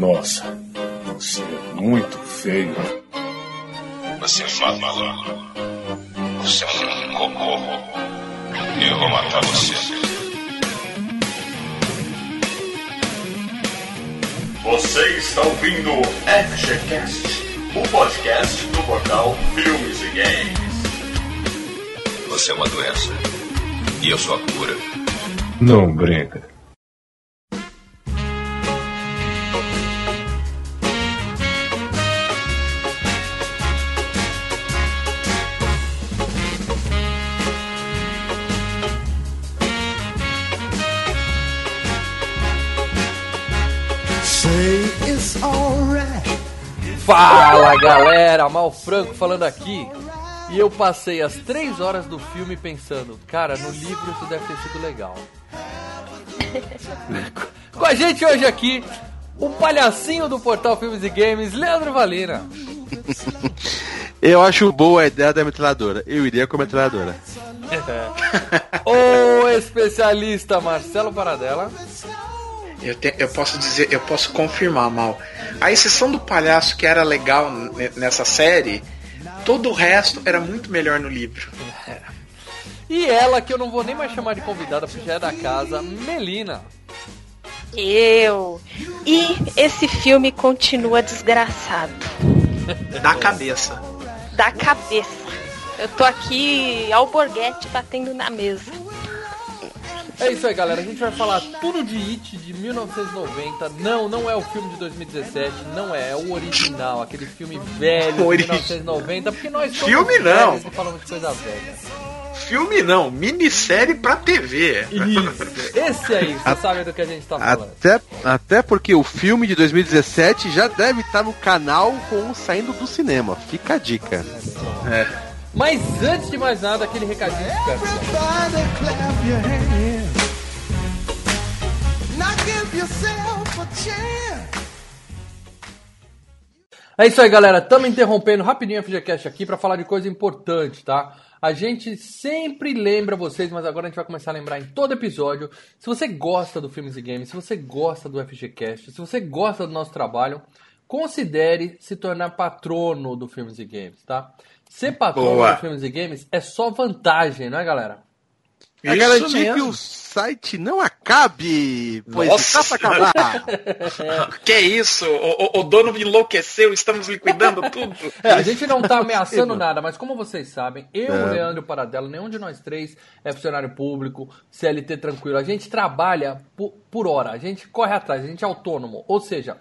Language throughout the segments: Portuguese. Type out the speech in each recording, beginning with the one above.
Nossa, você é muito feio. Você é maluco. Você é um cocô. Eu vou matar você. Você está ouvindo FGCast, o podcast do portal Filmes e Games. Você é uma doença. E eu sou a cura. Não brinca. Galera, Mal Franco falando aqui. E eu passei as três horas do filme pensando, cara, no livro isso deve ter sido legal. Com a gente hoje aqui, o palhacinho do portal Filmes e Games, Leandro Valina. Eu acho boa a ideia da metralhadora. Eu iria com a metralhadora. o especialista Marcelo Paradela. Eu, te, eu posso dizer, eu posso confirmar, Mal. A exceção do palhaço que era legal nessa série, todo o resto era muito melhor no livro. E ela, que eu não vou nem mais chamar de convidada, porque já é da casa, Melina. Eu. E esse filme continua desgraçado. Da cabeça. Da cabeça. Eu tô aqui alborguete batendo na mesa. É isso aí, galera. A gente vai falar tudo de It de 1990. Não, não é o filme de 2017. Não é, é o original, aquele filme velho de 1990. Porque nós somos filme não. e falamos de coisa velha. Filme não, minissérie pra TV. Isso, esse aí, você sabe do que a gente tá falando. Até, até porque o filme de 2017 já deve estar no canal com saindo do cinema. Fica a dica. É. Mas antes de mais nada, aquele recadinho de é isso aí, galera. Estamos interrompendo rapidinho a FGCast aqui para falar de coisa importante, tá? A gente sempre lembra vocês, mas agora a gente vai começar a lembrar em todo episódio. Se você gosta do Filmes e Games, se você gosta do FGCast, se você gosta do nosso trabalho, considere se tornar patrono do Filmes e Games, tá? Ser patrono Boa. do Filmes e Games é só vantagem, não é, galera? É garantir que o site não acabe, pois Nossa. está para acabar. que é isso? O, o, o, dono enlouqueceu, estamos liquidando tudo. É, a gente não está ameaçando nada, mas como vocês sabem, eu, é. o Leandro Paradelo, nenhum de nós três é funcionário público, CLT tranquilo. A gente trabalha por, por hora, a gente corre atrás, a gente é autônomo. Ou seja,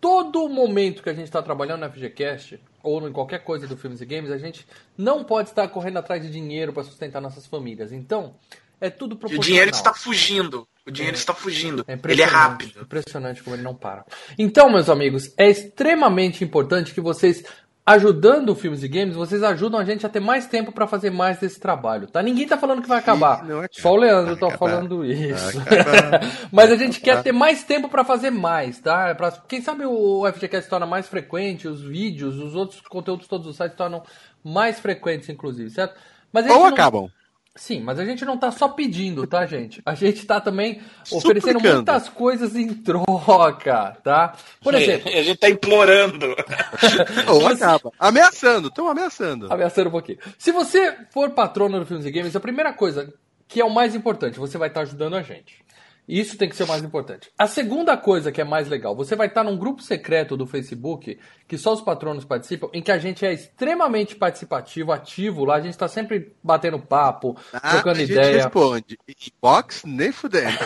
todo momento que a gente está trabalhando na FGCast, ou em qualquer coisa do Filmes e Games, a gente não pode estar correndo atrás de dinheiro para sustentar nossas famílias. Então, é tudo proporcional. o dinheiro está fugindo. O dinheiro é, está fugindo. É ele é rápido. Impressionante como ele não para. Então, meus amigos, é extremamente importante que vocês ajudando o Filmes e Games, vocês ajudam a gente a ter mais tempo para fazer mais desse trabalho, tá? Ninguém tá falando que vai acabar. É Só o Leandro tá falando isso. Mas a gente quer ter mais tempo para fazer mais, tá? Pra, quem sabe o FGCast se torna mais frequente, os vídeos, os outros conteúdos todos os sites tornam mais frequentes, inclusive, certo? Mas Ou não... acabam. Sim, mas a gente não tá só pedindo, tá, gente? A gente tá também oferecendo muitas coisas em troca, tá? Por exemplo. a gente tá implorando. Ou acaba. Ameaçando, estão ameaçando. Ameaçando um pouquinho. Se você for patrono do Filmes e Games, a primeira coisa que é o mais importante, você vai estar tá ajudando a gente. Isso tem que ser o mais importante. A segunda coisa que é mais legal, você vai estar num grupo secreto do Facebook, que só os patronos participam, em que a gente é extremamente participativo, ativo. Lá a gente está sempre batendo papo, ah, trocando a ideia. A gente responde. Inbox nem fudendo.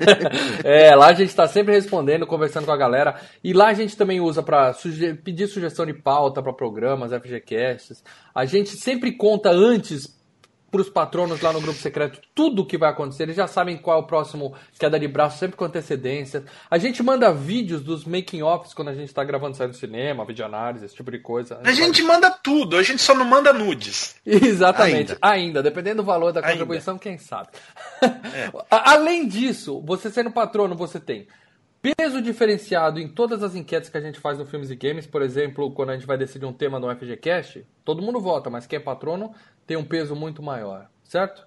é, lá a gente está sempre respondendo, conversando com a galera. E lá a gente também usa para suge pedir sugestão de pauta para programas, FGCasts. A gente sempre conta antes para os patronos lá no grupo secreto tudo o que vai acontecer. Eles já sabem qual é o próximo queda de braço, sempre com antecedência. A gente manda vídeos dos making-offs quando a gente está gravando série no cinema, videoanálise, esse tipo de coisa. A gente manda tudo, a gente só não manda nudes. Exatamente, ainda, ainda dependendo do valor da contribuição, ainda. quem sabe. É. Além disso, você sendo patrono, você tem peso diferenciado em todas as enquetes que a gente faz no Filmes e Games. Por exemplo, quando a gente vai decidir um tema no FGCast, todo mundo vota, mas quem é patrono tem um peso muito maior, certo?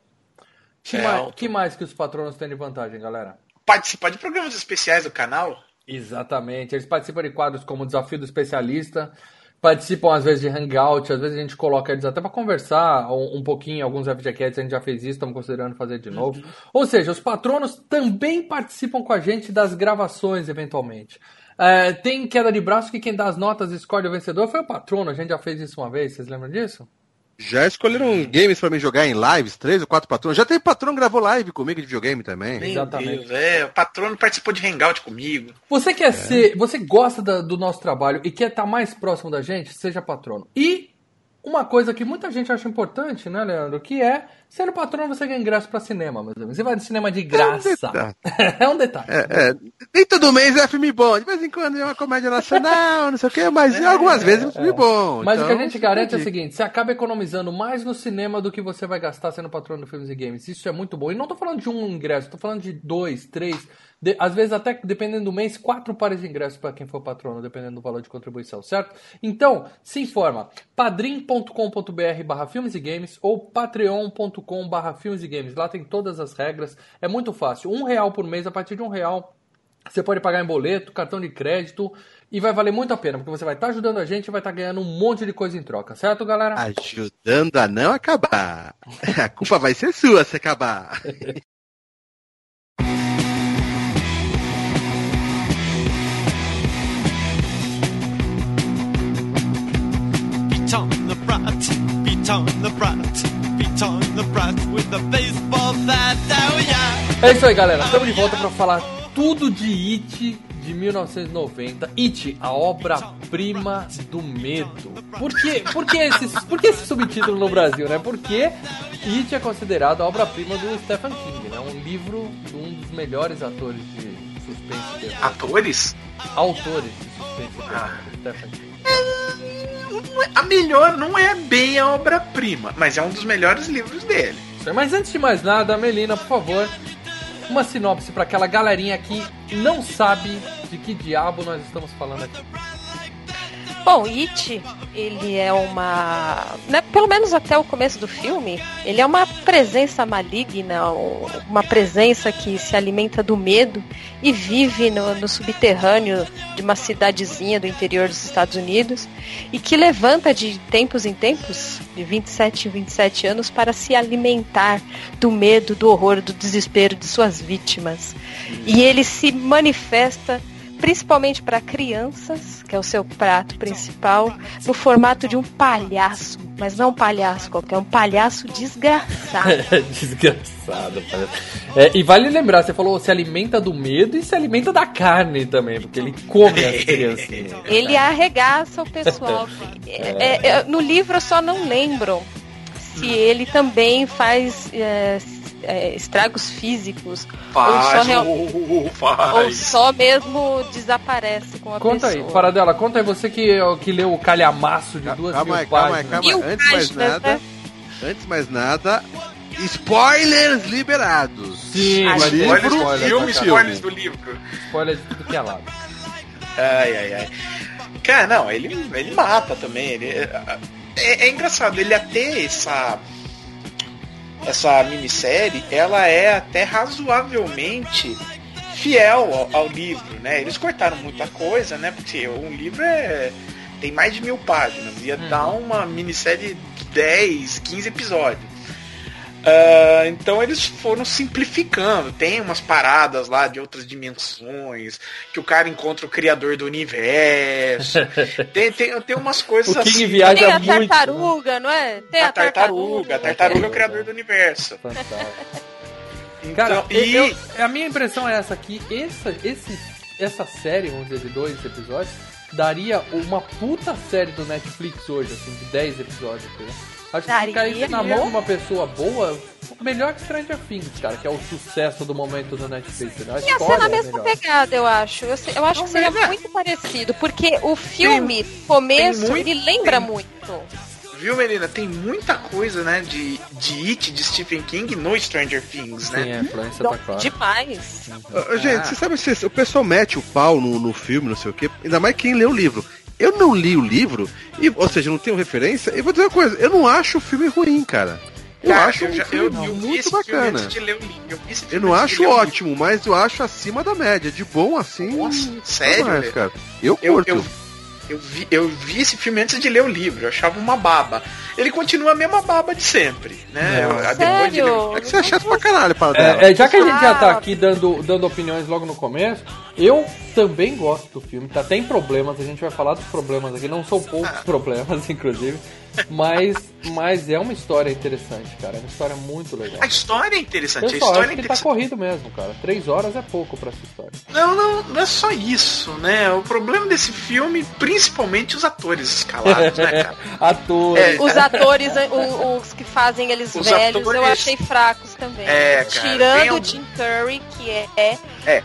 Que, é mais, que mais que os patronos têm de vantagem, galera? Participar de programas especiais do canal. Exatamente. Eles participam de quadros como o Desafio do Especialista, participam às vezes de hangout, às vezes a gente coloca eles até para conversar um, um, pouquinho, alguns FGCats a gente já fez isso, estamos considerando fazer de novo. Uhum. Ou seja, os patronos também participam com a gente das gravações, eventualmente. É, tem queda de braço que quem dá as notas e escolhe o vencedor foi o patrono, a gente já fez isso uma vez, vocês lembram disso? Já escolheram games para mim jogar em lives, três ou quatro patronos. Já tem patrono que gravou live comigo de videogame também. Meu Exatamente. Deus, é, o patrono participou de hangout comigo. Você quer é. ser, você gosta da, do nosso trabalho e quer estar tá mais próximo da gente, seja patrono. E uma coisa que muita gente acha importante, né, Leandro? Que é, sendo patrão, você ganha ingresso para cinema, meus amigos. Você vai no cinema de graça. É um detalhe. É, um detalhe. É, é. Nem todo mês é filme bom. De vez em quando é uma comédia nacional, não sei o quê, mas é, algumas vezes é filme bom. Mas então, o que a então, gente garante é o seguinte: você acaba economizando mais no cinema do que você vai gastar sendo patrão do Filmes e Games. Isso é muito bom. E não tô falando de um ingresso, tô falando de dois, três. De, às vezes, até dependendo do mês, quatro pares de ingressos para quem for patrono, dependendo do valor de contribuição, certo? Então, se informa: padrim.com.br barra filmes e games ou patreon.com barra filmes e games. Lá tem todas as regras. É muito fácil. Um real por mês, a partir de um real. Você pode pagar em boleto, cartão de crédito e vai valer muito a pena, porque você vai estar tá ajudando a gente e vai estar tá ganhando um monte de coisa em troca, certo, galera? Ajudando a não acabar. A culpa vai ser sua se acabar. on the brat, beat on the brat, É isso aí, galera. Estamos de volta para falar tudo de It de 1990. It, a obra-prima do medo. Por que, por, que esse, por que esse subtítulo no Brasil, né? Porque It é considerado a obra-prima do Stephen King, né? Um livro de um dos melhores atores de suspense. Atores? Autores de suspense. Ah. Stephen King. É, a melhor não é bem a obra-prima, mas é um dos melhores livros dele. Mas antes de mais nada, Melina, por favor, uma sinopse para aquela galerinha que não sabe de que diabo nós estamos falando aqui. Bom, It, ele é uma. Né, pelo menos até o começo do filme, ele é uma presença maligna, uma presença que se alimenta do medo e vive no, no subterrâneo de uma cidadezinha do interior dos Estados Unidos e que levanta de tempos em tempos, de 27 em 27 anos, para se alimentar do medo, do horror, do desespero de suas vítimas. E ele se manifesta principalmente para crianças, que é o seu prato principal, no formato de um palhaço, mas não um palhaço qualquer, um palhaço desgraçado. desgraçado, é, e vale lembrar, você falou se alimenta do medo e se alimenta da carne também, porque ele come as criancinhas. Ele arregaça o pessoal. É, é, no livro eu só não lembro se ele também faz é, estragos físicos. Faz, ou, só real... faz. ou só mesmo desaparece com a conta pessoa. aí, Paradela, conta aí, você que, que leu o calhamaço de duas calma mil aí, calma páginas. Calma aí, calma aí. Antes mais nada, né? antes mais nada, spoilers liberados. Sim, mas livro, spoilers, filme, spoilers do livro. Spoilers de tudo que é lado. Ai, ai, ai. Cara, não, ele, ele mata também. Ele, é, é, é engraçado, ele até essa essa minissérie, ela é até razoavelmente fiel ao, ao, livro, né? Eles cortaram muita coisa, né? Porque um livro é tem mais de mil páginas, ia uhum. dar uma minissérie de 10, 15 episódios. Uh, então eles foram simplificando. Tem umas paradas lá de outras dimensões, que o cara encontra o criador do universo. tem, tem, tem umas coisas o King assim. Viaja tem a muito, tartaruga, né? não é? Tem a, a tartaruga. A tartaruga é o criador do universo. então, cara, e... Eu, a minha impressão é essa aqui, essa, esse, essa série, vamos dizer, de dois episódios, daria uma puta série do Netflix hoje, assim, de 10 episódios. Né? Acho que ficar isso na mão de uma pessoa boa, melhor que Stranger Things, cara, que é o sucesso do momento do Netflix. Né? Ia ser na é mesma é pegada, eu acho. Eu, eu acho Não que seria é. muito parecido, porque o filme, tem, começo, tem muito, ele lembra tem, muito. Viu, Melina? Tem muita coisa, né, de, de It, de Stephen King no Stranger Things, né? Sim, a influência tá clara. Demais. Uh, gente, ah. você sabe se o pessoal mete o pau no, no filme, não sei o quê, ainda mais quem lê o livro. Eu não li o livro, e, ou seja, não tenho referência, e vou dizer uma coisa, eu não acho o filme ruim, cara. Eu Cara, acho eu um já- filme eu- muito filme bacana. livro. Eu, Eu filme não acho ótimo, mas eu acho acima da média. De bom assim. Nossa, sério, mais, cara. Eu, curto. Eu, vi, eu vi esse filme antes de ler o livro, eu achava uma baba. Ele continua a mesma baba de sempre, né? Eu- depois de ler- Sério? É que você é chato pra caralho para. É, é, já que a gente já tá Ah. aqui dando, dando opiniões logo no começo, eu também gosto do filme. Tá, tem problemas, a gente vai falar dos problemas aqui, não são poucos problemas, inclusive. Mas, mas é uma história interessante, cara. É uma história muito legal. A história é interessante, Eu a só história acho é que tá corrido mesmo, cara. Três horas é pouco pra essa história. Não, não, não é só isso, né? O problema desse filme, principalmente os atores escalados, né, cara? Atores. É. Os atores, o- os que fazem eles Os velhos, atores- eu achei fracos também. É, cara, Tirando algum- o Jim Curry, que é, é É.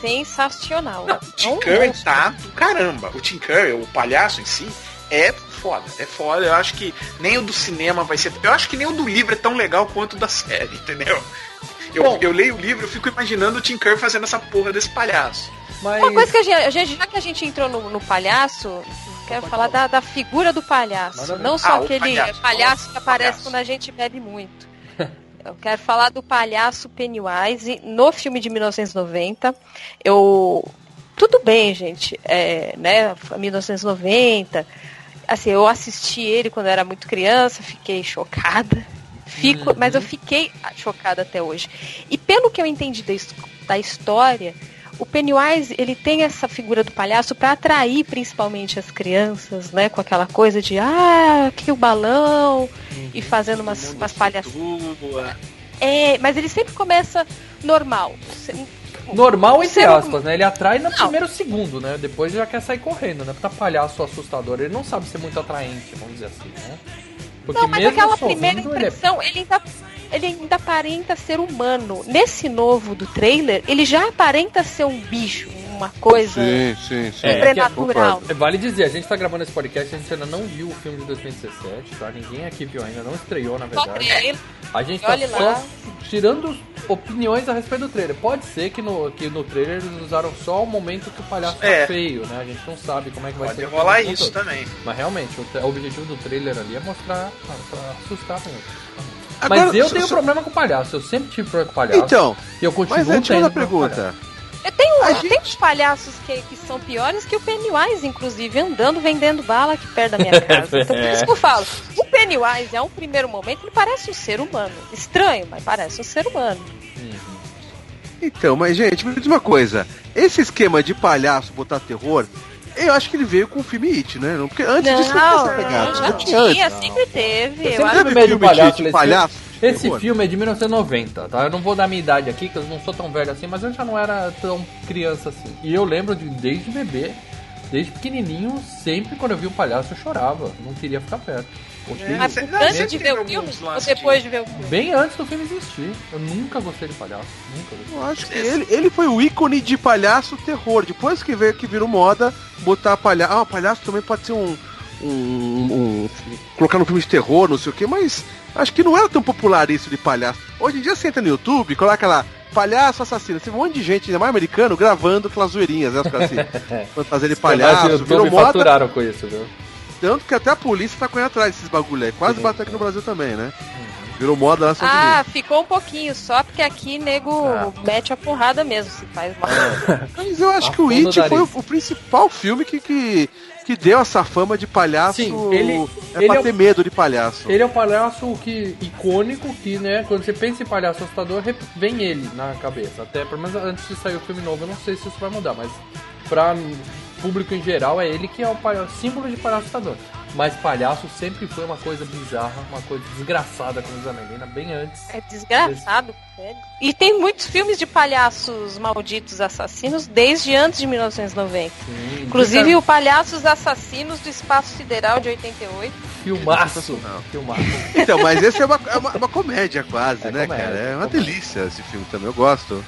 sensacional. Não, o Tim É Curry tá do caramba. O Tim Curry, o palhaço em si, é foda. É foda. Eu acho que nem o do cinema vai ser. Eu acho que nem o do livro é tão legal quanto o da série, entendeu? Eu, Bom. eu leio o livro, eu fico imaginando o Tim Curry fazendo essa porra desse palhaço. Mas Uma coisa que a gente, a gente- já que a gente entrou no, no palhaço, quero falar da, da figura do palhaço. Ver. Não só Ah, aquele palhaço. palhaço, que aparece Palhaço. quando a gente bebe muito. Eu quero falar do palhaço Pennywise no filme de 1990. Eu. Tudo bem, gente. É, né, 1990. Assim, eu assisti ele quando eu era muito criança, fiquei chocada. Fico, Mas eu fiquei chocada até hoje. E pelo que eu entendi da, da história, o Pennywise, ele tem essa figura do palhaço para atrair principalmente as crianças, né? Com aquela coisa de, ah, aqui o balão, e fazendo umas, umas palhaçadas. É, mas ele sempre começa normal. Normal entre não- aspas, né? Ele atrai no Não. primeiro segundo, né? Depois já quer sair correndo, né? Pra palhaço assustador. Ele não sabe ser muito atraente, vamos dizer assim, né? Porque Não, mas aquela primeira ele é impressão, ele ainda, ele ainda aparenta ser humano. Nesse novo do trailer, ele já aparenta ser um bicho, uma coisa Sim, sim, sim. É, sobrenatural. concordo. Vale dizer, a gente tá gravando esse podcast, a gente ainda não viu o filme de 2017, tá? Ninguém aqui viu ainda, não estreou, na Só verdade. trailer. A gente tá só lá. tirando opiniões a respeito do trailer. Pode ser que no, que no trailer eles usaram só o momento que o palhaço tá É. feio, né? A gente não sabe como é que vai Pode ser. o rolar isso todo. também. Mas realmente, o, o objetivo do trailer ali é mostrar, pra, pra assustar mesmo. Agora, Mas eu tenho só- problema com palhaço, eu sempre tive problema com palhaço. Então, e eu continuo mas tira tendo a problema com pergunta. Eu tenho, A eu gente- tenho uns palhaços que, que são piores que o Pennywise, inclusive, andando vendendo bala aqui perto da minha casa. Então por isso que eu falo. O Pennywise, a um primeiro momento, ele parece um ser humano. Estranho, mas parece um ser humano. Então, mas gente, me diz uma coisa. Esse esquema de palhaço botar terror, eu acho que ele veio com o filme It, né? Não, Porque antes disso não, não não, já tinha sempre teve. Eu Eu sempre medo de filme palhaço. de palhaço Esse terror? filme é de 1990, tá? Eu não vou dar minha idade aqui, que eu não sou tão velho assim, mas eu já não era tão criança assim. E eu lembro de desde bebê, desde pequenininho, sempre quando eu vi um palhaço eu chorava, não queria ficar perto. Gostei Mas Não, antes de ver o filme ou depois de ver o filme? bem antes do filme existir. Eu nunca gostei de palhaço, nunca gostei. Eu acho que ele, ele foi o ícone de palhaço terror. Depois que veio que virou moda botar palhaço. Ah, palhaço também pode ser um. um, um- colocar no filme de terror, não sei o que, mas acho que não era tão popular isso de palhaço. Hoje em dia você entra no YouTube, coloca lá. Palhaço assassino, tem um monte de gente, ainda mais americano, gravando aquelas zoeirinhas, né? Os caras assim, fantasia de palhaço, virou moda, faturaram com isso, viu? tanto que até a polícia tá correndo atrás desses bagulho aí. Quase Sim. bateu aqui no Brasil também, né? Virou moda lá Ah, Unidos. ficou um pouquinho só, porque aqui nego Ah. mete a porrada mesmo, se faz uma. Mas eu acho A que o It foi o, o principal filme que, que, que deu essa fama de palhaço. Sim, ele- é ele pra é ter medo de palhaço. Ele é o palhaço que, icônico que, né, quando você pensa em palhaço assustador, vem ele na cabeça. Até, pelo menos antes de sair o filme novo, eu não sei se isso vai mudar, mas pra público em geral é ele que é o palhaço, símbolo de palhaço assustador. Mas palhaço sempre foi uma coisa bizarra, uma coisa desgraçada, como diz a Melina, bem antes. É desgraçado, velho. E tem muitos filmes de palhaços malditos assassinos desde antes de 1990. Sim, Inclusive fica o Palhaços Assassinos do Espaço Sideral de 88. filmaço, filmaço. Então, mas esse é uma, é uma, uma comédia quase, É né, comédia, cara? É uma comédia. delícia esse filme também, eu gosto.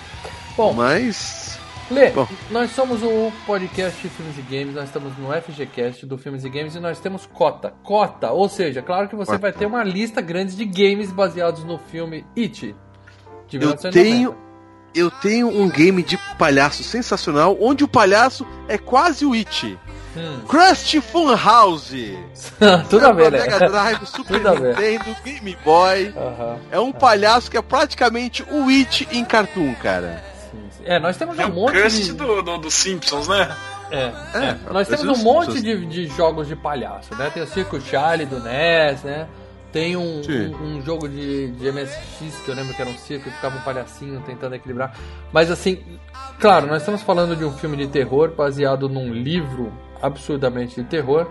Bom, Mas. Lê, Bom. nós somos o podcast de Filmes e Games, nós estamos no FGCast do Filmes e Games e nós temos cota. Cota, ou seja, claro que você Cota. vai ter uma lista grande de games baseados no filme It. De Eu 1990. tenho, eu tenho um game de palhaço sensacional, onde o palhaço é quase o It. Hum. Krusty Funhouse. Tudo a ver, né? Mega Drive, Super. Nintendo, Game Boy. Aham. É um palhaço que é praticamente o It em cartoon, cara. Sim, sim. É, nós temos É um monte de... do, do, do Simpsons, né? É, É, é. Nós esses temos um monte de, de jogos de palhaço, né? Tem o Circo Charlie do NES, né? Tem um, um, um jogo de, de MSX que eu lembro que era um circo que ficava um palhacinho tentando equilibrar. Mas assim, claro, nós estamos falando de um filme de terror baseado num livro absurdamente de terror.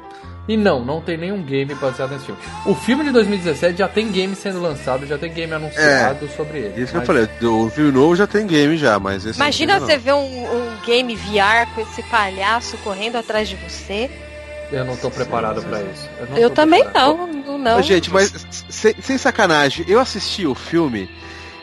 E não, não tem nenhum game baseado nesse filme. O filme de 2017 já tem game sendo lançado, já tem game anunciado sobre ele. Isso que eu mas- falei, o filme novo já tem game já, mas esse Imagina você ver um, um game VR com esse palhaço correndo atrás de você. Eu não tô preparado pra isso. não Eu tô também preparado. não, não. não. Mas, gente, mas sem, sem sacanagem, eu assisti o filme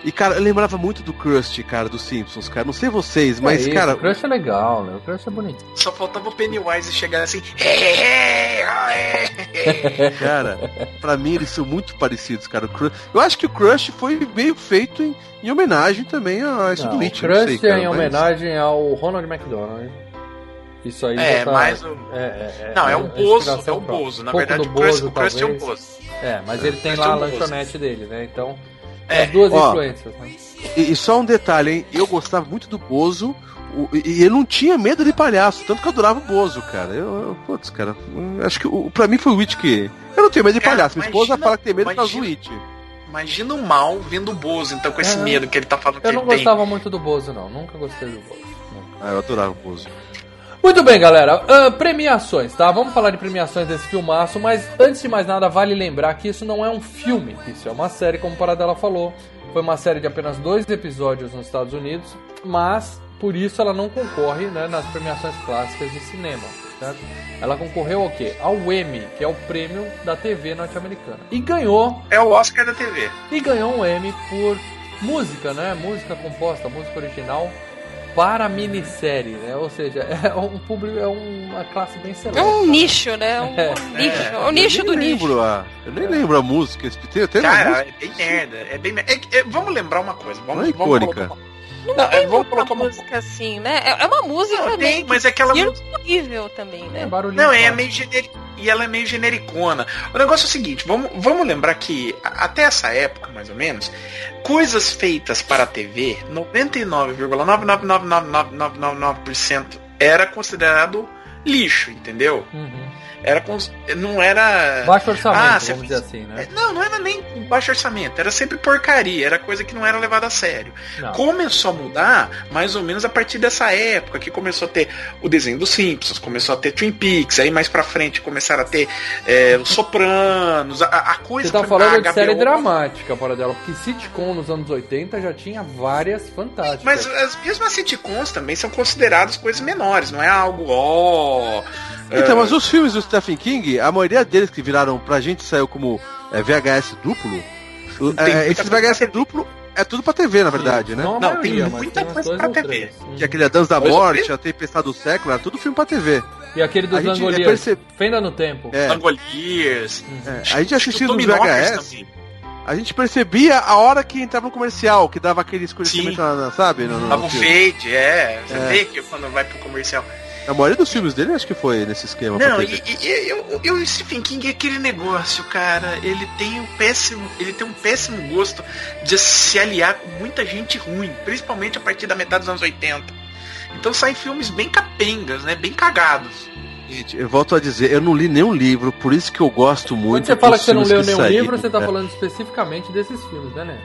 e, cara, eu lembrava muito do Krusty, cara, dos Simpsons, cara. Não sei vocês, mas, é isso, cara. O Crush é legal, né? O Crush é bonito. Só faltava o Pennywise chegar assim. Cara, pra mim eles são muito parecidos, cara. O Crush, eu acho que o Crush foi meio feito em, em homenagem também a esse Não, do o It, não sei, Crush cara, é em mas- homenagem ao Ronald McDonald. Isso aí É, tá... mais o. É, é, Não, é um a Bozo, é um. Bozo. Na Um verdade, o Crust é um talvez. Bozo. É, mas ele tem lá é a um Bozo. lanchonete dele, né? Então, É. as duas Ó, influências, né? E, e só um detalhe, hein? Eu gostava muito do Bozo. o- E eu não tinha medo de palhaço, tanto que eu adorava o Bozo, cara. Eu, eu putz, cara, eu acho que o, pra mim foi o It que. Eu não tenho medo de Cara, palhaço. Minha esposa imagina- fala que tem medo por causa do imagina- It. Imagina o mal vendo o Bozo, então, com esse É. medo que ele tá falando que Eu não tem. gostava muito do Bozo, não. Nunca gostei do Bozo. Nunca. Ah, eu adorava o Bozo. Muito bem, galera. Ah, premiações, tá? Vamos falar de premiações desse filmaço, mas antes de mais nada, vale lembrar que isso não é um filme, isso é uma série, como o Paradela falou. Foi uma série de apenas dois episódios nos Estados Unidos, mas por isso ela não concorre né, nas premiações clássicas de cinema, certo? Ela concorreu ao quê? Ao Emmy, que é o prêmio da TV norte-americana. E ganhou, É o Oscar da TV. e ganhou um Emmy por música, né? Música composta, música original para minissérie, né? Ou seja, é um público, é uma classe bem É seleta. um nicho, né? Um É. nicho. É o nicho do nem nicho. lembro a, eu nem lembro a música. Tem, tem uma Cara, música. é bem merda. É bem merda. É- é- vamos lembrar uma coisa. Vamos, Não é vamos icônica. colocar- Não, Não, tem é, vamos uma colocar uma- música assim, né? É é uma música Não, tem, meio mas é aquela horrível também, É né? barulhinho. Não, é forte. meio genérica. E ela é meio genericona. O negócio é o seguinte, vamos, vamos lembrar que até essa época, mais ou menos, coisas feitas para a TV, 99,9999999% era considerado lixo, entendeu? Uhum. Era cons- não era Baixo orçamento, Ah, você vamos dizer assim, né? É, Não, não era nem baixo orçamento, era sempre porcaria, era coisa que não era levada a sério. Não. Começou a mudar mais ou menos a partir dessa época, que começou a ter o desenho dos Simpsons, começou a ter Twin Peaks, aí mais pra frente começaram a ter é, os Sopranos, a, a coisa Você tá falando a de série dramática, para dela, porque sitcom nos anos 80 já tinha várias fantásticas. Mas as mesmas sitcoms também são consideradas coisas menores, não é algo ó. Então, é, mas os filmes do Stephen King, a maioria deles que viraram pra gente saiu como é, VHS duplo. é, esses VHS duplo é tudo pra TV, na verdade, né? Não, tem muita coisa pra TV. Que é aquele A Dança da Morte, a Tempestade do Século, era tudo filme pra TV. E aquele dos A gente Langoliers, perce- Fenda no Tempo. É, Langoliers. é, a gente assistia Tommy nos VHS, a gente percebia a hora que entrava no comercial, que dava aquele escurecimento, Sim. na- sabe? No, o filme. fade, é. Você É. vê que quando vai pro comercial. A maioria dos filmes dele acho que foi nesse esquema. pra Não, e, e, e eu, eu, o Stephen King é aquele negócio, cara. Ele tem um péssimo, ele tem um péssimo gosto de se aliar com muita gente ruim, principalmente a partir da metade dos anos 80. Então saem filmes bem capengas, né? Bem cagados. Gente, eu volto a dizer, eu não li nenhum livro, por isso que eu gosto Quando muito você fala dos que você não leu nenhum saíram, livro, você tá né? falando especificamente desses filmes, né, né?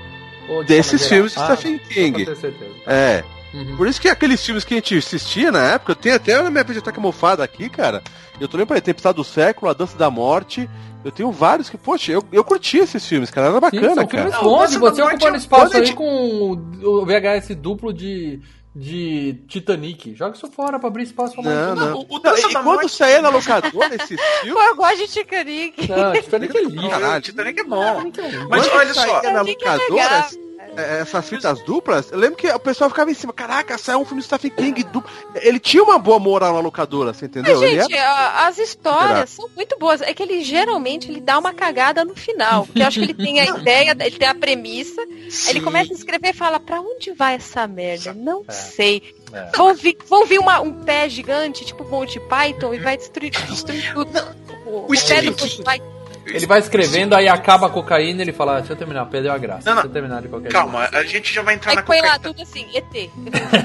Ou de Desses filmes de geral? Stephen só King. pra ter certeza. É. Uhum. Por isso que aqueles filmes que a gente assistia na época, eu tenho até na minha biblioteca mofada aqui, cara. Eu tô lembrando, Tempestade do Século, A Dança da Morte. Eu tenho vários que, poxa, eu, eu curti esses filmes, cara. Era Sim, bacana, são cara. filmes Não, bons, você ocupando espaço aí com o VHS duplo de, de Titanic. Joga isso fora pra abrir espaço pra mais Não, não. o- o Não, e quando Morte- saía na locadora esses filmes, Pô, eu gosto de Titanic. Não, Titanic é lixo. Caralho. Titanic é bom. É. Mas olha só, na é locadora, essas fitas duplas, eu lembro que o pessoal ficava em cima, caraca, saiu um filme do Stephen King duplo. Ele tinha uma boa moral na locadora, você entendeu? Mas, Ele gente, a- as histórias são muito boas. É que ele geralmente ele dá uma cagada no final. Porque eu acho que ele tem a ideia, ele tem a premissa, aí ele começa a escrever e fala, pra onde vai essa merda? Não sei. É. Vão vir, vão vir uma- um pé gigante, tipo Monty Python, e vai destruir, destruir tudo. O, o pé Stephen do Monty Python. Ele vai escrevendo, aí acaba a cocaína ele fala, "Ah, deixa eu terminar, perdeu a graça. Não, não. Deixa eu terminar de qualquer Calma, a gente já vai entrar Aí na põe lá cocaína. tudo assim, ET.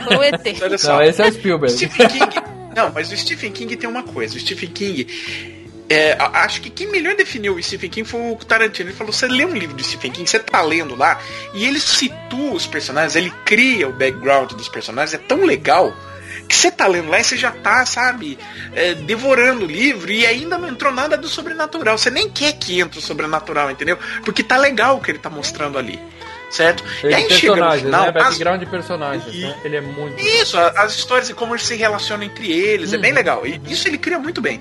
Foi o ET. Olha jeito. só. Não, esse é o Spielberg. Stephen King. Não, mas o Stephen King tem uma coisa. O Stephen King. é, acho que quem melhor definiu o Stephen King foi o Tarantino. Ele falou: você lê um livro do Stephen King, você tá lendo lá, e ele situa os personagens, ele cria o background dos personagens, é tão legal. Que você tá lendo lá e você já tá, sabe, é, devorando o livro e ainda não entrou nada do sobrenatural. Você nem quer que entre o sobrenatural, entendeu? Porque tá legal o que ele tá mostrando ali. Certo? Ele e aí chega no final, né? as- Background de personagens, né? Ele é muito. isso, as histórias e como eles se relacionam entre eles, é bem legal. E isso ele cria muito bem.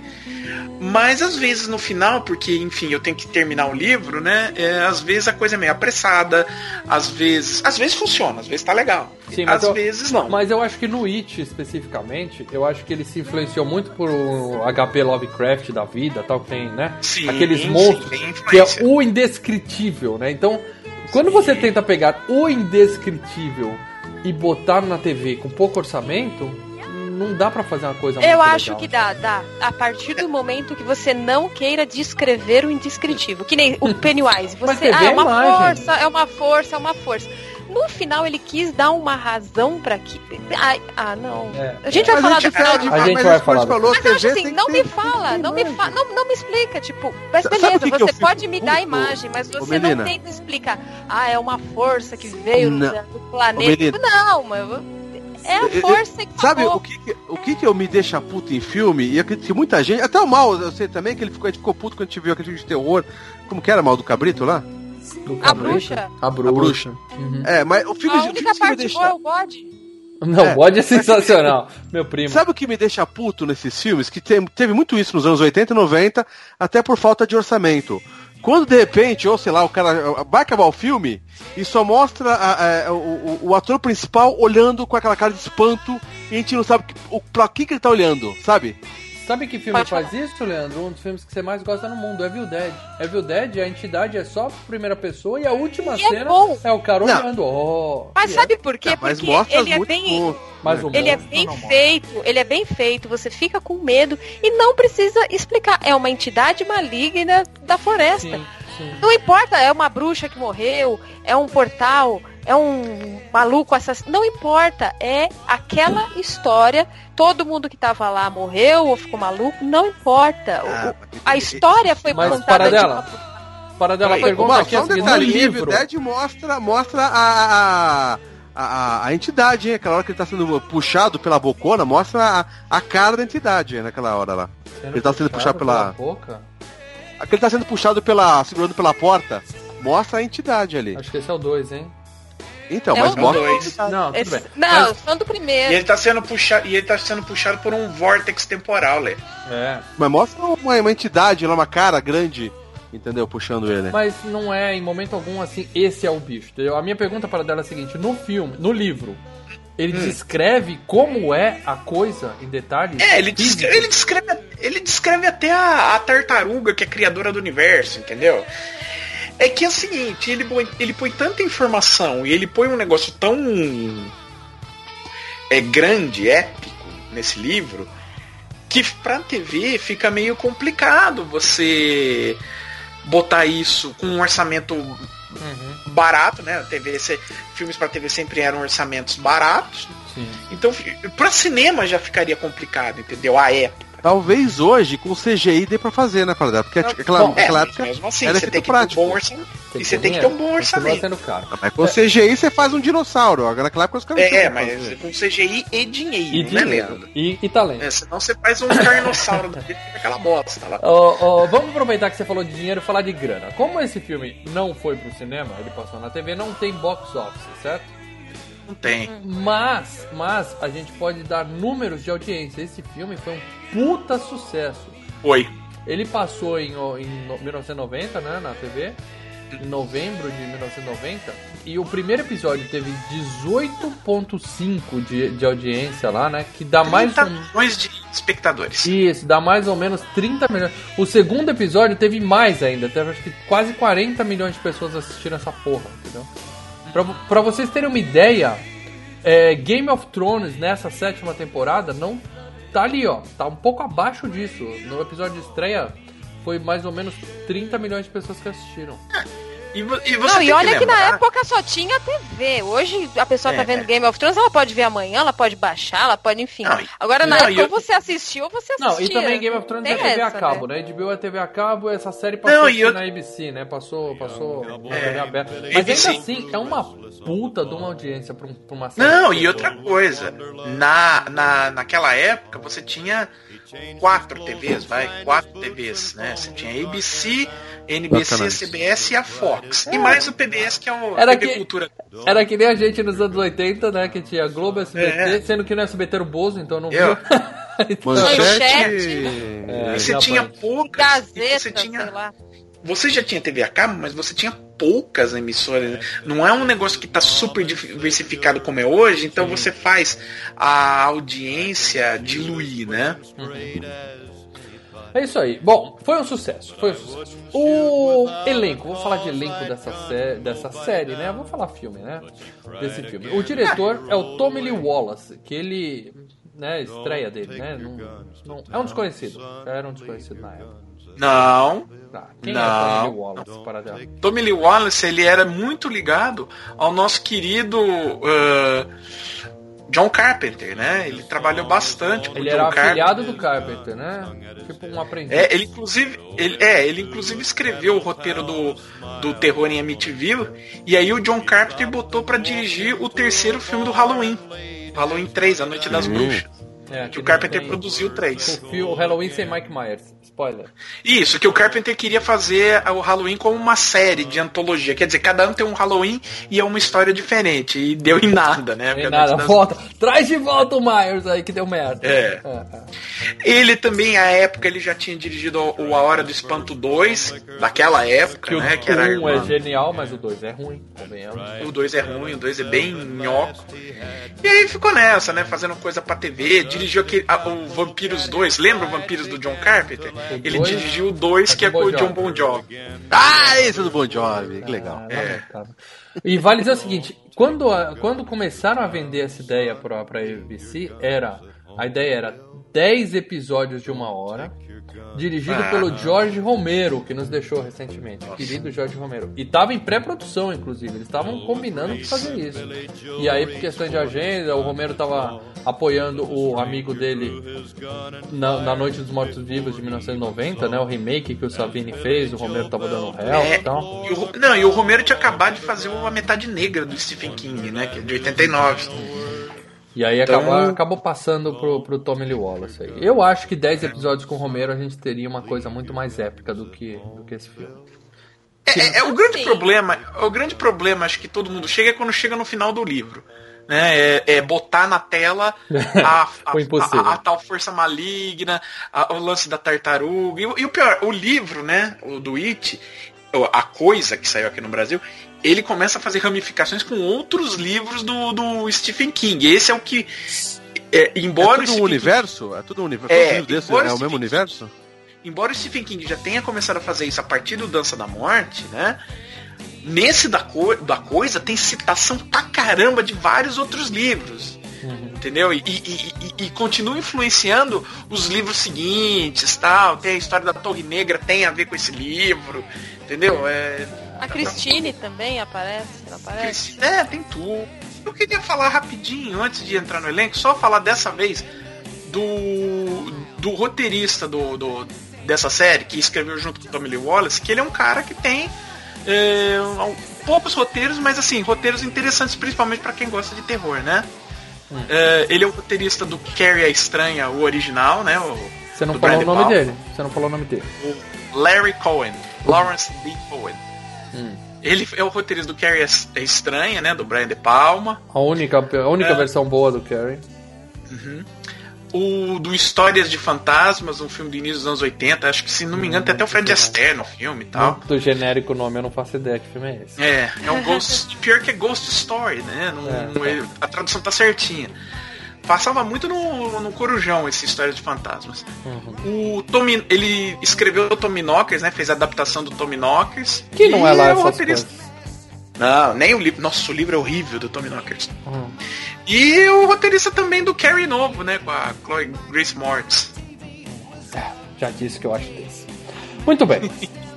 Mas às vezes no final, porque enfim, eu tenho que terminar o livro, né? é, às vezes a coisa é meio apressada, às vezes. Às vezes funciona, às vezes tá legal. Sim, às eu- vezes não. Mas eu acho que no It, especificamente, eu acho que ele se influenciou muito por o HP Lovecraft da vida, tal, que tem, né? Sim, Aqueles sim, monstros, tem que é o indescritível, né? Então, quando você tenta pegar o indescritível e botar na TV com pouco orçamento, não dá pra fazer uma coisa Eu acho legal. que dá, dá. A partir do momento que você não queira descrever o indescritível. Que nem o Pennywise. Você, ah, é é uma imagem. força, é uma força, é uma força. No final ele quis dar uma razão pra que. Ai, ah, não. É. A gente vai Mas falar a gente do final de A gente mas vai que falar falou, Mas eu acho assim, não que me fala, que não me, imagem. fa não, não me explica, tipo, mas beleza, que que você fico pode me dar a imagem, mas Ô, você não tenta explicar. Ah, é uma força que veio Não. do planeta. Não, mas é a Eu- eu- força que Sabe acabou. o que, que- o que que eu me deixa puto em filme? E acredito que muita gente, até o mal, eu sei também que ele ficou, a gente ficou puto quando a gente viu aquele filme de terror. Como que era mal do cabrito lá? Do A bruxa? A bruxa. A bruxa. Uhum. É, mas o filme, A o única filme que me parte deixa. boa é o bode. Não, É. o bode é sensacional, meu primo. Sabe o que me deixa puto nesses filmes? Que tem- teve muito isso nos anos 80 e 90, até por falta de orçamento. Quando de repente, ou sei lá, o cara vai acabar o filme e só mostra a- a- o, o- o ator principal olhando com aquela cara de espanto e a gente não sabe que- o, pra que, que ele tá olhando, sabe? Sabe que filme Pode faz isso, Leandro? Um dos filmes que você mais gosta no mundo, Evil Dead. Evil Dead, a entidade é só primeira pessoa e a última E é cena bom. é o cara Não. olhando. Oh, Mas e sabe por quê? Não, mas Porque ele é bem. bom. Mas o Ele é bem feito, ele é bem feito, você fica com medo e não precisa explicar. É uma entidade maligna da floresta. Sim, sim. Não importa, é uma bruxa que morreu, é um portal, é um maluco assassino. Não importa, é aquela história. Todo mundo que tava lá morreu ou ficou maluco, não importa. O- Ah, o- a história foi Mas contada para de dela, uma- para dela Oi, pergunta aqui só um assim, no detalhe, livro. Evil Dead mostra, mostra a, a, a, a entidade, hein? Aquela hora que ele tá sendo puxado pela bocona, mostra a, a cara da entidade hein, naquela hora lá. Ele tá sendo puxado pela- boca. Aquele tá sendo puxado pela. segurando pela porta, mostra a entidade ali. Acho que esse é o 2, hein? Então, É mas mostra. dois. Não, tudo Esse- bem. Não, Mas- só do E primeiro. ele tá sendo puxado, e ele tá sendo puxado por um vórtex temporal, Lê. É, Mas mostra uma, uma entidade lá, uma cara grande, entendeu? Puxando ele. mas não é em momento algum assim, esse é o bicho. entendeu? A minha pergunta para dela é a seguinte: no filme, no livro, ele Hum. descreve como é a coisa em detalhes? É, ele descreve, ele descreve, ele descreve até a, a tartaruga que é criadora do universo, entendeu? É que é o seguinte, ele põe, ele põe tanta informação e ele põe um negócio tão é grande, épico nesse livro, que pra TV fica meio complicado você botar isso com um orçamento Uhum, barato, né? A TV, filmes pra TV sempre eram orçamentos baratos. sim. Então, pra cinema já ficaria complicado, entendeu? A época. Talvez hoje com CGI dê pra fazer, né, Paradela? Porque aquela, Bom, É, aquela mas época. mesmo assim, era você efeito tem que prático. ter um bom orçamento. Tem E você tem que ter um bom orçamento. sendo caro. Mas com CGI você faz um dinossauro. Agora naquela época os caras não É, é, mas fazer. com CGI e dinheiro, E né, dinheiro. Leandro? E, e talento. É, senão você faz um carnossauro fica aquela bosta lá. Ó, ó, vamos aproveitar que você falou de dinheiro e falar de grana. Como esse filme não foi pro cinema, ele passou na TV, não tem box office, certo? Não tem. Mas, mas a gente pode dar números de audiência. Esse filme foi um puta sucesso. Foi. Ele passou em, em no- 1990, né, na TV. em novembro de 1990 e o primeiro episódio teve 18.5 de, de audiência lá, né? Que dá mais 30 milhões de espectadores. Isso, dá mais ou menos 30 milhões. O segundo episódio teve mais ainda, teve acho que quase 40 milhões de pessoas assistindo essa porra, entendeu? Pra vocês terem uma ideia, é, Game of Thrones nessa sétima temporada não tá ali, ó. Tá um pouco abaixo disso. No episódio de estreia foi mais ou menos 30 milhões de pessoas que assistiram. E, e você Não, tem e olha que, na lembrar- época só tinha TV. Hoje a pessoa tá É, vendo é. Game of Thrones, ela pode ver amanhã, ela pode baixar, ela pode, enfim. Não, Agora na não, época eu- ou você assistiu ou você assistia. Não, e também Game of Thrones é TV a essa, cabo, né? né? HBO é TV a cabo, essa série passou Não, eu- na ABC, né? Passou, passou na É, TV aberta. Mas ABC. ainda assim, é uma puta de uma audiência pra, um- pra uma série. Não, e outra coisa, na, na, naquela época você tinha quatro TVs, vai, quatro TVs, né? Você tinha ABC, NBC, Bacana. CBS e a Fox. E mais o PBS, que é o Era TV que- Cultura. Era que nem a gente nos anos 80, né? Que tinha Globo SBT, É. sendo que no SBT era o Bozo, então não Eu- viu. Então, Manchete. É, E você tinha poucas. Gazeta, você tinha sei lá. você já tinha TV a cabo, mas você tinha poucas emissoras. Não é um negócio que está super diversificado como é hoje, então você faz a audiência diluir, né? É isso aí. Bom, foi um sucesso. Foi um sucesso. O elenco, vou falar de elenco dessa, sé dessa série, né? Vou falar filme, né? Desse filme. O diretor é o Tommy Lee Wallace, que ele. Né, estreia dele, né? Não, não- é um desconhecido. Era um desconhecido na época. Não. Tá. Quem é Não. o Tommy Lee Wallace? Para? Tommy Lee Wallace, ele era muito ligado ao nosso querido ah, John Carpenter, né? Ele trabalhou bastante com Ele John era Carpenter. afilhado do Carpenter, né? Tipo um aprendiz. É, ele inclusive, ele, é, ele inclusive escreveu o roteiro do, do terror em Amityville e aí o John Carpenter botou pra dirigir o terceiro filme do Halloween. Halloween 3, A Noite das Bruxas. É, Que o Carpenter tem- produziu três. O o Halloween sem Mike Myers. Spoiler. Isso, que o Carpenter queria fazer o Halloween como uma série de antologia. Quer dizer, cada ano tem um Halloween e é uma história diferente. E deu em nada, né? A nada, das- volta. Traz de volta o Myers aí que deu merda. É. é. Ele também, à época, ele já tinha dirigido o A Hora do Espanto 2, daquela época, Que o né? Que era a 1 é genial, mas o 2 é ruim, convenhamos. O 2 é ruim, o 2 é bem nhoco. E aí ficou nessa, né? Fazendo coisa pra TV. Dirigiu aquele, a- o Vampiros 2. Lembra o Vampiros do John Carpenter? Ele dois? dirigiu o 2, que é com o John. Bon Jovi. Ah, esse é do Bon Jovi, que legal. Ah, lamentável. E vale dizer o seguinte, quando, a- quando começaram a vender essa ideia pra, pra ABC, era, a ideia era 10 episódios de uma hora, dirigido Ah. pelo Jorge Romero, que nos deixou recentemente, querido Jorge Romero. E tava em pré-produção, inclusive, eles estavam combinando de fazer isso. E aí, por questões de agenda, o Romero tava apoiando o amigo dele na, na Noite dos Mortos-Vivos de 1990, né, o remake que o Savini fez, o Romero tava dando réu É, e tal. e o, não, e o Romero tinha acabado de fazer o A Metade Negra do Stephen King, né? Que é de 89. E aí Então- acabou, acabou passando pro, pro Tommy Lee Wallace aí. Eu acho que 10 episódios com o Romero a gente teria uma coisa muito mais épica do que, do que esse filme. É, é, é o grande Sim. problema, o grande problema, acho que todo mundo chega é quando chega no final do livro. Né? É, é botar na tela a, a, a- a tal força maligna, a- o lance da tartaruga. E, o- e o pior, o livro, né? O do It, a coisa que saiu aqui no Brasil, ele começa a fazer ramificações com outros livros do, do Stephen King. Esse é o que. É, embora é o tudo um Stephen universo? É tudo um universo? É, embora é o mesmo filme- universo? embora o Stephen King já tenha começado a fazer isso a partir do Dança da Morte, né? Nesse da, co da coisa tem citação pra caramba de vários outros livros. Entendeu? E, e, e- e continua influenciando os livros seguintes, tal. Tem a história da Torre Negra, tem a ver com esse livro. Entendeu? É, A Christine também aparece, não aparece? é, tem tudo. Eu queria falar rapidinho, antes de entrar no elenco, só falar dessa vez do, do roteirista do, do- dessa série, que escreveu junto com o Tommy Lee Wallace, que ele é um cara que tem é, um- poucos roteiros, mas assim, roteiros interessantes, principalmente pra quem gosta de terror, né? É, ele é o roteirista do Carrie a Estranha, o original, né? O, Você não falou o nome Palma. dele. Você não falou o nome dele. o Larry Cohen, Lawrence D. Cohen. Hum. Ele é o roteirista do Carrie a Estranha, né? Do Brian De Palma. A única, a única É. versão boa do Carrie. o do Histórias de Fantasmas, um filme do início dos anos 80. Acho que, se não me engano, tem até o Fred Astaire no filme e tal. Do genérico nome, eu não faço ideia que filme é esse. É, é um Ghost. pior que é Ghost Story, né? Não, É. não é- a tradução tá certinha. Passava muito no, no Corujão essa história de fantasmas. Uhum. O Tommy, ele escreveu o Tommy Knockers, né? Fez a adaptação do Tommy Knockers. Que não é lá o essas roteirista-. Não, nem o livro. Nossa, o livro é horrível do Tommy Knockers. Hum. E o roteirista também do Carrie Novo, né? Com a Chloe Grace Moretz. Já disse que eu acho desse. Muito bem.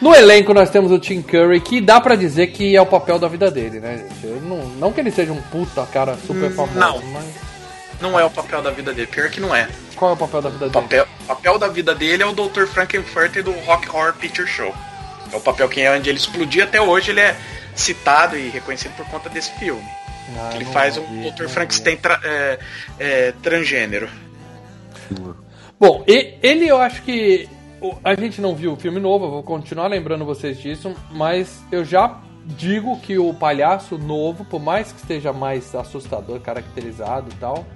No elenco nós temos o Tim Curry, que dá pra dizer que é o papel da vida dele, né, gente? Não, não que ele seja um puta cara super Hum, famoso, não. mas Não é o papel da vida dele, pior que não é. qual é o papel da vida dele? papel, o papel da vida dele é o Dr. Frankenfurter do Rock Horror Picture Show. É o papel que é onde ele explodiu até hoje, ele é citado e reconhecido por conta desse filme. Ah, ele faz vi, um não Dr. vi. Frankenstein tra- é, é, transgênero. Bom, ele eu acho que. A gente não viu o filme novo, eu vou continuar lembrando vocês disso, mas eu já digo que o palhaço novo, por mais que esteja mais assustador, caracterizado e tal,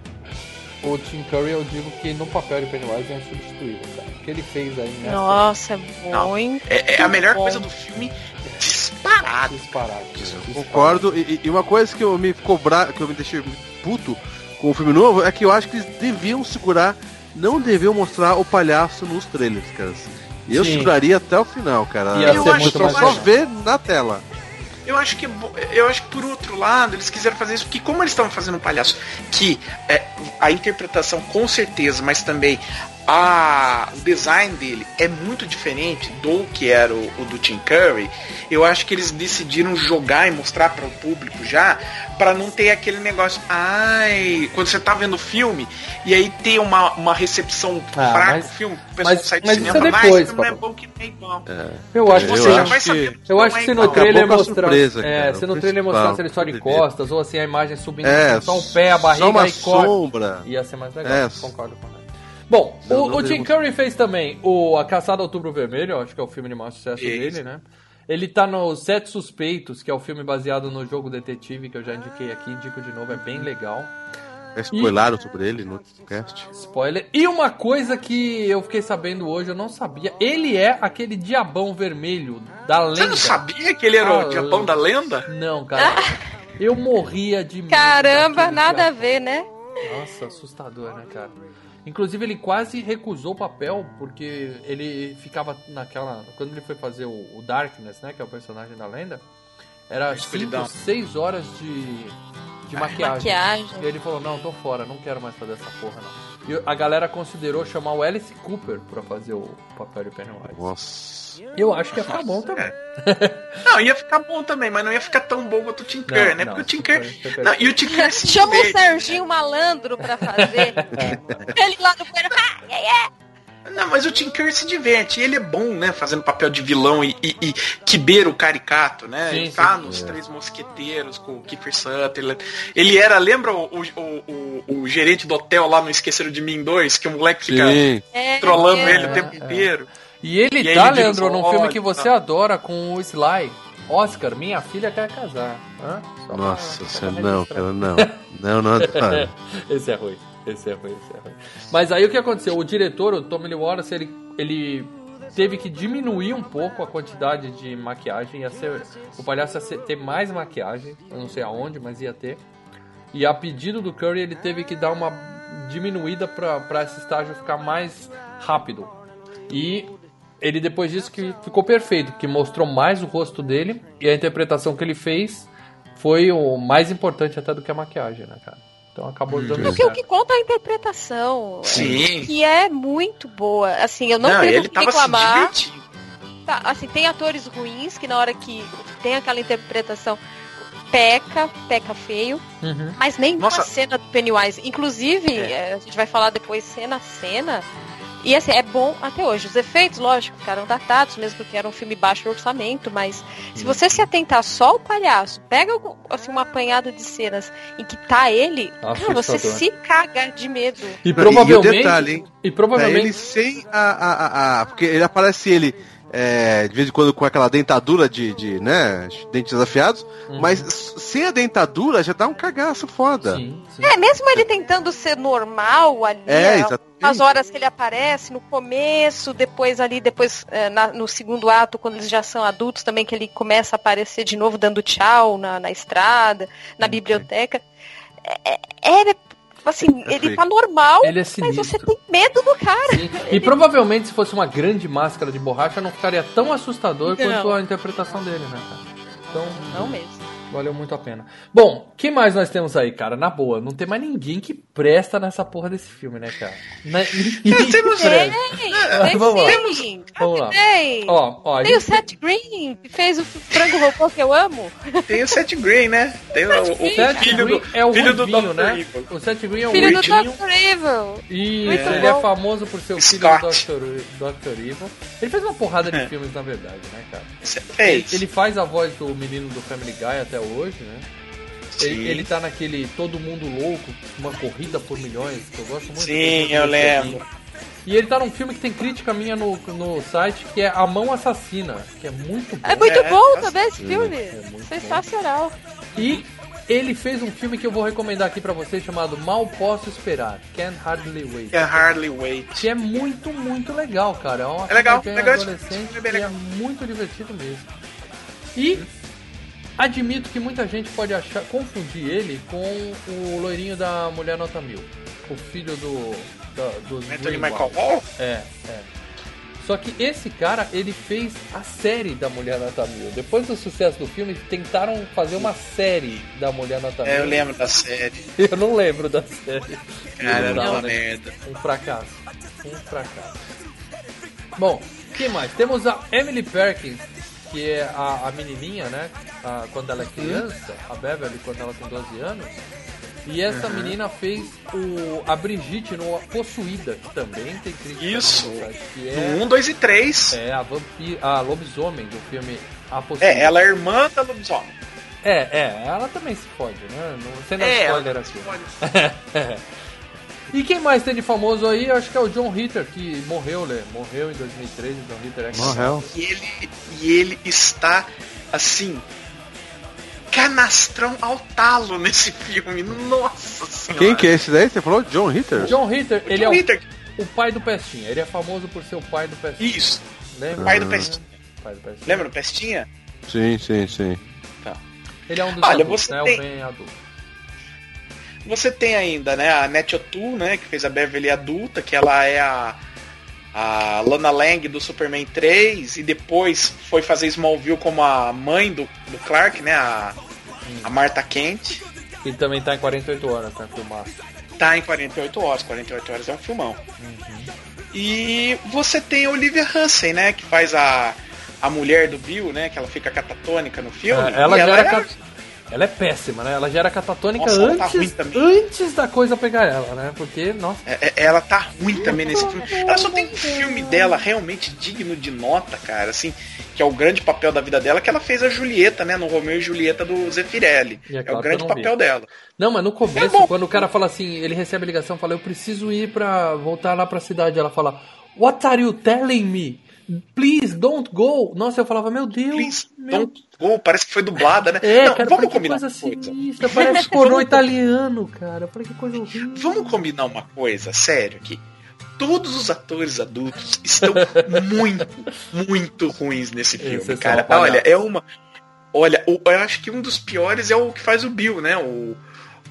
o Tim Curry eu digo que no papel de Pennywise é insubstituível, cara. O que ele fez aí nessa Nossa, é Não, muito. É, é a melhor bom. coisa do filme disparado. disparado. disparado. Concordo. E, e uma coisa que eu me cobrar, que eu me deixei puto com o filme novo é que eu acho que eles deviam segurar, não deviam mostrar o palhaço nos trailers, cara. E eu Sim. seguraria até o final, cara. Ia ser eu muito só, mais só ver na tela. Eu acho que eu acho que por outro lado eles quiseram fazer isso porque como eles estavam fazendo um palhaço que é, a interpretação com certeza, mas também a, o design dele é muito diferente do que era o, o do Tim Curry. Eu acho que eles decidiram jogar e mostrar para o público já para não ter aquele negócio, ai, quando você tá vendo o filme e aí tem uma, uma recepção Ah, fraca mas- o filme, o pessoal mas- sai do mas cinema isso é depois, "Ah, esse filme não é Pablo." bom que nem igual. Eu acho Eu que Você já acho vai que- saber. Eu acho é que se no trailer mostrar. é, se o no trailer mostrasse ele só de costas, ou assim a imagem subindo É, só um pé, a barriga só uma e corta. sombra. Ia ser mais legal, É. concordo com ele. Bom, Não, o, não o Tim devemos- Curry fez também o A Caçada ao Outubro Vermelho, eu acho que é o filme de maior sucesso Isso. dele, né? Ele tá no Sete Suspeitos, que é o filme baseado no jogo Detetive, que eu já indiquei aqui, indico de novo, é bem legal. É spoilaram sobre ele no cast. Spoiler. E uma coisa que eu fiquei sabendo hoje, eu não sabia, ele é aquele diabão vermelho da lenda. Você não sabia que ele era Ah, o diabão da lenda? Não, cara. Eu morria de medo Caramba, nada a diabo. ver, né? Nossa, assustador, né, cara? Inclusive, ele quase recusou o papel, porque ele ficava naquela. Quando ele foi fazer o, o Darkness, né? Que é o personagem da lenda, era Escuridão. 5, 6 horas de, de maquiagem. Maquiagem. E ele falou: Não, tô fora, não quero mais fazer essa porra, não. E a galera considerou chamar o Alice Cooper pra fazer o papel de Pennywise. Nossa. Eu acho que ia ficar bom também. Não, ia ficar bom também, mas não ia ficar tão bom quanto o Tim Curry, né? não, Porque o Tim Curry. Tim Não, e o Tim Curry se Chama o diverte. Serginho Malandro pra fazer. Ele lá no banheiro. Ah, yeah, yeah. Não, mas o Tim Curry se diverte. Ele é bom, né? Fazendo papel de vilão e, e, e quibeiro caricato, né? Sim, ele tá sim. nos Três Mosqueteiros com o Kiefer Sutherland. Ele era, lembra o, o, o, o- o gerente do hotel lá no Esqueceram de Mim 2? Que o moleque fica Sim. É, trolando é. ele o tempo inteiro. E ele E tá, ele Leandro, os num filme que você tal. adora com o Sly. Oscar, minha filha quer casar. Hã? Só pra- Nossa só senhora, pra não, cara, não. Não, não adoro. esse é ruim, esse é ruim, esse é ruim. Mas aí o que aconteceu? O diretor, o Tommy Lee Wallace, ele, ele teve que diminuir um pouco a quantidade de maquiagem. Ia ser, o palhaço ia ser- ter mais maquiagem, eu não sei aonde, mas ia ter. E a pedido do Curry, ele teve que dar uma diminuída pra pra esse estágio ficar mais rápido. E ele depois disso que ficou perfeito, que mostrou mais o rosto dele e a interpretação que ele fez foi o mais importante até do que a maquiagem, né, cara? Então acabou dando Porque o que conta é a interpretação. Sim. Que é muito boa. Assim, eu não, Não, tenho que se reclamar. divertindo. Tá, assim, tem atores ruins que na hora que tem aquela interpretação peca, peca feio, Uhum. mas nem Nossa. uma cena do Pennywise. Inclusive, É. eh, a gente vai falar depois cena a cena. E assim, é bom até hoje. Os efeitos, lógico, ficaram datados, mesmo porque era um filme baixo orçamento, mas se você se atentar só ao palhaço, pega algum- assim, uma apanhada de cenas em que tá ele, cara, você se caga de medo. E E o provavelmente. detalhe, hein? E É provavelmente. ele sem a, a, a, a- Porque ele aparece ele é, de vez em quando com aquela dentadura de, de né, dentes afiados, Uhum. mas sem a dentadura já dá um cagaço foda. Sim, sim. É, mesmo ele tentando ser normal ali, É, é, as horas que ele aparece, no começo, depois ali, depois é, na- no segundo ato, quando eles já são adultos também, que ele começa a aparecer de novo dando tchau na, na estrada, na biblioteca. É, é, é, assim, ele tá normal, Ele é mas você tem medo do cara. Sim. E provavelmente se fosse uma grande máscara de borracha não ficaria tão assustador Não. quanto a interpretação dele, né, cara? Então, Não mesmo. Valeu muito a pena. Bom, que mais nós temos aí, cara? Na boa, não tem mais ninguém que presta nessa porra desse filme, né, cara? Na- ninguém temos- que Tem, presta. tem Vamos lá. Vamos lá. Tem. Ó, ó, Tem o gente Seth Green, que fez o frango robô que eu amo. Tem o Seth Green, né? Tem o, o- o Seth filho Green do, é o filho do Ruivinho, Dr. né? Evil. O Seth Green é o Filho do. Dr. Evil. E Muito ele bom. é famoso por ser o filho Scott. do Dr. Dr. Evil. Ele fez uma porrada de É. filmes, na verdade, né, cara? Ele faz a voz do menino do Family Guy até hoje, né? Ele, ele tá naquele Todo Mundo Louco, uma corrida por milhões, que eu gosto muito. Sim, eu lembro. E ele tá num filme que tem crítica minha no, no site, que é A Mão Assassina, que é muito bom. É muito É, bom tá também esse filme. é Sensacional. E ele fez um filme que eu vou recomendar aqui pra vocês, chamado Mal Posso Esperar, Can't Hardly Wait. Can hardly wait. Que é muito, muito legal, cara. É, uma É legal, comédia legal adolescente filme é bem e é legal. muito divertido mesmo. E admito que muita gente pode achar, confundir ele com o loirinho da Mulher Nota Mil. O filho do. Da, do Anthony. Michael Hall? É, é. Só que esse cara, ele fez a série da Mulher Nota Mil. Depois do sucesso do filme, tentaram fazer uma série da Mulher Nota Mil. É, eu lembro da série. Eu não lembro da série. Cara, era uma né? merda. Um fracasso. Um fracasso. Bom, que mais? Temos a Emily Perkins, que é a, a menininha, né? A- quando ela é criança, a Beverly quando ela tem 12 anos. E essa menina fez o, a Brigitte no Possuída, que também tem crítica. Isso. no Que No é, 1, 2 e 3. é a vampira, a lobisomem do filme A Possuída. É, ela é irmã da lobisomem. É, é, ela também se fode, né? Não, sem dar É, spoiler ela aqui. se fode. E quem mais tem de famoso aí? Eu acho que é o John Ritter, que morreu, né? Morreu em 2013, John Ritter é Morreu. E ele, e ele está, assim, canastrão ao talo nesse filme. Nossa senhora. Quem que é esse daí? Você falou? John Ritter? John Ritter, ele é John o, Ritter. o pai do Pestinha. Ele é famoso por ser o pai do Pestinha. Isso, Lembra? pai do Pestinha. Pai do Pestinha. Lembra do Pestinha? Sim, sim, sim. Ele é um dos Olha, adultos, você né? tem- O bem adulto. Você tem ainda, né, a Nettie O'Toole, né, que fez a Beverly adulta, que ela é a, a Lana Lang do Superman 3, e depois foi fazer Smallville como a mãe do, do Clark, né, a, a Martha Kent. E também tá em 48 horas pra filmar. Tá em 48 horas, 48 horas é um filmão. Uhum. E você tem a Olivia Hansen, né, que faz a, a mulher do Bill, né, que ela fica catatônica no filme. É, ela, já ela era é- ela é péssima, né? Ela já era catatônica Nossa, tá antes, também. antes da coisa pegar ela, né? Porque, nossa, É- é- ela tá ruim também nesse filme. Ela só tem um filme dela realmente digno de nota, cara, assim, que é o grande papel da vida dela, que ela fez a Julieta, né, no Romeu e Julieta do Zeffirelli. É É, o grande vi. papel dela. Não, mas no começo, É quando o cara fala assim, ele recebe a ligação, fala, eu preciso ir pra voltar lá pra cidade. Ela fala, What are you telling me? Please don't go. Nossa, eu falava, meu Deus. Please, meu... don't go, parece que foi dublada, né? É, Não, cara, vamos combinar coisa uma coisa. sinistra, parece pornô italiano, cara. Eu falei, que coisa horrível. Vamos combinar uma coisa, sério, que todos os atores adultos estão muito, muito ruins nesse filme, Esses cara. Olha, é uma. Olha, o- eu acho que um dos piores é o que faz o Bill, né? O.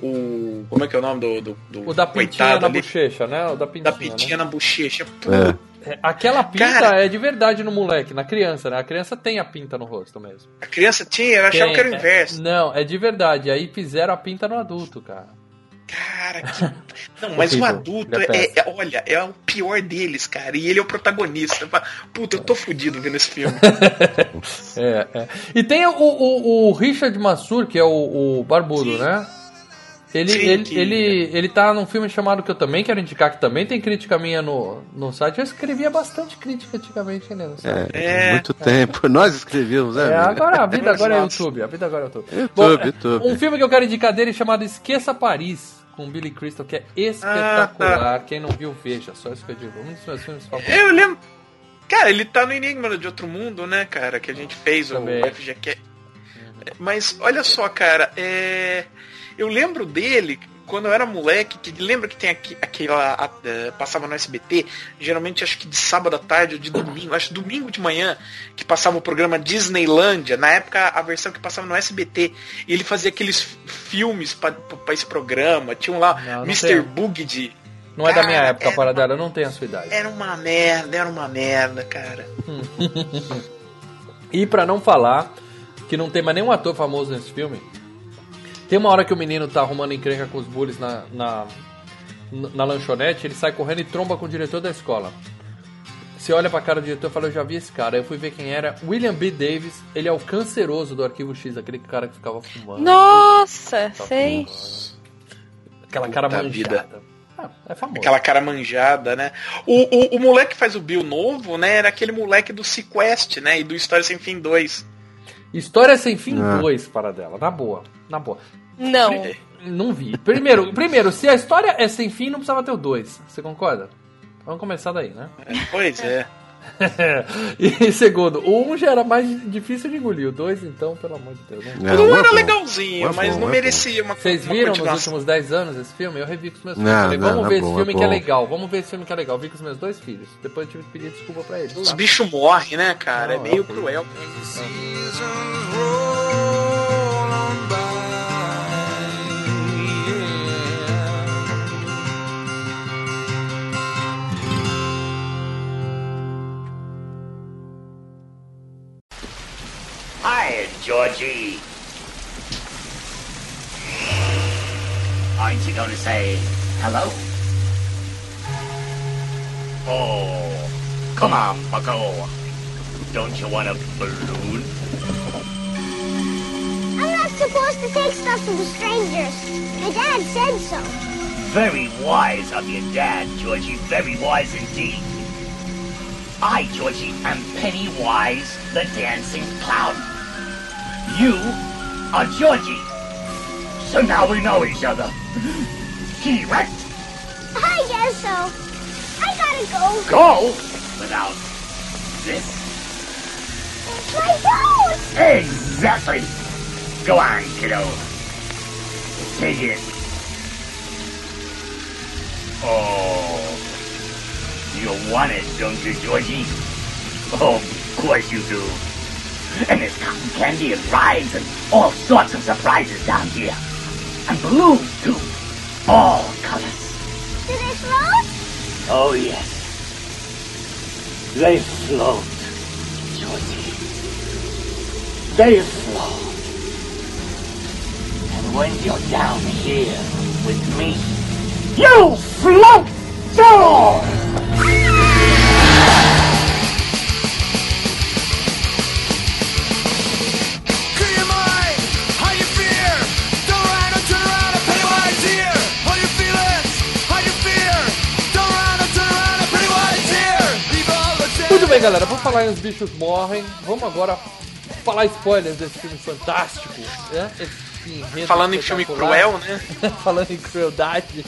O. Como é que é o nome do. do, do O da pintinha na ali? bochecha, né? O da pintinha, Da pintinha né? na bochecha. Pô, É, Aquela pinta Cara- é de verdade no moleque, na criança, né? A criança tem a pinta no rosto mesmo. A criança tinha, eu achava Tem, que era o é- inverso. Não, é de verdade. Aí fizeram a pinta no adulto, cara. Cara, que. Não, mas o adulto é é, Olha, é o pior deles, cara. E ele é o protagonista. Puta, eu tô fudido vendo esse filme. É, é. E tem o, o, o Richard Massur, que é o, o barbudo, né? Ele, Sim, ele, que- ele, ele tá num filme chamado que eu também quero indicar, que também tem crítica minha no, no site. Eu escrevia bastante crítica antigamente, né? No site. É, É. muito tempo. Nós escrevemos, né? É, agora a vida agora é. YouTube. A vida agora é YouTube. YouTube, Bom, é, YouTube. Um filme que eu quero indicar dele chamado Esqueça Paris, com Billy Crystal, que é espetacular. Quem não viu, veja. Só isso que eu digo. Um dos meus filmes favoritos. Eu lembro. Cara, ele tá no Enigma de Outro Mundo, né, cara? Que a gente fez Também. o FGQ. Mas olha só, cara, é... eu lembro dele quando eu era moleque, que lembra que tem aqui, aquela. a- é, passava no SBT, geralmente acho que de sábado à tarde ou de domingo, acho domingo de manhã, que passava o programa Disneylândia, na época a versão que passava no SBT, e ele fazia aqueles filmes pra pra esse programa, tinha um lá, Não, não Mr. tem. Bugde. Não é da minha Cara, época, é para uma- dela, eu não tenho a sua idade. Era uma merda, era uma merda, cara. E pra não falar que não tem mais nenhum ator famoso nesse filme, tem uma hora que o menino tá arrumando encrenca com os bullies na, na, na lanchonete, ele sai correndo e tromba com o diretor da escola. Você olha pra cara do diretor e fala, eu já vi esse cara. Aí eu fui ver quem era. William B. Davis, ele é o canceroso do Arquivo X, aquele cara que ficava fumando. Nossa, sei. Aquela cara Puta manjada. Ah, é famoso. Aquela cara manjada, né? O, o, o moleque que faz o Bill novo, né? Era aquele moleque do Sequest, né? E do História Sem Fim 2. História Sem Fim Ah. 2, para dela. Na boa. Na boa. Não. Não vi. Primeiro, primeiro, se a história é sem fim, não precisava ter o 2. Você concorda? Vamos começar daí, né? Pois é. e segundo, o 1 um já era mais difícil de engolir. O 2, então, pelo amor de Deus. Não... O Não, um é era bom. legalzinho, É mas bom, não é merecia uma Vocês uma viram nos continuação. últimos 10 anos esse filme? Eu revi com os meus filhos. Não, Falei, não, vamos é ver esse é filme que é legal. Vamos ver esse filme que é legal. Vi com os meus dois filhos. Depois eu tive que pedir desculpa pra eles. Os tá? bichos morrem, né, cara? É meio é cruel. Hi, Georgie. Aren't you going to say hello? Oh, come on, Bucko. Don't you want a balloon? I'm not supposed to take stuff from strangers. My dad said so. Very wise of your dad, Georgie. Very wise indeed. I, Georgie, am Pennywise the Dancing Clown. You are Georgie. So now we know each other. T-Rex, I guess so. I gotta go. go without this. My nose. Exactly. Go on, kiddo. Take it. Oh. You want it, don't you, Georgie? Oh, of course you do. And there's cotton candy and rides and all sorts of surprises down here. And balloons, too. All colors. Do they float? Oh, yes. They float, Georgie. They float. And when you're down here with me, you float too! Muito bem, galera. Vamos falar em Os Bichos Morrem. Vamos agora falar spoilers desse filme fantástico. Né? Esse Falando em filme cruel, né? Falando em crueldade.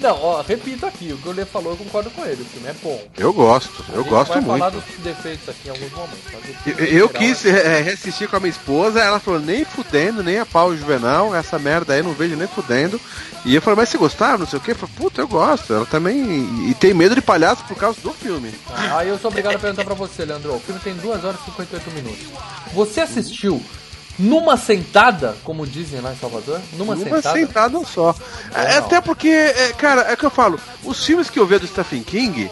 Não, ó, repito aqui, o que o Lê falou, eu concordo com ele. O filme é bom. Eu gosto, eu gosto vai muito. falar dos defeitos aqui em alguns momentos. Eu, eu geral, quis é, reassistir com a minha esposa, ela falou, nem fudendo, nem a pau juvenal, essa merda aí não vejo nem fudendo. E eu falei, mas você gostava, não sei o quê? Eu falei, puta, eu gosto. Ela também. E, e tem medo de palhaço por causa do filme. Ah, Aí eu sou obrigado a perguntar pra você, Leandro. O filme tem 2 horas e 58 minutos. Você assistiu numa sentada, como dizem lá em Salvador? Numa, Uma sentada? sentada só. É, não. até porque, é, cara, é que eu falo, os filmes que eu via do Stephen King.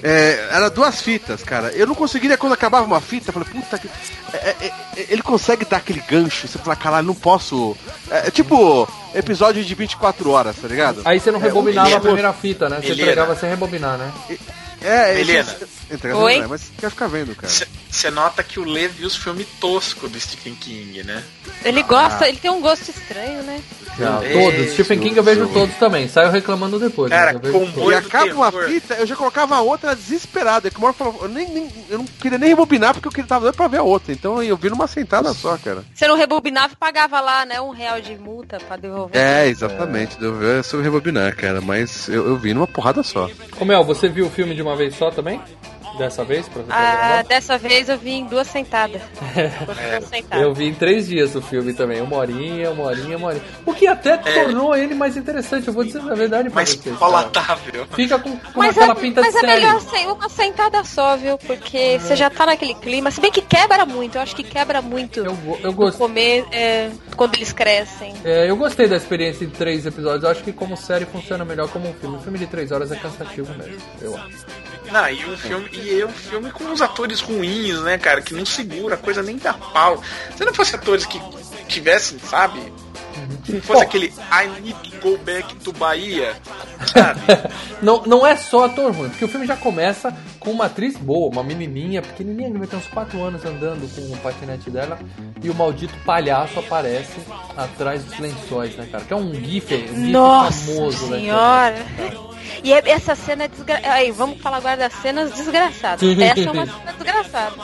É, era duas fitas, cara. Eu não conseguiria quando acabava uma fita, eu falei, puta que. é, é, é, ele consegue dar aquele gancho, você fala, caralho, não posso. É, é tipo episódio de 24 horas, tá ligado? Aí você não rebobinava a primeira fita, né? Você entregava sem rebobinar, né? É, Helena. esse- entregava, Oi? não é, Mas quer ficar vendo, cara. Você nota que o Lê viu os filmes toscos do Stephen King, né? Ele gosta, ele tem um gosto estranho, né? É, todos. Stephen King eu vejo todos também. Saiu reclamando depois. Cara, E acaba uma fita, eu já colocava a outra desesperada. É que falou, eu, nem, nem- eu não queria nem rebobinar porque eu queria tava doido pra ver a outra. Então eu vi numa sentada só, cara. Você não rebobinava e pagava lá, né? Um real de multa pra devolver. É, exatamente. Deu ver se eu rebobinar, cara. Mas eu, eu vi numa porrada só. Ô Mel, você viu o filme de uma vez só também? Dessa vez? Pra, Ah, dessa vez eu vi em duas sentadas. É. Eu vi em três dias o filme também, uma horinha, uma horinha, uma horinha. O que até tornou ele mais interessante, eu vou dizer a verdade pra Mais vocês. cara. palatável. Fica com, com Mas, aquela é, pinta mas de é série. melhor sem uma sentada só, viu? Porque você já tá naquele clima. Se bem que quebra muito, eu acho que quebra muito Eu, eu no gostei. comer é, quando eles crescem. É, eu gostei da experiência em três episódios. Eu acho que como série funciona melhor como um filme. Um filme de três horas é cansativo mesmo, eu acho. Não, e um filme, e é um filme com uns atores ruins, né, cara, que não segura a coisa nem da pau. Se não fosse atores que tivessem, sabe? Se fosse Bom. aquele I need to go back to Bahia, sabe? Não, não é só ator ruim, porque o filme já começa com uma atriz boa, uma menininha, pequenininha, que vai ter uns 4 anos andando com o patinete dela, e o maldito palhaço aparece atrás dos lençóis, né, cara? Que é um gif, um gif Nossa famoso, né? senhora! E é- essa cena é desgraçada. Aí, vamos falar agora das cenas desgraçadas. Essa é uma cena desgraçada.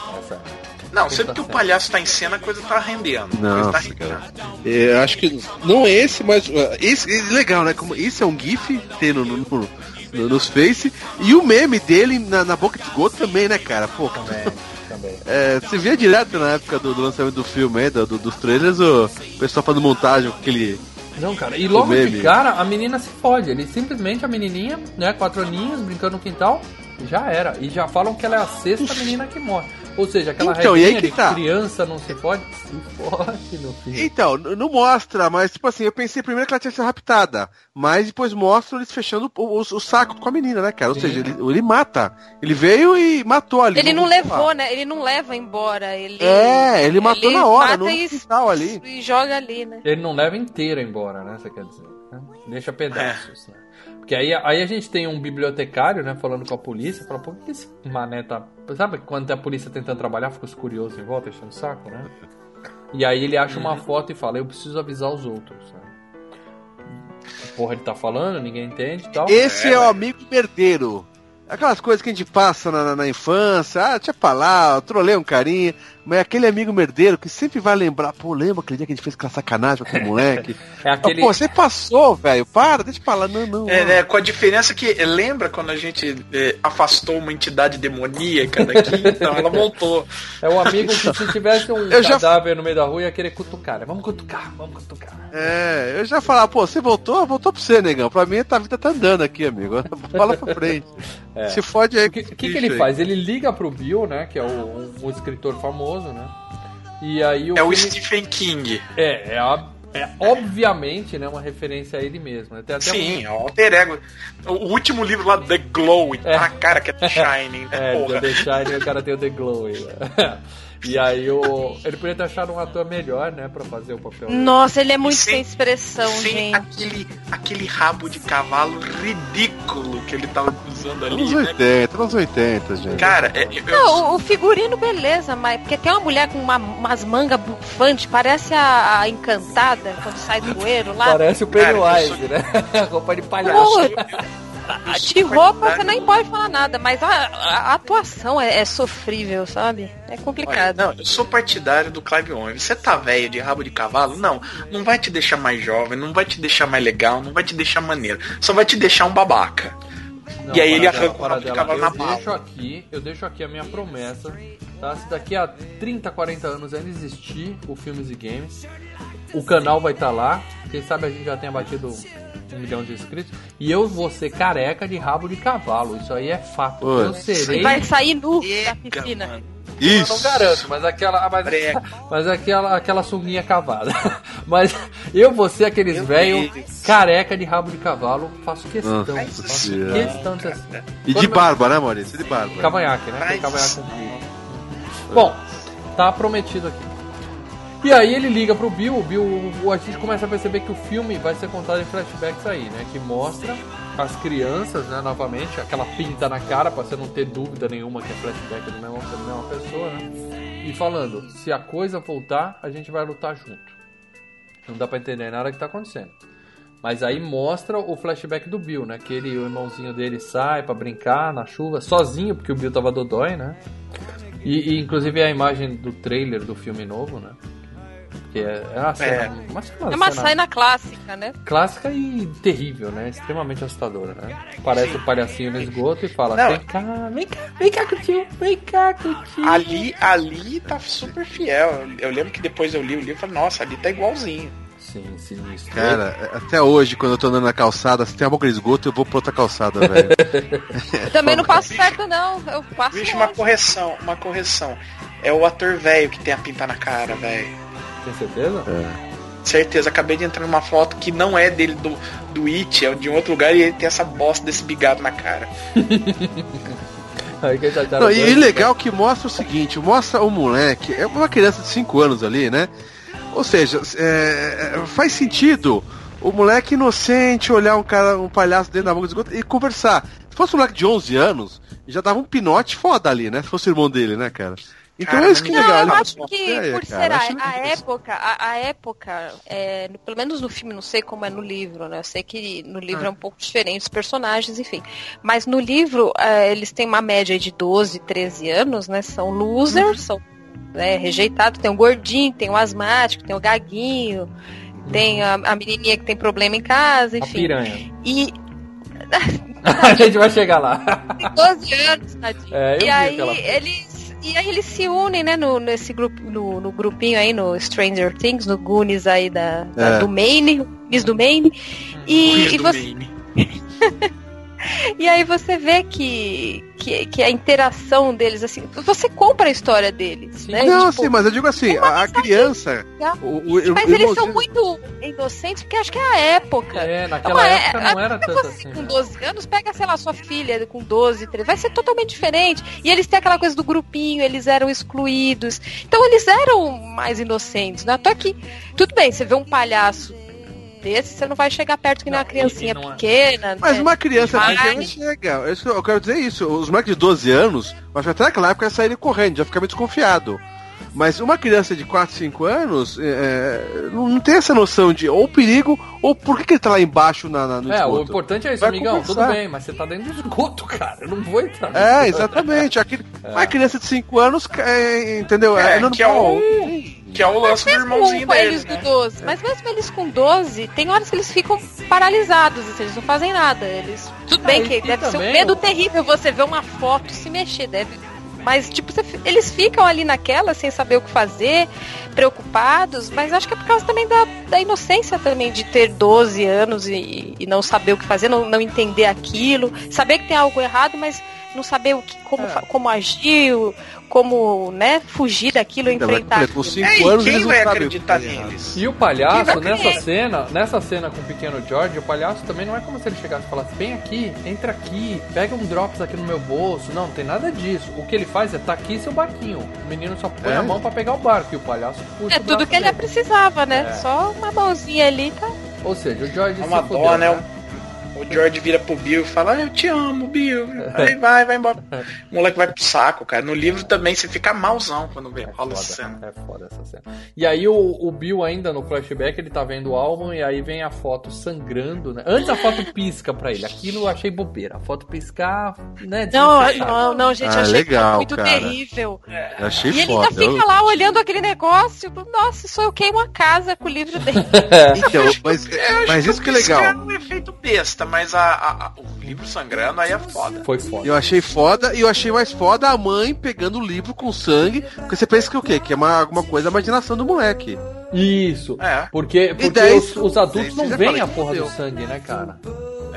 Não, sempre que o palhaço tá em cena, a coisa tá rendendo. Coisa tá rendendo. cara. É, Eu acho que não é esse, mas uh, esse é legal, né? Como esse é um GIF tem no, no- no- no- nos Face e o meme dele na, na boca de esgoto também, né, cara? Pô, Também, também. é, você via direto na época do, do lançamento do filme, aí, do- do- dos trailers, o pessoal fazendo montagem com aquele. Não, cara, e logo de cara a menina se fode. Ele simplesmente, a menininha, né, quatro aninhos, brincando no quintal, já era. E já falam que ela é a sexta menina que morre. Ou seja, aquela Então, regrinha de tá. criança não se fode, se fode no filme. Então, não mostra, mas tipo assim, eu pensei primeiro que ela tinha sido raptada, mas depois mostra eles fechando o, o- o saco com a menina, né, cara? Ou Sim. seja, ele, ele mata. Ele veio e matou ali. Ele não vou levou, falar. né? Ele não leva embora. Ele, É, ele matou ele na hora, mata no e, ali. e joga ali, né? Ele não leva inteira embora, né? Você quer dizer? né? Deixa pedaços, né? Porque aí, aí a gente tem um bibliotecário, né, falando com a polícia, fala, por que esse mané tá. Sabe quando a polícia tentando trabalhar, fica os curiosos em volta, enchendo o saco, né? E aí ele acha uma foto e fala, eu preciso avisar os outros, né? Porra, ele tá falando, ninguém entende e tal. Esse é, o amigo merdeiro. Aquelas coisas que a gente passa na, na- na infância, ah, deixa pra lá, trolei um carinha, mas é aquele amigo merdeiro que sempre vai lembrar, pô, lembra aquele dia que a gente fez aquela sacanagem com aquele moleque? É aquele. Pô, você passou, velho, para, deixa pra lá, não, não. É, né, com a diferença que, lembra quando a gente eh, afastou uma entidade demoníaca daqui? Então ela voltou. É o amigo que se tivesse um Eu já- cadáver no meio da rua ia querer cutucar, né? Vamos cutucar, vamos cutucar. É, eu já falava, pô, você voltou? Voltou pra você, negão. Pra mim, a vida tá andando aqui, amigo. Bola pra frente. É. Se fode aí. O que, que, que ele aí. faz? Ele liga pro Bill, né? Que é o, um, um escritor famoso, né? E aí o É o filme- Stephen King. É, é, a- é obviamente, né, uma referência a ele mesmo. Tem até Sim, um, é o alter ego. O último livro lá, The Glow, É. tá a cara que é The Shining, né, é, porra. The Shining, o cara tem o The Glow né? E aí o, ele podia ter achado um ator melhor, né, pra fazer o papel. Nossa, ele é muito Sem- sem expressão, Sem gente. aquele, aquele rabo de cavalo ridículo que ele tava usando ali, Anos né? 80, anos 80, gente. Cara, é, eu, Não, o, figurino, beleza, mas porque tem uma mulher com uma- umas mangas bufantes, parece a, a encantada quando sai do bueiro lá. Parece o Pennywise, né? Roupa de palhaço. Pô, de roupa você nem pode falar nada, mas a, a- atuação é, é sofrível, sabe? É Olha, complicado. não, eu sou partidário do Clive Owen. Você tá velho de rabo de cavalo? Não, não vai te deixar mais jovem, não vai te deixar mais legal, não vai te deixar maneiro. Só vai te deixar um babaca. Não, E aí ele arranca o rabo de cavalo na eu deixo aqui, eu deixo aqui a minha promessa, tá? Se daqui a 30, 40 anos ainda existir o Filmes e Games, o canal vai estar lá. Quem sabe a gente já tenha batido um milhão de inscritos. E eu vou ser careca de rabo de cavalo. Isso aí é fato. Eu serei. Vai sair nu da piscina. mano. Eu Isso. não garanto, mas aquela. Mas, mas aquela, aquela sunguinha cavada. Mas eu vou ser aqueles Meu velho Deus. careca de rabo de cavalo. Faço questão. Nossa faço Senhora. questão de assim. E de Quando- barba, né, Maurício? De barba. Cavanhaque, né? Mas- cavanhaque. Bom, tá prometido aqui. E aí ele liga pro Bill, o Bill, a gente começa a perceber que o filme vai ser contado em flashbacks aí, né? Que mostra as crianças, né, novamente, aquela pinta na cara pra você não ter dúvida nenhuma que é flashback mesmo, da mesma pessoa, né? E falando, se a coisa voltar, a gente vai lutar junto. Não dá pra entender nada que tá acontecendo. Mas aí mostra o flashback do Bill, né? Que ele, o irmãozinho dele sai pra brincar na chuva, sozinho, porque o Bill tava dodói, né? E, e, inclusive é a imagem do trailer do filme novo, né? Porque é é uma cena, É. uma, É uma cena clássica, né? clássica e terrível, né? Extremamente assustadora, né? Parece o palhacinho no esgoto e fala: Não. vem cá, vem cá, vem cá com o tio, vem cá com o tio. Ali, ali tá super fiel. Eu, lembro que depois eu li o livro e falei, nossa, ali tá igualzinho. Sim, sinistro. Cara, até hoje, quando eu tô andando na calçada, se tem uma boca de esgoto, eu vou pra outra calçada, velho. Também não passo perto, não. Eu passo. Vixe, uma correção, uma correção. É o ator velho que tem a pinta na cara, velho. Tem certeza? Certeza, acabei de entrar numa foto que não é dele do, do It, é de um outro lugar e ele tem essa bosta desse bigado na cara. Aí que já tá Não, e, e legal que mostra o seguinte, mostra o moleque, é uma criança de 5 anos ali, né? Ou seja, é, é, faz sentido o moleque inocente olhar um cara, um palhaço dentro da boca de esgoto e conversar. Se fosse um moleque de 11 anos, já dava um pinote foda ali, né? Se fosse o irmão dele, né, cara? Então Cara, é isso que é não, legal. eu ele- acho que É, por ser a, a época, a, a época, é, no- pelo menos no filme, não sei como é no livro, né? Eu sei que no livro é um pouco diferente os personagens, enfim. Mas no livro, é, eles têm uma média de 12, 13 anos, né? São losers, são né, rejeitados. Tem o gordinho, tem o asmático, tem o gaguinho, tem a, a menininha que tem problema em casa, A enfim. piranha. E a gente vai chegar lá. tem 12 anos, tadinho. É, eu e aí aquela eles e aí eles se unem, né, no, nesse grupo, no, no grupinho aí, no Stranger Things, no Goonies aí da, da- É. do Maine, Goonies do Maine. E, e, do você, Maine. e aí você vê que, que, que a interação deles, assim, você compra a história deles, né? Não, Tipo, sim, mas eu digo assim, a, a criança. O, o, Mas o eles são irmãozinho- muito inocentes, porque acho que é a época. É, naquela Uma época é- não era até tanto você assim. com né? 12 anos, pega, sei lá, sua filha com 12, 13, vai ser totalmente diferente. E eles têm aquela coisa do grupinho, eles eram excluídos. Então eles eram mais inocentes, né? Até que, tudo bem, você vê um palhaço desse, você não vai chegar perto que nem uma criancinha é- pequena. Mas né? uma criança Vai. pequena chega. Isso- Eu quero dizer isso. Os moleques de 12 anos, mas até naquela época saírem correndo, já fica meio desconfiado. Mas uma criança de 4, 5 anos é, não não tem essa noção de ou perigo, ou por que, que ele tá lá embaixo na, na- no É, o esgoto. importante é isso, Vai amigão. conversar. Tudo bem, mas você tá dentro do esgoto, cara. Eu não vou entrar. É, esgoto. exatamente. Aquele, Uma criança de 5 anos, é, entendeu? É, normal. que é o, que é o lance do Mesmo irmãozinho com deles, eles né? com 12, mas mesmo eles com 12, tem horas que eles ficam paralisados, assim, eles não fazem nada. Eles. Tudo bem que deve ser um medo terrível você ver uma foto se mexer, deve. Mas, tipo, eles ficam ali naquela, sem saber o que fazer, preocupados, mas acho que é por causa também da, da inocência também de ter 12 anos e, e não saber o que fazer, não, não entender aquilo, saber que tem algo errado, mas não saber o que, como, É. como agir, como, né, fugir daquilo, Ainda vai- enfrentar. Com aquilo. 5 É, anos quem eles não vai acreditar neles? E o palhaço, vai nessa cena, nessa cena com o pequeno George, o palhaço também não é como se ele chegasse e falasse, vem aqui, entra aqui, pega um drops aqui no meu bolso. Não, não tem nada disso. O que ele faz é, tá aqui seu barquinho. O menino só põe É. a mão pra pegar o barco e o palhaço puxa É o tudo braço que ele dele. precisava, né? É. Só uma mãozinha ali, tá? Ou seja, o George É uma se dó, fudeu, né? O George vira pro Bill e fala, ah, eu te amo, Bill. Aí vai, vai embora. O moleque vai pro saco, cara. No livro também você fica malzão quando vê rola essa cena. É foda essa cena. E aí o, o Bill ainda no flashback, ele tá vendo o álbum e aí vem a foto sangrando, né? Antes a foto pisca pra ele. Aquilo eu achei bobeira. A foto piscar, né? Não, não, não, gente, Ah, achei legal, muito cara. terrível. Eu achei E ele foda. ainda fica lá olhando aquele negócio. Nossa, só eu queimo a casa com o livro dele. Então, mas, mas isso que é legal. é um efeito besta, mas a, a- a- o livro sangrando aí é foda. Foi foda. Eu achei foda e eu achei mais foda a mãe pegando o livro com sangue. Porque você pensa que o quê? Que é uma, alguma coisa da imaginação do moleque. Isso. É. Porque, porque daí, os, os adultos não veem a porra do sangue, né, cara?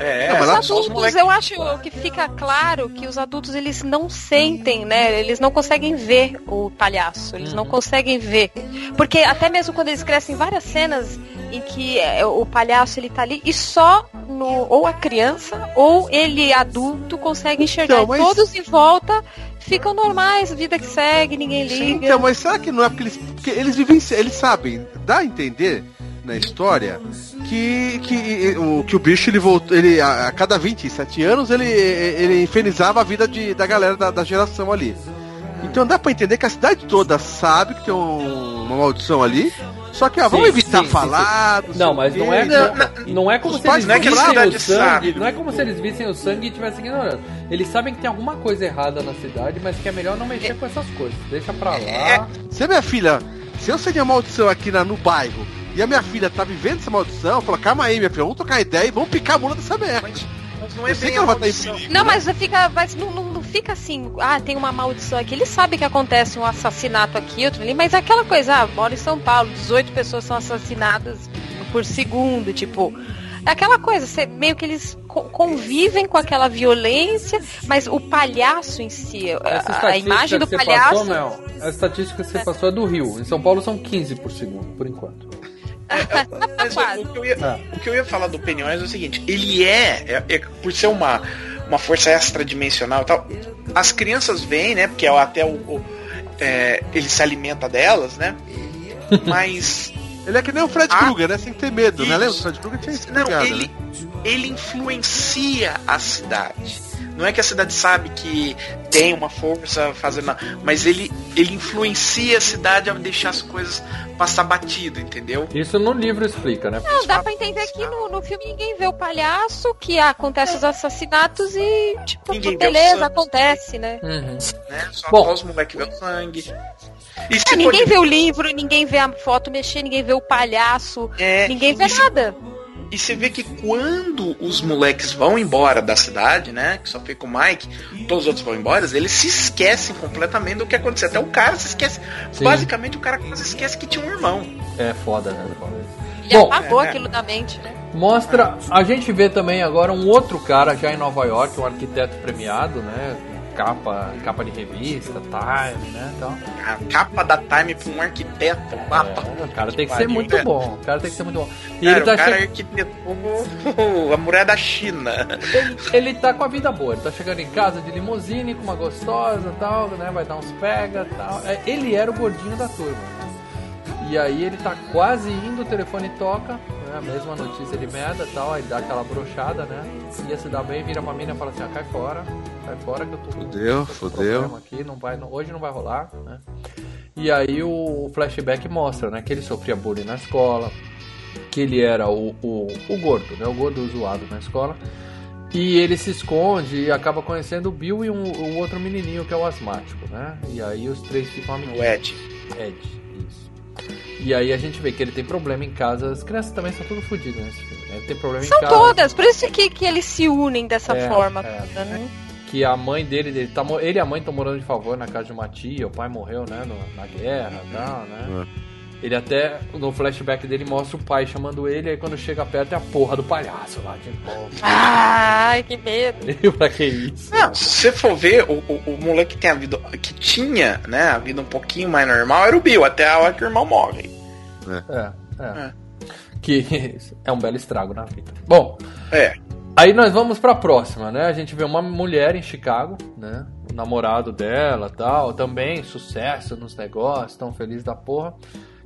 É, Não, Os adultos, moleques. eu acho que fica claro que os adultos eles não sentem, né? Eles não conseguem ver o palhaço, eles não conseguem ver. Porque até mesmo quando eles crescem várias cenas em que é, o palhaço ele tá ali e só no, ou a criança ou ele adulto consegue enxergar. Então, E mas- todos em volta ficam normais, vida que segue, ninguém liga. Então, mas será que não é porque eles. Porque eles vivem. Eles sabem, dá a entender na história que, que, o, que o bicho ele voltou. Ele, a, a cada 27 anos ele, ele infernizava a vida de, da galera da, da geração ali. Então dá pra entender que a cidade toda sabe que tem um- uma maldição ali. Só que, ó, vamos Sim, evitar sim, sim, falar. Não, sei mas não é, Não, não, não é como os se eles não é vissem o sangue, sabe. não é como se eles vissem o sangue e estivessem ignorando. Eles sabem que tem alguma coisa errada na cidade, mas que é melhor não mexer com essas coisas. Deixa pra lá. Se a minha filha Se eu sei de uma maldição aqui na, no bairro e a minha filha tá vivendo essa maldição, eu falo, calma aí, minha filha, vamos trocar ideia e vamos picar a mula dessa merda. Mas não é Eu bem que a ela perigo. Não, né? mas fica, mas não, não, não fica assim, ah, tem uma maldição aqui. Ele sabe que acontece um assassinato aqui, outro ali, mas é aquela coisa, ah, mora em São Paulo, 18 pessoas são assassinadas por segundo, tipo. É aquela coisa, você- meio que eles co- convivem com aquela violência, mas o palhaço em si, a, a imagem do palhaço. Passou, Mel, a estatística que você passou é do Rio. Em São Paulo são 15 por segundo, por enquanto. Mas Quase. o, que eu ia, o que eu ia falar do Pennywise é o seguinte, ele é, é- é- por ser uma, uma força extradimensional e tal, as crianças veem, né? Porque até o, o- é, ele se alimenta delas, né? Mas Ele é que nem o Fred Ah. Krueger, né? Sem ter medo, né? Isso. Lembra? O Fred Krueger tinha isso não, ele, né? ele influencia a cidade. Não é que a cidade sabe que tem uma força fazendo, nada, mas ele, ele influencia a cidade a deixar as coisas passar batido, entendeu? Isso no livro explica, né? Não, dá pra entender que no, no filme ninguém vê o palhaço, que acontece os assassinatos e, tipo, Ninguém beleza, acontece, né? Uhum. Né? Só Bom. os moleques vê o sangue. E É, ninguém pode- vê o livro, ninguém vê a foto mexer, ninguém vê o palhaço, É, ninguém vê se- nada. E você vê que quando os moleques vão embora da cidade, né? Que só fica o Mike, todos os outros vão embora, eles se esquecem completamente do que aconteceu. Até o cara se esquece. Sim. Basicamente o cara quase esquece que tinha um irmão. É foda, né? Ele Bom, apagou é, aquilo da mente, né? Mostra. A gente vê também agora um outro cara já em Nova York, um arquiteto premiado, né? Capa, capa de revista, Time, né? Então, A capa da Time pra um arquiteto. Mapa. é, o cara tem que ser muito bom. O cara tem que ser muito bom. E Cara, ele tá, o cara che- arquitetou a muralha da China. ele, ele tá com a vida boa. Ele tá chegando em casa de limusine com uma gostosa e tal, né? Vai dar uns pega e tal. É, Ele era o gordinho da turma. E aí ele tá quase indo, o telefone toca, né? A mesma notícia de merda e tal, aí dá aquela brochada, né? Ia se dar bem, vira pra mina e fala assim, ah, cai fora, cai fora que eu tô Fudeu, com fudeu. aqui, não vai, não- hoje não vai rolar, né? E aí o flashback mostra, né, que ele sofria bullying na escola, que ele era o, o, o gordo, né? O gordo zoado na escola. E ele se esconde e acaba conhecendo o Bill e um, o outro menininho que é o asmático, né? E aí os três ficam amiguinhos. O Ed. Ed, isso. E aí a gente vê que ele tem problema em casa. As crianças também são tudo fodidas nesse filme. né? Ele tem problema São em casa. todas, por isso que, que eles se unem dessa É, forma. é. toda, né? Que a mãe dele, ele, tá, ele e a mãe estão morando de favor na casa de uma tia. O pai morreu, né? no- na guerra e tal, né? Ele até, no flashback dele, mostra o pai chamando ele. Aí quando chega perto é a porra do palhaço lá de novo. Ai, que medo. pra que isso? Não, se você for ver, o, o, o moleque que tem a vida. que tinha, né, a vida um pouquinho mais normal era o Bill, até a hora que o irmão morre. É, é. É. Que é um belo estrago na vida. Bom, É. Aí nós vamos pra próxima, né? A gente vê uma mulher em Chicago, né? O namorado dela tal, também sucesso nos negócios, tão feliz da porra.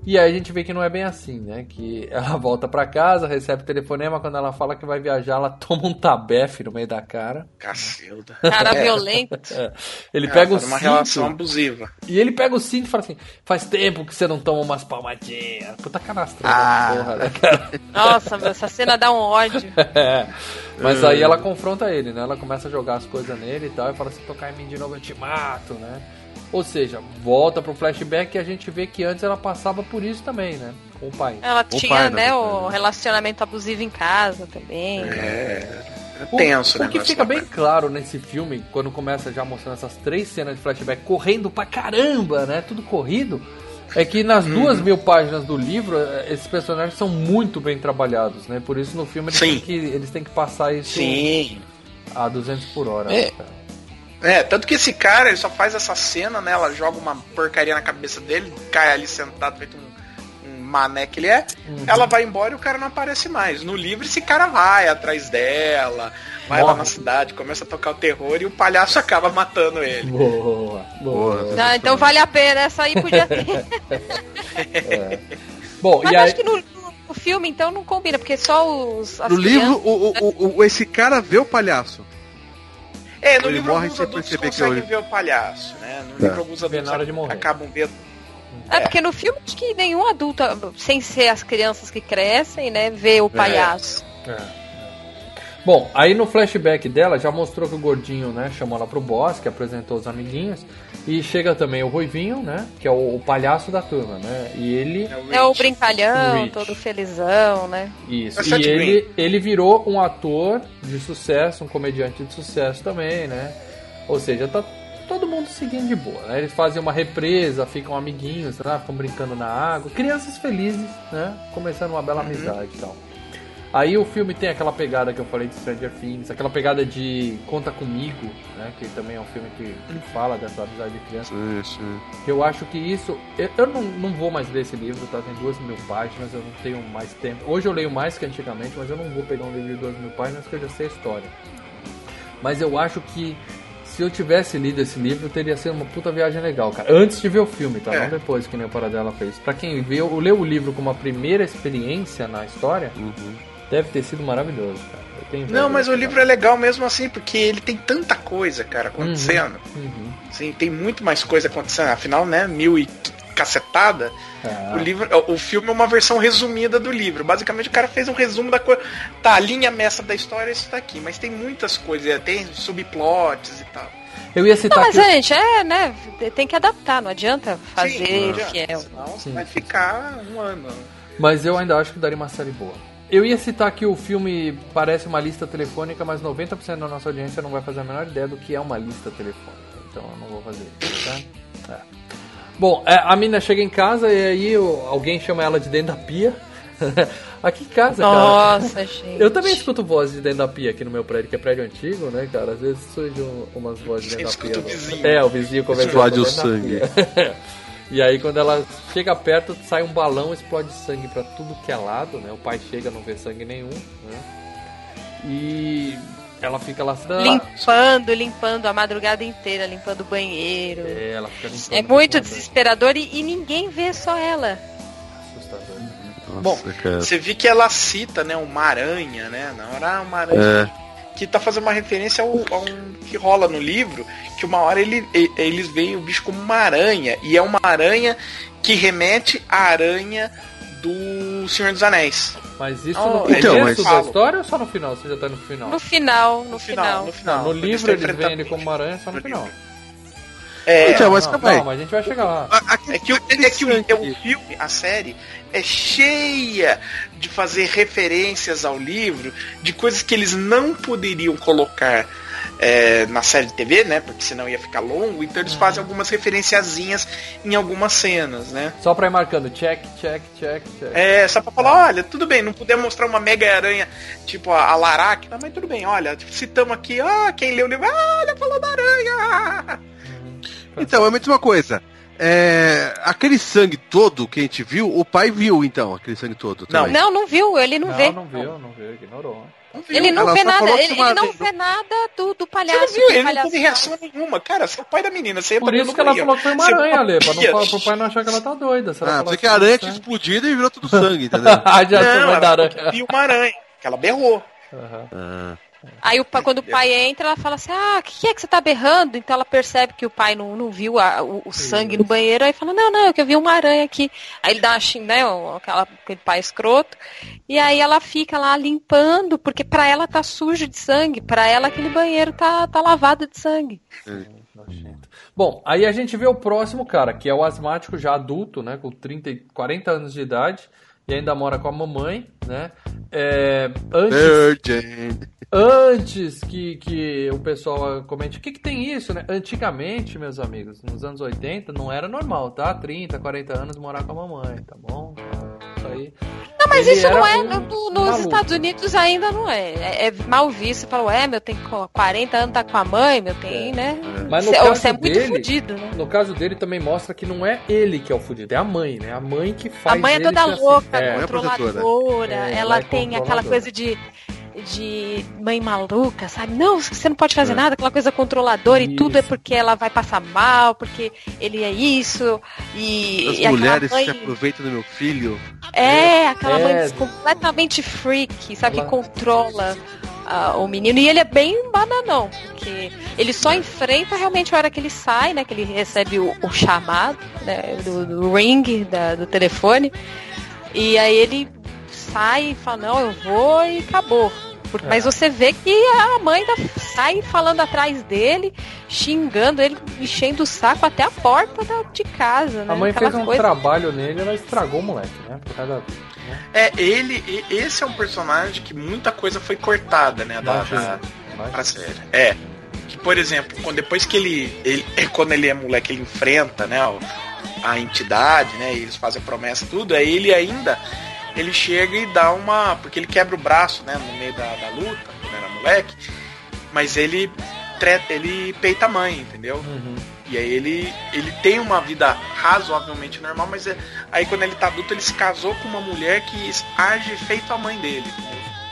E aí a gente vê que não é bem assim, né? Que ela volta pra casa, recebe telefonema, quando ela fala que vai viajar, ela toma um tabefe no meio da cara. Cacilda. Cara É. violento. É. Ele Ela pega o cinto, relação abusiva. e ele pega o cinto e fala assim, faz tempo que você não toma umas palmadinhas. Puta canastra Ah. porra, né, cara? Nossa, meu, essa cena dá um ódio. É. Mas aí ela confronta ele, né? Ela começa a jogar as coisas nele e tal, e fala: se tocar em mim de novo eu te mato, né? Ou seja, volta pro flashback e a gente vê que antes ela passava por isso também, né? Com o pai. Ela O tinha, pai, né, né? o relacionamento abusivo em casa também. É O, tenso, o né? que fica bem claro nesse filme, quando começa já mostrando essas três cenas de flashback correndo pra caramba, né? Tudo corrido. É que nas Uhum. duas mil páginas do livro, eh, esses personagens são muito bem trabalhados, né? Por isso no filme eles, Sim. têm que, eles têm que passar isso Sim. a 200 por hora. É. né? É, tanto que esse cara, ele só faz essa cena, né? Ela joga uma porcaria na cabeça dele, cai ali sentado, feito um, um mané que ele é. Uhum. Ela vai embora e o cara não aparece mais. No livro, esse cara vai atrás dela, vai lá na cidade, começa a tocar o terror e o palhaço acaba matando ele. Boa, boa. Ah, então vale a pena, essa aí podia ter. Bom, Mas e eu aí. acho que no, no- filme, então, não combina, porque só os. as No livro, o, o, o- esse cara vê o palhaço. É, no Ele livro morre alguns sem adultos perceber que conseguem eu- ver o palhaço, né? No Tá. livro alguns adultos na hora de morrer. acabam vendo. É, porque no filme acho que nenhum adulto, sem ser as crianças que crescem, né, vê o palhaço. É, é. Bom, aí no flashback dela já mostrou que o gordinho, né, chamou ela pro boss, que apresentou os amiguinhos. E chega também o Ruivinho, né? Que é o, o palhaço da turma, né? E ele. É o brincalhão, Rich. todo felizão, né? Isso. É o E Green. ele, ele virou um ator de sucesso, um comediante de sucesso também, né? Ou seja, tá todo mundo seguindo de boa. Né? Eles fazem uma represa, ficam amiguinhos, né? ficam brincando na água. Crianças felizes, né? Começando uma bela amizade e tal. Aí o filme tem aquela pegada que eu falei de Stranger Things, aquela pegada de Conta Comigo, né? Que também é um filme que ele fala dessa amizade de criança. Sim, sim. Eu acho que isso. Eu, eu não, não vou mais ler esse livro, tá? Tem duas mil páginas, eu não tenho mais tempo. Hoje eu leio mais que antigamente, mas eu não vou pegar um livro de duas mil páginas porque eu já sei a história. Mas eu acho que se eu tivesse lido esse livro, teria sido uma puta viagem legal, cara. Antes de ver o filme, tá? É. Não depois que nem o Paradela fez. Pra quem viu, leu o livro como a primeira experiência na história, deve ter sido maravilhoso, cara. Eu tenho Não, mas o livro é legal mesmo assim, porque ele tem tanta coisa, cara, acontecendo. Uhum. Sim, tem muito mais coisa acontecendo. Afinal, né, mil e cacetada. Ah. O livro, o filme é uma versão resumida do livro. Basicamente, o cara fez um resumo da coisa. Tá, a linha mestra da história isso tá aqui, mas tem muitas coisas, tem subplots e tal. Eu ia citar Não, mas aqui- gente, é, né? Tem que adaptar, não adianta fazer Sim, não adianta, fiel. Senão você Sim, vai sim. ficar um ano. Mas eu ainda acho que daria uma série boa. Eu ia citar que o filme parece uma lista telefônica, mas 90% da nossa audiência não vai fazer a menor ideia do que é uma lista telefônica. Então eu não vou fazer isso, tá? É. Bom, é, a mina chega em casa e aí o- alguém chama ela de dentro da pia. aqui em casa, cara. Nossa, gente. Eu também escuto vozes de dentro da pia aqui no meu prédio, que é prédio antigo, né, cara? Às vezes surgem umas vozes de dentro da pia. o vizinho. É, o vizinho conversando Explode o dentro da sangue. E aí quando ela chega perto, sai um balão, explode sangue pra tudo que é lado, né? O pai chega, não vê sangue nenhum, né? E ela fica lá... Limpando, limpando a madrugada inteira, limpando o banheiro. É, ela fica limpando. É muito desesperador e, e ninguém vê só ela. assustador. Nossa, Bom, cara. Você viu que ela cita, né, uma aranha, né? Na hora, uma aranha. Que tá fazendo uma referência ao, a um que rola no livro, que uma hora ele, eles veem o bicho como uma aranha, e é uma aranha que remete à aranha do Senhor dos Anéis. Mas isso Oh, no então, começo mas- da história ou só no final? Você já tá no final? No final, no, No final. final, no final. Não, no livro eles veem ele como uma aranha só no no final. É, Então, mas não, calma aí. não, mas a gente vai chegar lá. É que, o, é que o, sangue- é o filme, a série, é cheia de fazer referências ao livro de coisas que eles não poderiam colocar é, na série de TV, né? Porque senão ia ficar longo. Então eles fazem algumas referenciazinhas em algumas cenas, né? Só pra ir marcando, check, check, check, check. É, só pra falar, olha, tudo bem, não puder mostrar uma mega aranha, tipo a, a Laracna, mas tudo bem, olha, tipo, citamos aqui, ah, quem leu o livro, ah, olha, falou da aranha! Então, é a mesma coisa. É, aquele sangue todo que a gente viu, o pai viu então, aquele sangue todo. Não. também. Não, não viu, ele não, Não, vê. não viu, não viu, ignorou. Ele não Ela vê nada, que ele, ele não vê nada do, do Você palhaço. não viu, que ele não palhaço teve reação nenhuma. Cara, você é o pai da menina, você Por isso não que ela falou que foi uma Você aranha, Ale, pra, não, pro pai não achar que ela tá doida. Se Ah, porque a assim, aranha né? tinha explodido e virou tudo sangue, entendeu? Ah, já Não, da aranha. que viu uma aranha, que ela berrou. Aham. Ah, Aí o, pa- quando o pai entra, ela fala assim, ah, o que é que você tá berrando? Então ela percebe que o pai não, não viu a- o, o sangue no banheiro, aí fala, não, não, é que eu vi uma aranha aqui. Aí ele dá uma xin, né, aquela, aquele pai escroto, e aí ela fica lá limpando, porque pra ela tá sujo de sangue, pra ela aquele banheiro tá, tá lavado de sangue. Bom, aí a gente vê o próximo cara, que é o asmático já adulto, né? Com 30, e 40 anos de idade. E ainda mora com a mamãe, né? É, antes, antes que, que o pessoal comente, o que, que tem isso, né? Antigamente, meus amigos, nos anos 80, não era normal, tá? 30, 40 anos morar com a mamãe, tá bom? Aí. Não, mas Ele isso não é, um no- no- nos maluco. Estados Unidos ainda não é. É, é mal visto, você fala, ué, meu, tem co- 40 anos, tá com a mãe, meu, tem, É. né? Mas no Você, caso você é muito dele- fudido, né? No caso dele também mostra que não é ele que é o fudido, é a mãe, né? A mãe que faz A mãe é toda assim. louca, É, é protetora. controladora. É, ela ela é tem aquela coisa de, de mãe maluca, sabe? Não, você não pode fazer É. nada, aquela coisa controladora e tudo é Isso. porque ela vai passar mal, porque ele é isso. E, As e mulheres mãe. se aproveitam do meu filho. É, aquela É. mãe completamente freak, sabe? Ela- Que controla ah, o menino. E ele é bem bananão, porque ele só enfrenta realmente a hora que ele sai, né? Que ele recebe o, o chamado né, do, do ring, da- do telefone. E aí ele sai e fala, não, eu vou e acabou. Porque- Mas você vê que a mãe tá, sai falando atrás dele, xingando ele, enchendo o saco até a porta da- de casa, né? A mãe Aquela fez um coisa- trabalho nele, ela estragou o moleque, né? Por causa da... É, ele, esse é um personagem que muita coisa foi cortada, né, da, da, pra série. É. Que, por exemplo, quando, depois que ele, ele. Quando ele é moleque, ele enfrenta, né, a entidade, né? E eles fazem a promessa e tudo, aí ele ainda. Ele chega e dá uma. Porque ele quebra o braço, né? No meio da, da luta, quando era moleque. Mas ele. tre- Ele peita a mãe, entendeu? Uhum. E aí ele, ele tem uma vida razoavelmente normal, mas é- aí quando ele tá adulto, ele se casou com uma mulher que age feito a mãe dele.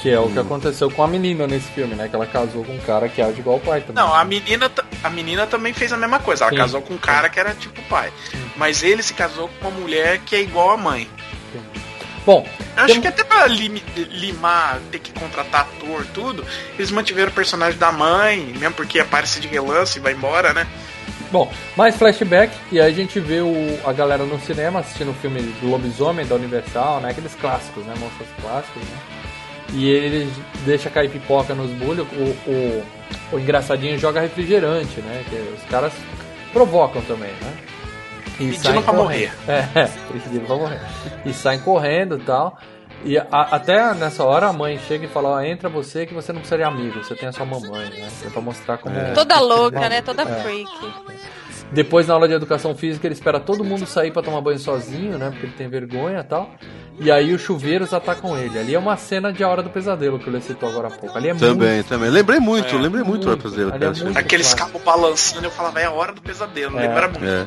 Que é o que aconteceu com a menina nesse filme, né? Que ela casou com um cara que age igual o pai também. Não, a menina, a menina também fez a mesma coisa. Ela Sim. casou com um cara que era tipo pai. Mas ele se casou com uma mulher que é igual a mãe. Bom, acho tem- que até pra limi- limar, ter que contratar ator, tudo, eles mantiveram o personagem da mãe, mesmo porque aparece de relance e vai embora, né? Bom, mais flashback, e aí a gente vê o, a galera no cinema assistindo o filme do Lobisomem da Universal, né? Aqueles clássicos, né? Monstros clássicos, né? E ele deixa cair pipoca nos bulhos, o, o, o engraçadinho joga refrigerante, né? Que os caras provocam também, né? E Pedindo saem pra correndo. É, pedindo pra morrer. E saem correndo e tal. E a- até nessa hora a mãe chega e fala, ó, entra você que você não precisa de amigo, você tem a sua mamãe, né? É pra mostrar como... Toda louca, né? Toda É. freak. Depois, na aula de educação física, ele espera todo mundo sair pra tomar banho sozinho, né? Porque ele tem vergonha e tal. E aí os chuveiros atacam ele. Ali é uma cena de A Hora do Pesadelo que ele citou agora há pouco. Ali é Também, muito... também. Lembrei muito, É, lembrei muito, muito. do pesadelo, é Aqueles carros balançando, eu falava, é a hora do pesadelo, É. lembra muito. É.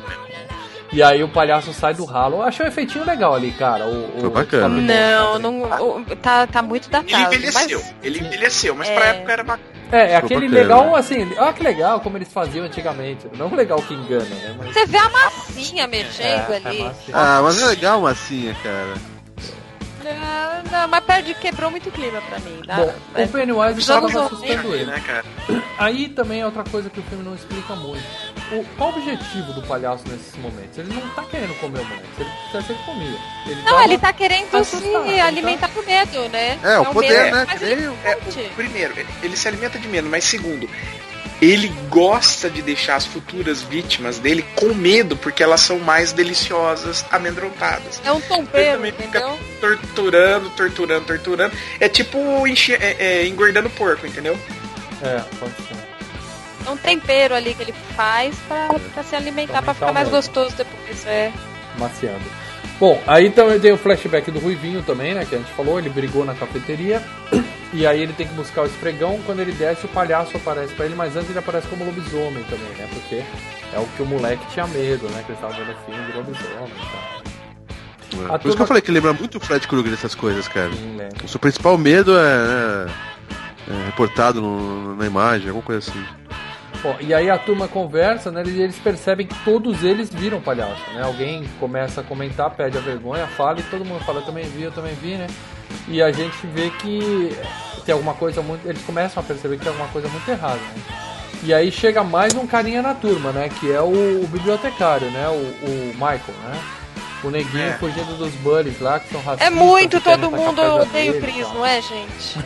E aí o palhaço sai do ralo. Eu achei um efeitinho legal ali, cara. O, Foi o- bacana. Não, não o- tá, tá muito Ele datado. envelheceu, Mas ele envelheceu, mas É. pra época era bacana. É, é aquele bacana, legal, né? assim. Olha que legal como eles faziam antigamente. Não o legal que engana, né? Mas... você vê a massinha mexendo É, é ali. massa. Ah, mas é legal massinha, cara. Não, não, mas perde, quebrou muito o clima pra mim. Tá? Bom, o Mas- Pennywise estava assustando 90, ele. né, cara? Aí também é outra coisa que o filme não explica muito. O, qual o objetivo do palhaço nesses momentos? Ele não tá querendo comer o moleque. Ele quisesse, ele comia. Ele Não, ele tá querendo se tá- alimentar com medo, né? É, o poder, medo, né? Ele É, primeiro, ele- se alimenta de medo, mas segundo, ele gosta de deixar as futuras vítimas dele com medo, porque elas são mais deliciosas, amedrontadas. É um Ele tombeiro, também fica entendeu? torturando, torturando, torturando. É tipo enche- é- é, engordando porco, entendeu? É, pode ser. É um tempero ali que ele faz pra, pra se alimentar, pra ficar mais gostoso depois. É. Maciando. Bom, aí também tem o flashback do Ruivinho também, né? Que a gente falou, ele brigou na cafeteria. E aí ele tem que buscar o esfregão. Quando ele desce, o palhaço aparece pra ele, mas antes ele aparece como lobisomem também, né? Porque é o que o moleque tinha medo, né? Que ele tava vendo o filme de lobisomem e tal. É. Por isso turma- que eu falei que lembra muito o Fred Krueger dessas coisas, cara. Sim, lembra. O seu principal medo é, é- é reportado no- na imagem, alguma coisa assim. E aí a turma conversa, né? E eles percebem que todos eles viram palhaço, né? Alguém começa a comentar, pede a vergonha, fala e todo mundo fala, eu também vi, eu também vi, né? E a gente vê que tem alguma coisa muito. Eles começam a perceber que tem alguma coisa muito errada, né? E aí chega mais um carinha na turma, né? Que é o, o bibliotecário, né? O, o Michael, né? O neguinho É. fugindo dos bullies lá, que são racistas. É muito, todo atacar mundo odeia o Chris, tal. não é, gente?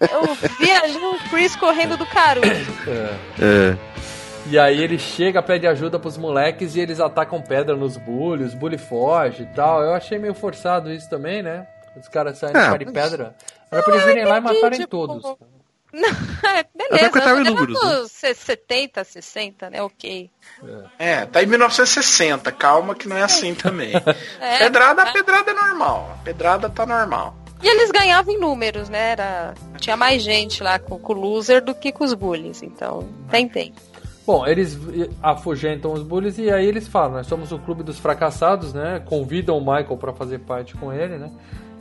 Eu vi ali o Chris correndo do Caruso. É. É. E aí ele chega, pede ajuda pros moleques e eles atacam pedra nos bullies, os bully foge e tal. Eu achei meio forçado isso também, né? Os caras saindo Ah, de mas- pedra. Era pra eles virem lá e matarem tipo, todos. Não, Até beleza, porque tava em é números, né? anos 70, 60, né? Ok. É, tá em 1960, calma que não é assim também. É, pedrada, tá. a pedrada é normal. A pedrada tá normal. E eles ganhavam em números, né? Era... Tinha mais gente lá com, com o loser do que com os bullies, então tem tem. Bom, eles afugentam os bullies e aí eles falam, nós somos o clube dos fracassados, né? Convidam o Michael pra fazer parte com ele, né?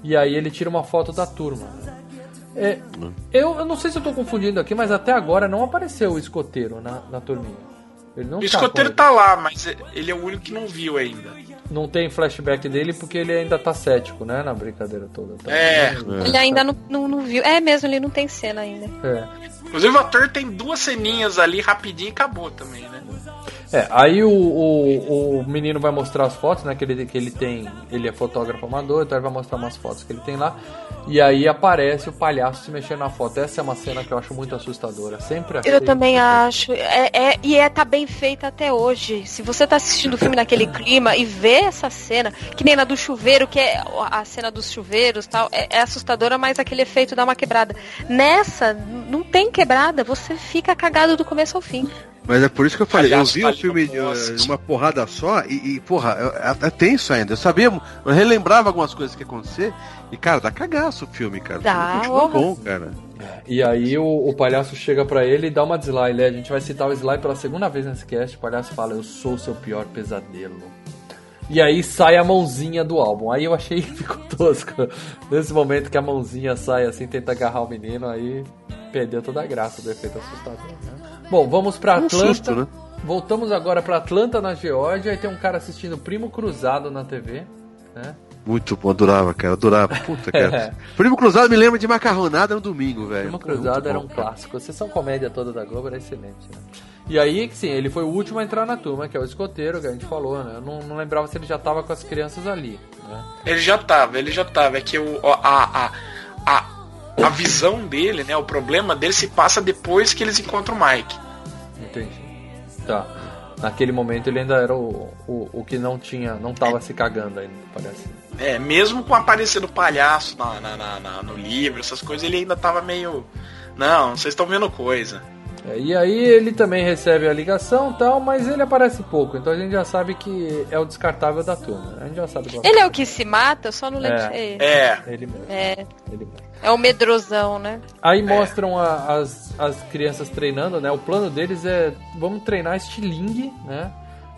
E aí ele tira uma foto da turma. É, eu, eu não sei se eu tô confundindo aqui, mas até agora não apareceu o escoteiro na, na turminha. Ele não o tá escoteiro com tá lá, mas ele é o único que não viu ainda. Não tem flashback dele porque ele ainda tá cético, né? Na brincadeira toda. Tá? É. Ele ainda não, não, não viu. É mesmo, ele não tem cena ainda. É. Inclusive o ator tem duas ceninhas ali rapidinho e acabou também, né? É, aí o, o, o menino vai mostrar as fotos, né? Que ele, que ele tem. Ele é fotógrafo amador, então ele vai mostrar umas fotos que ele tem lá. E aí aparece o palhaço se mexendo na foto. Essa é uma cena que eu acho muito assustadora. Sempre achei. Eu também acho. É, é- e é tá bem feita até hoje. Se você tá assistindo o filme naquele clima e vê essa cena, que nem na do chuveiro, que é a cena dos chuveiros tal, é, é assustadora, mas aquele efeito dá uma quebrada. Nessa, não tem quebrada, você fica cagado do começo ao fim. Mas é por isso que eu falei, eu vi o filme de propósito. uma porrada só e, e, porra, é, é tenso ainda. Eu sabia, eu relembrava algumas coisas que iam acontecer e, cara, dá cagaço o filme, cara. O Dá, filme continua porra. bom, cara. E aí o, o palhaço chega pra ele e dá uma de Sly, né? A gente vai citar o Sly pela segunda vez nesse cast. O palhaço fala, eu sou o seu pior pesadelo. E aí sai a mãozinha do álbum. Aí eu achei que ficou tosco. Nesse momento que a mãozinha sai assim, tenta agarrar o menino, aí perdeu toda a graça do efeito assustador. Né? Bom, vamos pra Um Atlanta. susto, né? Voltamos agora pra Atlanta, na Geórgia. Aí tem um cara assistindo Primo Cruzado na TV. Né? Muito bom, adorava, cara, adorava. Puta, cara. Primo Cruzado me lembra de macarronada no domingo, velho. Primo Cruzado era bom, um cara. clássico. A sessão comédia toda da Globo era excelente, né? E aí, sim, ele foi o último a entrar na turma, que é o escoteiro, que a gente falou, né? Eu não, não lembrava se ele já tava com as crianças ali, né? Ele já tava, ele já tava. É que o, a, a, a, a visão dele, né? O problema dele se passa depois que eles encontram o Mike. Entendi. Tá. Naquele momento ele ainda era o, o, o que não tinha, não tava se cagando ainda, parece. É, mesmo com aparecer do palhaço na, na- na- na- no livro, essas coisas, ele ainda tava meio. Não, vocês estão vendo coisa. É, e aí ele também recebe a ligação e tal, mas ele aparece pouco, então a gente já sabe que é o descartável da turma. A gente já sabe Ele é o que se mata, eu só não lembro É. é ele. É, Ele mesmo. É, Ele mesmo. É o medrosão, né? Aí mostram a- as, as crianças treinando, né? O plano deles é vamos treinar estilingue, né?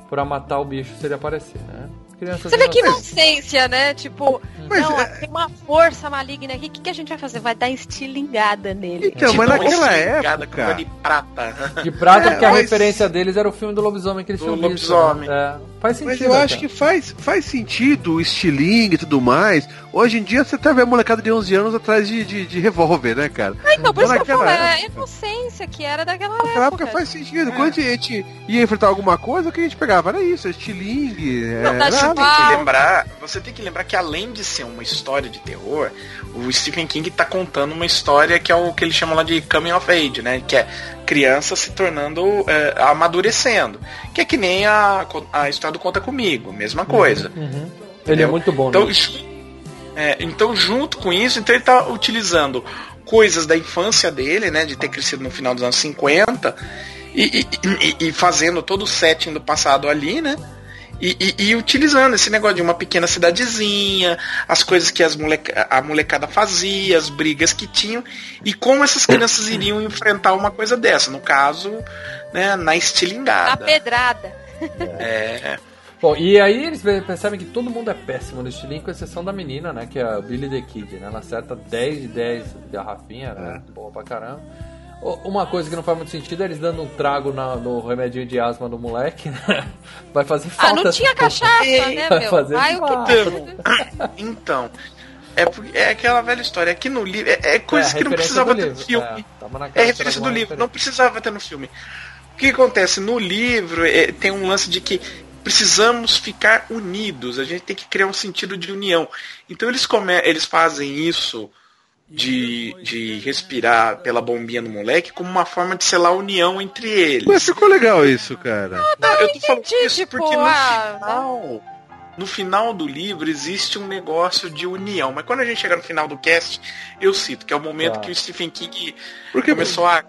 Pra matar o bicho se ele aparecer, né? Crianças Você vê que inocência, né? Tipo, Mas não, é- tem uma força maligna aqui. O que, que a gente vai fazer? Vai dar estilingada nele. Então, mas uma naquela época. de prata. De prata, É, porque a mas- referência deles era o filme do lobisomem que eles Do tinham lobisomem. né? É, faz sentido. Mas eu acho que faz, faz sentido o estilingue e tudo mais. Hoje em dia você tá vendo a molecada de 11 anos atrás de, de, de revólver, né, cara? Ah, então, por isso que eu falo, é a época. inocência que era daquela Naquela época. época faz sentido. Quando a gente ia enfrentar alguma coisa, o que a gente pegava era isso, estilingue. Não, é, Tem que lembrar, você tem que lembrar que além de ser uma história de terror, o Stephen King tá contando uma história que é o que eles chamam lá de coming of age, né? Que é criança se tornando é, amadurecendo. Que é que nem a, a história do Conta Comigo, mesma coisa. Uhum. Ele é muito bom, Então, né? é, então, junto com isso, então ele tá utilizando coisas da infância dele, né? De ter crescido no final dos anos 50 e, e- e- e fazendo todo o setting do passado ali, né? E, e- e utilizando esse negócio de uma pequena cidadezinha, as coisas que as moleca, a molecada fazia, as brigas que tinham, e como essas crianças iriam enfrentar uma coisa dessa. No caso, né, na A estilingada. pedrada. É, Bom, e aí eles percebem que todo mundo é péssimo no estilingue, com exceção da menina, né? Que é a Billy the Kid, né? Ela acerta 10 de 10 garrafinha, né? Boa pra caramba. Uma coisa que não faz muito sentido é eles dando um trago na- no remedinho de asma do moleque, né? Vai fazer Ah, falta. não tinha cachaça, né, Vai meu? fazer Ai, o que falta. Então, é, porque- é aquela velha história. Aqui no livro, é, é coisa É, que não precisava do ter no livro, filme. é, É, referência do livro, não precisava ter no filme. O que acontece? No livro é, tem um lance de que precisamos ficar unidos, a gente tem que criar um sentido de união. Então eles, come, eles fazem isso de, de respirar pela bombinha no moleque como uma forma de selar a união entre eles. Mas ficou legal isso, cara. Não, eu tô falando entendi, isso tipo, porque no ah, final. No final do livro existe um negócio de união. Mas quando a gente chega no final do cast, eu cito que é o momento Tá. que o Stephen King Porque começou a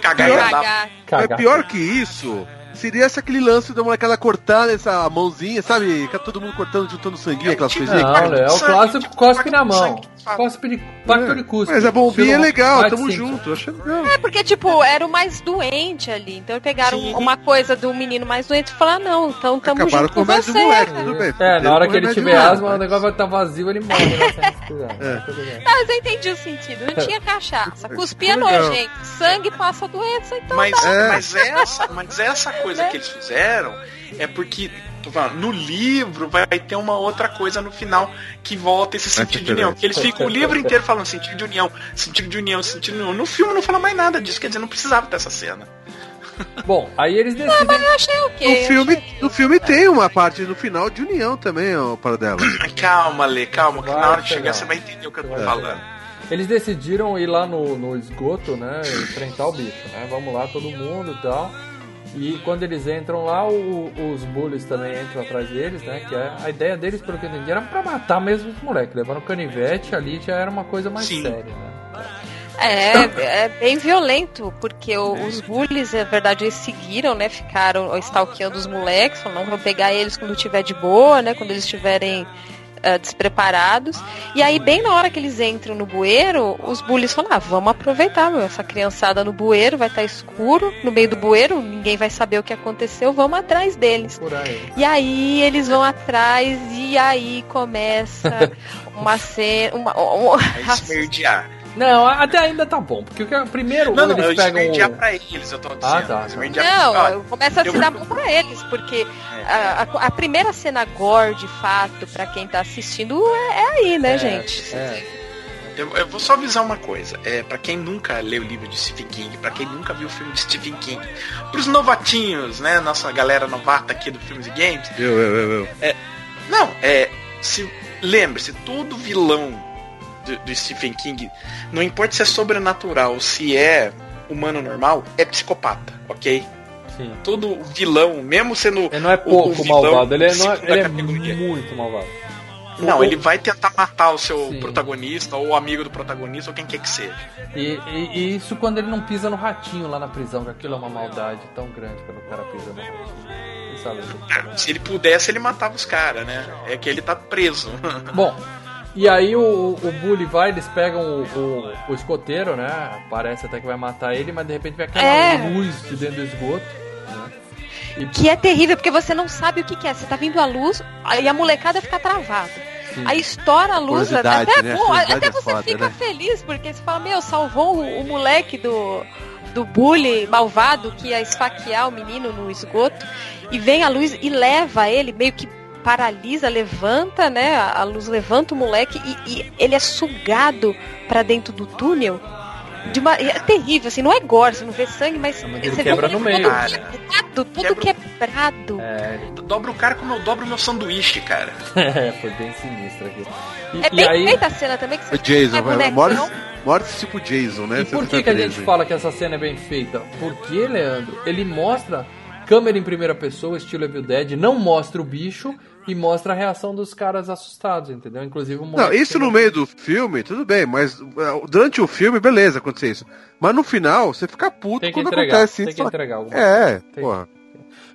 cagar Pior-. Cagar. Mas Cagar. pior que isso, seria esse aquele lance da molecada cortar essa mãozinha, sabe? Fica todo mundo cortando, juntando sanguinho, aquelas tipo- coisinhas. Não, é o clássico tipo, cospe na mão. Cospe de, pacto de cuspe. Mas a bombinha é legal, tamo junto, achei legal. É porque, tipo, era o mais doente ali. Então pegaram Sim. uma coisa do menino mais doente e falaram, não, então tamo Acabaram junto com com você. do moleque, tudo bem. É, na hora que ele tiver asma, o negócio vai estar vazio, ele morre. né. É. Tudo bem. Mas eu entendi o sentido. Não tinha cachaça. Cuspia nojento. Sangue passa doença, então Mas, É. mas, essa, mas essa coisa que eles fizeram é porque. falando, no livro vai ter uma outra coisa no final que volta esse sentido ter de união. Que eles ficam o livro inteiro falando sentido de união, sentido de união, sentido de união. No filme não fala mais nada disso, quer dizer, não precisava dessa cena. Bom, aí eles decidem. Ah, mas eu achei o quê? No filme, achei no filme tem uma parte no final de união também, ó, para dela. Calma, Lê, calma, que Vai na hora de chegar. você vai entender o que eu tô Vai falando. Eles decidiram ir lá no, no esgoto, né? Enfrentar o bicho, né? Vamos lá, todo mundo e tal. E quando eles entram lá, o- os bullies também entram atrás deles, né? Que é, a ideia deles, pelo que eu entendi, era pra matar mesmo os moleques. Levando canivete ali já era uma coisa mais Sim. séria, né? É, é bem violento, porque o- os bullies, na verdade, eles seguiram, né? Ficaram stalkeando os moleques, falaram, não vão pegar eles quando tiver de boa, né? Quando eles estiverem ah, despreparados. E aí, bem na hora que eles entram no bueiro, os bullies falam, ah, vamos aproveitar, meu, essa criançada no bueiro, vai estar escuro, no meio do bueiro, ninguém vai saber o que aconteceu, vamos atrás deles. Aí. E aí eles vão atrás e aí começa uma cena. Uma, uma- É esmerdear. Não, até ainda tá bom. Porque o que- primeiro Não, não, eu eles pegam. esmerdear o- pra eles, eu tô dizendo. Ah, tá. Não, Olha, começa a eu- se dar bom pra eles, porque a, a- a primeira cena gore, de fato, pra quem tá assistindo, é, é aí, né, É, gente? é. Eu, eu vou só avisar uma coisa. É, para quem nunca leu o livro de Stephen King, pra quem nunca viu o filme de Stephen King, pros novatinhos, né? Nossa galera novata aqui do Filmes e Games. Eu, eu, eu, eu. Não, é. Se, Lembre-se, todo vilão do, do Stephen King, não importa se é sobrenatural, se é humano normal, é psicopata, ok? Sim. Todo vilão, mesmo sendo. Ele não é pouco vilão malvado, ele é, não é- ele é muito malvado. Não, O- ele vai tentar matar o seu Sim. protagonista, ou o amigo do protagonista, ou quem quer que seja. E, e- e isso quando ele não pisa no ratinho lá na prisão, que aquilo é uma maldade tão grande quando o cara pisa no ratinho. Sabe? Se ele pudesse, ele matava os caras, né? É que ele tá preso. Bom, e aí o, o Bully vai, eles pegam o, o, o escoteiro, né? Parece até que vai matar ele, mas de repente vem aquela É. luz de dentro do esgoto. Né? E, Que é terrível, porque você não sabe o que, que é. Você tá vindo a luz, aí a molecada fica travada. sim. Aí estoura a luz, até é né? bom, até é você foda, fica né? feliz, porque você fala, meu, salvou o, o moleque do, do bully malvado que ia esfaquear o menino no esgoto, e vem a luz e leva ele, meio que paralisa, levanta, né? A, luz levanta o moleque e, e ele é sugado pra dentro do túnel. De uma, é terrível, assim, não é gore, você não vê sangue, mas, Mas ele você quebra vê no todo meio. quebrado, tudo Quebra- quebrado. É, Dobra o cara como eu dobro meu sanduíche, cara. é, foi bem sinistro aqui. E, É e bem aí, feita a cena também que você O Jason, é vai. Morte, morte tipo Jason, né? E por que, que a gente fala que essa cena é bem feita? Porque, Leandro, ele mostra câmera em primeira pessoa, estilo Evil Dead, não mostra o bicho e mostra a reação dos caras assustados, entendeu? Inclusive o Não, isso no meio do filme, tudo bem, mas uh, durante o filme, beleza, acontecer isso. Mas no final, você fica puto Tem quando entregar, acontece tem isso. que entregar alguma É, Tem. porra.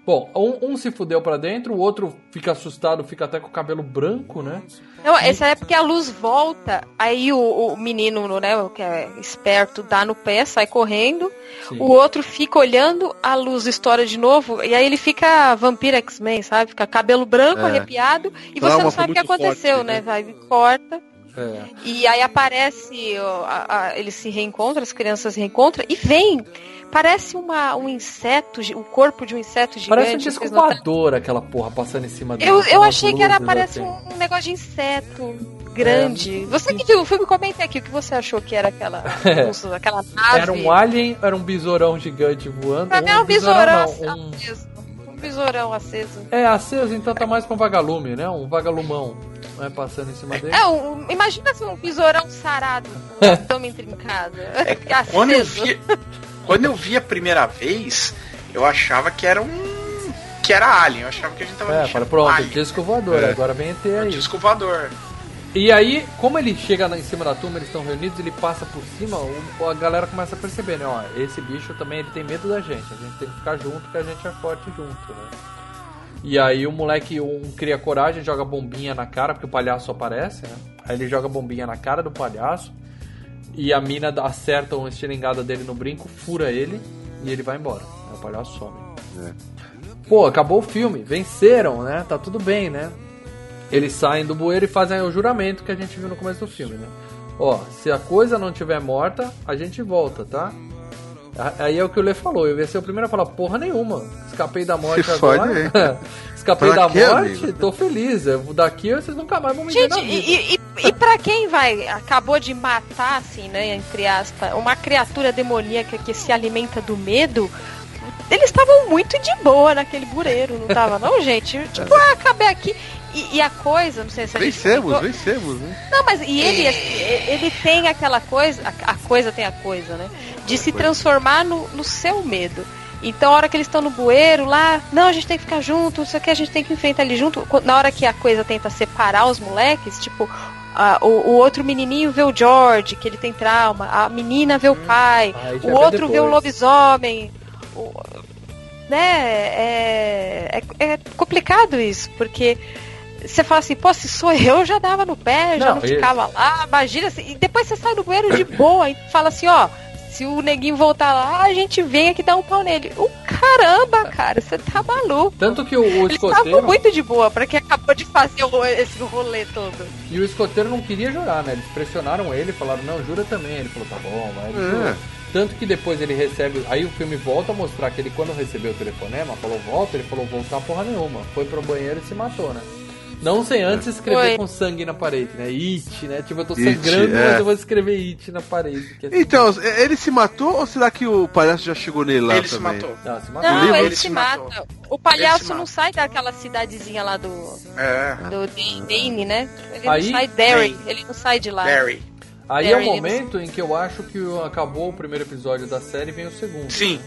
Bom, um, um se fudeu pra dentro, o outro fica assustado, fica até com o cabelo branco, né? Não, essa é porque a luz volta, aí o, o menino, né, o que é esperto, dá no pé, sai correndo, Sim. o outro fica olhando, a luz estoura de novo, e aí ele fica vampiro X-Men, sabe? Fica cabelo branco, É. arrepiado, e você Trauma não sabe o que aconteceu, forte, né? né? Vai, corta, É. e aí aparece, ó, a- a- eles se reencontram, as crianças se reencontram, e vem, parece uma, um inseto, o corpo de um inseto gigante. Parece um disco voador aquela porra passando em cima dele. Eu, eu achei que era luzes, parece assim. um, um negócio de inseto grande. Você que viu o filme, comenta aqui o que você achou que era aquela, É. aquela nave. Era um alien, era um besourão gigante voando. Pra mim é um besourão um- aceso. Um besourão aceso. É, aceso então tá mais pra um vagalume, né? Um vagalumão né? passando em cima dele. É, um, imagina se um besourão sarado, com o abdômen trincado. aceso. Quando eu vi, quando eu vi a primeira vez, eu achava que era um. que era Alien. Eu achava que a gente tava É, com pronto, Alien. disco voador, É. agora vem ET Um aí. disco voador. E aí, como ele chega lá em cima da turma, eles estão reunidos, ele passa por cima, o- a galera começa a perceber, né? Ó, esse bicho também ele tem medo da gente, a gente tem que ficar junto, que a gente é forte junto, né? E aí o moleque um cria coragem, joga bombinha na cara, porque o palhaço aparece, né? Aí ele joga bombinha na cara do palhaço, e a mina acerta uma estilingada dele no brinco, fura ele, e ele vai embora. O palhaço some. Pô, acabou o filme, venceram, né? Tá tudo bem, né? Eles saem do bueiro e fazem o juramento que a gente viu no começo do filme, né? Ó, se a coisa não tiver morta, a gente volta, tá? Aí é o que o Lê falou, eu ia ser o primeiro a falar, porra nenhuma, escapei da morte Se agora. fode escapei Pra da quê, morte, amigo? tô feliz. Eu, daqui vocês nunca mais vão me ver Gente, na vida. e, e, e pra quem vai, acabou de matar, assim, né, entre aspas, uma criatura demoníaca que se alimenta do medo, eles estavam muito de boa naquele bureiro, não tava não, gente? Tipo, ah, acabei aqui. E, e a coisa, não sei se a gente Vencemos, comentou- vencemos, né? Não, mas e ele, ele tem aquela coisa, a, a coisa tem a coisa, né? De se transformar no, no seu medo. Então, a hora que eles estão no bueiro lá, não, a gente tem que ficar junto, isso aqui a gente tem que enfrentar ali junto. Na hora que a coisa tenta separar os moleques, tipo, a- o, o outro menininho vê o George, que ele tem trauma, a menina vê o pai, Aí já o vem outro vê o lobisomem. o- né? É, é, é complicado isso, porque você fala assim, pô, se sou eu, eu já dava no pé, já Não, não e- ficava lá, imagina assim, e depois você sai do bueiro de boa e fala assim, ó, se o neguinho voltar lá, a gente vem aqui dar um pau nele. O caramba, cara, você tá maluco. Tanto que o, o escoteiro. muito de boa pra quem acabou de fazer o- esse rolê todo. E o escoteiro não queria jurar, né? Eles pressionaram ele, falaram, não, jura também. Ele falou, tá bom, vai. Ele É. jurou. Tanto que depois ele recebe. Aí o filme volta a mostrar que ele, quando recebeu o telefonema, falou volta, ele falou voltar porra nenhuma. Foi pro banheiro e se matou, né? Não sem antes escrever Foi. com sangue na parede, né? It, né? Tipo, eu tô It, sangrando, é. mas eu vou escrever It na parede. Que é assim. Então, ele se matou ou será que o palhaço já chegou nele lá Ele se também? matou. Não, se matou. Não, livro ele, ele se se mata. matou. O palhaço se não sai daquela cidadezinha lá do, É. do Dane, né? Ele Aí- não sai Derry, ele não sai de lá. Barry. Aí é o momento em que eu acho que acabou o primeiro episódio da série e vem o segundo. Sim.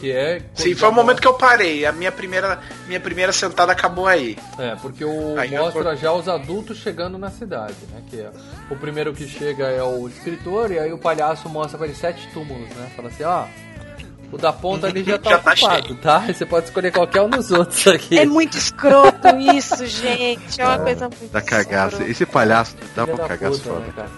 Que é. Sim, foi o momento que eu parei. A minha primeira, minha primeira sentada acabou aí. É, porque o Aí eu mostra tô- já os adultos chegando na cidade, né? Que é o primeiro que chega é o escritor e aí o palhaço mostra pra ele sete túmulos, né? Fala assim, ó, o da ponta ali já tá Já tá ocupado, cheio. tá? Você pode escolher qualquer um dos outros aqui. É muito escroto isso, gente. É uma coisa muito Da cagaça. escrota. Esse palhaço dá pra cagaço puta, foda. né?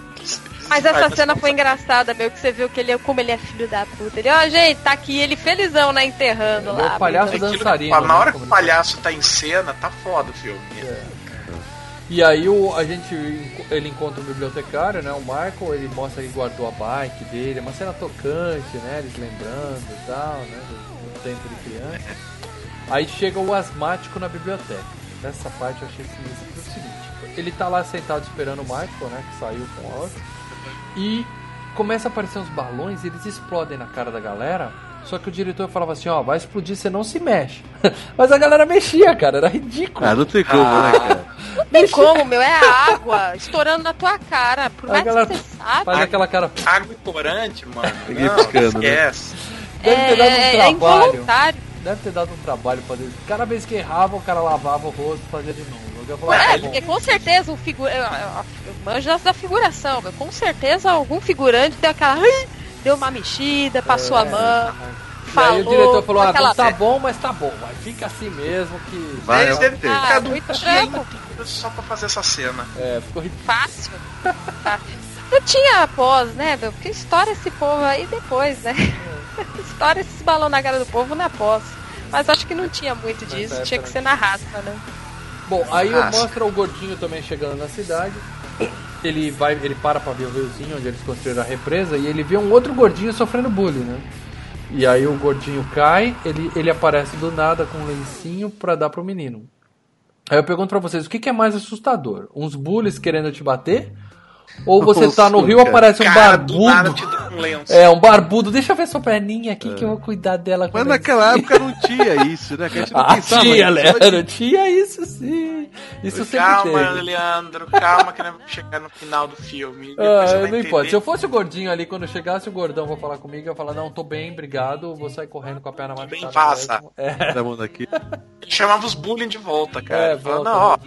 Mas essa cena foi engraçada, meu, que você viu que ele é como ele é filho da puta. Ele, ó, gente, tá aqui ele felizão, né, enterrando Ele é lá. o palhaço dançarino, na né, hora que como o palhaço tá em cena, tá foda o filme. E aí o, a gente ele encontra o bibliotecário, né? O Michael, ele mostra que guardou a bike dele, é uma cena tocante, né? Eles lembrando e tal, né? Do, do tempo de criança. Aí chega o asmático na biblioteca. Nessa parte eu achei sinistra foi o seguinte, ele tá lá sentado esperando o Michael, né? Que saiu com a outra. E começa a aparecer uns balões e eles explodem na cara da galera. Só que o diretor falava assim, ó, vai explodir, você não se mexe. Mas a galera mexia, cara, era ridículo. Ah, não tem como, né, cara? Não tem como, meu, é a água estourando na tua cara. Por A mais galera que você sabe. faz aquela cara. Água e corante, mano. Não, piscando, né? esquece. Deve ter dado um é, é trabalho. involuntário. Deve ter dado um trabalho pra fazer. Cada vez que errava, o cara lavava o rosto e fazia de novo. É, tá porque com certeza o. Eu, manjo das- da figuração, meu. Com certeza algum figurante deu aquela. Deu uma mexida, passou a mão. É. E aí o falou, diretor falou, ah, aquela- não tá bom, mas tá bom, vai, fica assim mesmo que. Vai, Eles ó, devem ter tem. Ah, ficado um dia inteiro só pra fazer essa cena. É, ficou ridículo. Fácil. Fácil. Não tinha pós, né, meu? Porque estoura esse povo aí depois, né? estoura esses balão na cara do povo na pós. Mas acho que não tinha muito disso, essa tinha que ser na raspa, né? Bom, aí mostra o gordinho também chegando na cidade. Ele vai, ele para pra ver o riozinho onde eles construíram a represa e ele vê um outro gordinho sofrendo bullying, né? E aí o gordinho cai, ele, ele aparece do nada com um lencinho pra dar pro menino. Aí eu pergunto pra vocês, o que, que é mais assustador? Uns bullies querendo te bater? Ou você tá no rio, aparece um barbudo? um lenço. É, um barbudo. Deixa eu ver sua perninha aqui que eu vou cuidar dela. Mas naquela época não tinha isso, né? Que a gente não Ah, pensava tinha. Leandro, tinha isso sim. Isso sempre Calma. Leandro, calma que nós vamos chegar no final do filme. Ah, não importa. Se eu fosse o gordinho ali, quando chegasse o gordão pra falar comigo, eu ia falar, não, tô bem, obrigado, vou sair correndo com a perna bem, machucada. passa. mesmo. É. Ele chamava os bullying de volta, cara. É, volta, não, ó,